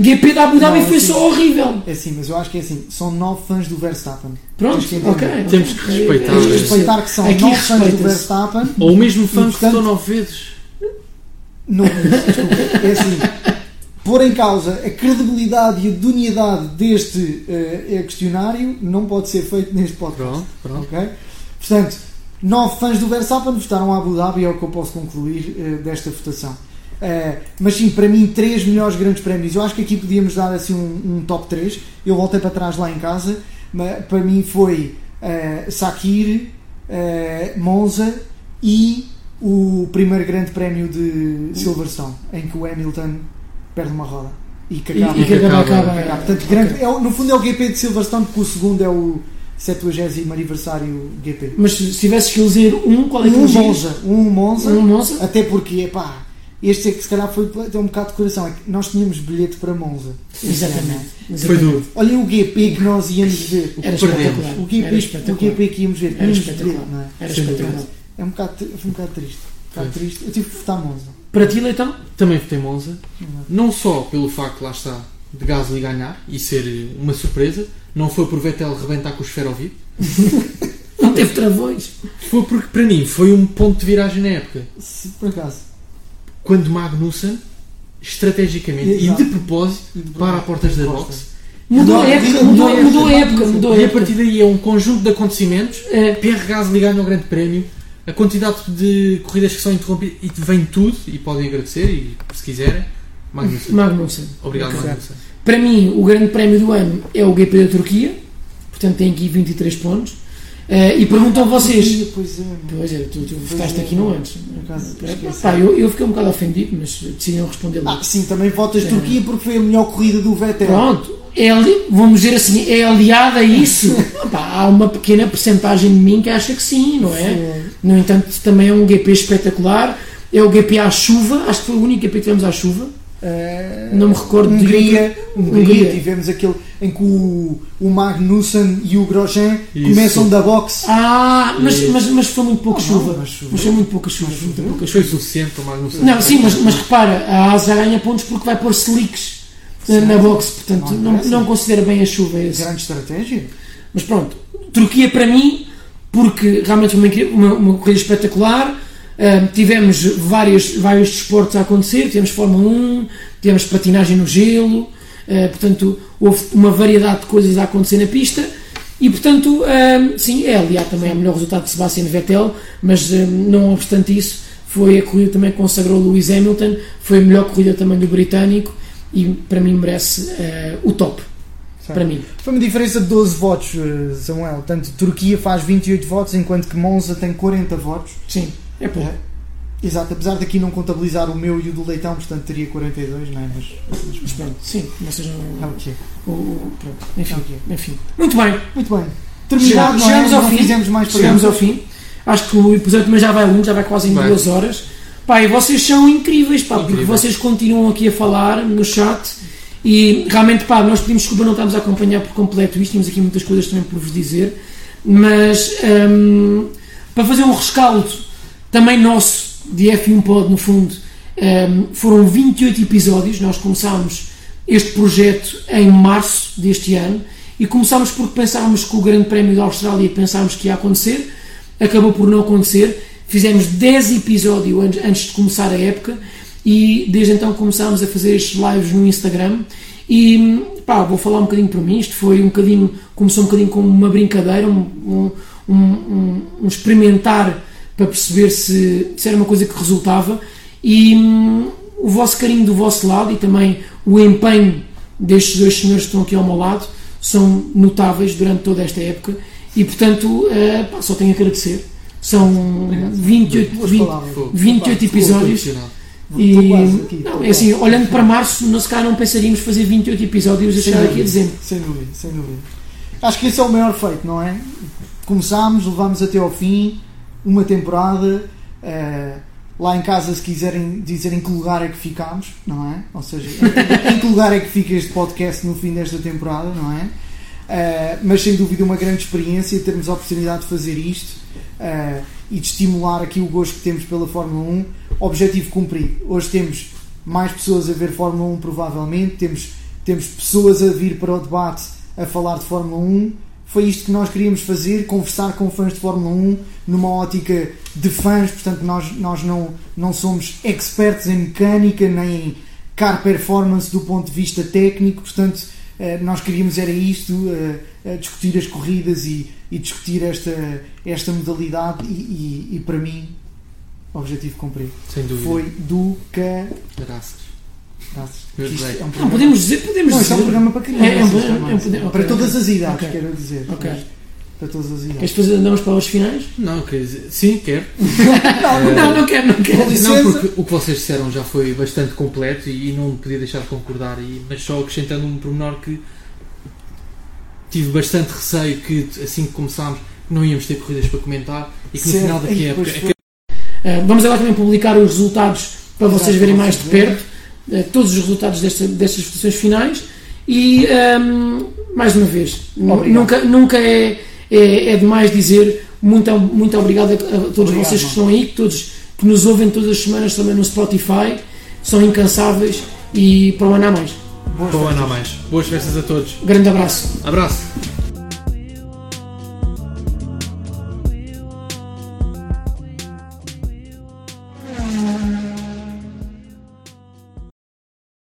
GP da Abu Dhabi Não, foi assim- só horrível. É assim, mas eu acho que é assim, são nove fãs do Verstappen. Pronto, Tens que entender. ok. Temos que respeitar. Tens que respeitar que são Aqui nove fãs do. Verstappen. Ou o mesmo fã que portanto- votou nove vezes. Não, desculpa, é assim. Pôr em causa a credibilidade e a idoneidade deste eh, questionário não pode ser feito neste podcast. Pronto, pronto. ok? Portanto, nove fãs do Verstappen votaram a Abu Dhabi, é o que eu posso concluir eh, desta votação. Eh, mas sim, para mim, três melhores grandes prémios. Eu acho que aqui podíamos dar assim um, um top 3. Eu voltei para trás lá em casa, mas para mim foi eh, Sakir, eh, Monza e o primeiro grande prémio de Silverstone, em que o Hamilton perde uma roda. E que acaba. e que acaba, acaba- acaba- acaba. Portanto, grande, é, o- no fundo é o GP de Silverstone, porque o segundo é o 70 aniversário GP. Mas se se tivesses que eleger um, qual é que Um? Monza, um Monza, Um Monza? até porque, pá, este é que se calhar foi até um bocado de coração, é que nós tínhamos bilhete para Monza. este ano. Exatamente. Foi Exatamente. duro. Olhem o GP que nós íamos ver. Era espetacular. O GP, Era o espetacular. GP que íamos ver, Era íamos espetacular. ver, é? Era espetacular. É um bocado, foi um bocado triste. Um bocado triste. Eu tive que votar Monza. Para ti, Leitão? Também votei Monza. Não só pelo facto, lá está, de Gasly ganhar e ser eh, uma surpresa, não foi por Vettel rebentar com o esferovite, (laughs) Não teve travões. foi porque para mim foi um ponto de viragem na época. Se por acaso. Quando Magnussen, estrategicamente Exato. e de propósito, E de para a portas da box Mudou a época, mudou mudou, a mudou a época. época, mudou a E a época. partir daí é um conjunto de acontecimentos. É, Pierre Gasly ganha o Grande Prémio. A quantidade de corridas que são interrompidas e vem tudo. E podem agradecer, e se quiserem. Magnussen. Magnussen. Obrigado, Exato. Magnussen. Para mim, o grande prémio do ano é o GP da Turquia, portanto tem aqui 23 pontos. Eh, e perguntam vocês. Pois é. Pois é, tu, tu Pois votaste é, aqui no antes. pá, eu, eu fiquei um bocado ofendido, mas decidiram responder Ah, logo. sim, também votas É. Turquia porque foi a melhor corrida do Vettel. Pronto, é ali- vamos dizer assim, é aliada a isso. (laughs) Pá, há uma pequena percentagem de mim que acha que sim, não é? No entanto, também é um GP espetacular. É o GP à chuva, acho que foi o único GP que tivemos à chuva. Eh, Não me recordo de Hungria, Hungria, Hungria. tivemos aquele em que o, o Magnussen e o Grosjean Isso. começam da boxe. Ah, mas, mas, mas foi muito pouca Não, não, chuva. mas chuva. Mas foi muito pouca chuva. Muito pouca Foi chuva. suficiente para o Magnussen. Não, sim, mas, mas repara, a Asa ganha pontos porque vai pôr slicks na box, portanto Não não, não considera bem a chuva esse. Grande estratégia. Mas pronto, Turquia para mim, porque realmente foi uma, uma, uma corrida espetacular. Ahm, tivemos vários, vários desportos a acontecer, tivemos Fórmula 1, tivemos patinagem no gelo, ah, portanto houve uma variedade de coisas a acontecer na pista e portanto sim, é aliado também ao melhor resultado de Sebastian Vettel, mas não obstante isso foi a corrida também que consagrou Lewis Hamilton, foi a melhor corrida também do britânico e para mim merece ah, o top, para mim. Foi uma diferença de 12 votos, eh, Samuel. Portanto, Turquia faz 28 votos, enquanto que Monza tem 40 votos. Sim, é pouco. Exato, apesar daqui não contabilizar o meu e o do Leitão, portanto teria 42, não é? Mas, mas, Mas pronto, sim, vocês é não. o que é. O, o- pronto, enfim, É o que é. enfim. Muito bem, Muito bem. Terminado, Chegamos- não é? chegamos ao não fim. fizemos mais chegamos ao fim. Acho que o episódio também já vai longo, já vai quase em duas horas. Pá, e vocês são incríveis, pá, porque vocês continuam aqui a falar no chat e realmente, pá, nós pedimos desculpa não estamos a acompanhar por completo isto, tínhamos aqui muitas coisas também por vos dizer, mas hum, para fazer um rescaldo também nosso de F1 Pod, no fundo, hum, foram 28 episódios, nós começámos este projeto em março deste ano e começámos porque pensávamos que o Grande Prémio da Austrália pensávamos que ia acontecer, acabou por não acontecer. Fizemos 10 episódios an- antes de começar a época e desde então começámos a fazer estes lives no Instagram. E pá, vou falar um bocadinho por mim. Isto foi um bocadinho, começou um bocadinho como uma brincadeira, um, um, um, um- experimentar para perceber se, se era uma coisa que resultava. E hum, o vosso carinho do vosso lado e também o empenho destes dois senhores que estão aqui ao meu lado são notáveis durante toda esta época e portanto eh, pá, só tenho a agradecer. São 28, Boas 20, palavras. 28 episódios e não, é assim, olhando para março, não se calhar não pensaríamos fazer 28 episódios e chegar aqui a dezembro. Sem dúvida, sem dúvida. Acho que esse é o maior feito, não é? Começámos, levámos até ao fim, uma temporada. eh, lá em casa, se quiserem dizer em que lugar é que ficámos, não é? Ou seja, em, que lugar é que fica este podcast no fim desta temporada, não é? Eh, mas sem dúvida uma grande experiência termos a oportunidade de fazer isto eh, e de estimular aqui o gosto que temos pela Fórmula 1. Objetivo cumprido. Hoje temos mais pessoas a ver Fórmula 1, provavelmente, temos, temos pessoas a vir para o debate a falar de Fórmula 1. Foi isto que nós queríamos fazer, conversar com fãs de Fórmula 1 numa ótica de fãs, portanto nós, nós não, não somos expertos em mecânica nem em car performance do ponto de vista técnico, portanto eh, nós queríamos era isto, eh, discutir as corridas e, e discutir esta, esta modalidade e, e- e, para mim objetivo cumprido. Sem dúvida. Foi do ca... Graças. É um Não, podemos dizer, podemos Não, isto é um dizer. programa para crianças. É, é um- é um- é um- para ok, todas as idades, ok. quero dizer. Ok. Para todas as idades. Queres fazer, andamos para os finais? Não, quer dizer, sim, quero. (laughs) Não, não, não quero, não quero. Não, porque o que vocês disseram já foi bastante completo e, e não podia deixar de concordar, e, mas só acrescentando um pormenor que tive bastante receio que assim que começámos não íamos ter corridas para comentar e que no Certo. final daqui a pois época foi. Uh, vamos agora também publicar os resultados para vocês Exato, verem para mais de vocês verem. perto uh, todos os resultados desta, destas votações finais e um, mais uma vez nunca, nunca é, é, é demais dizer muito, muito obrigado a, a todos Obrigado, vocês que estão aí que todos que nos ouvem todas as semanas também no Spotify são incansáveis e para o ano há mais Boas o ano a mais. Boas festas a todos. grande abraço Abraço.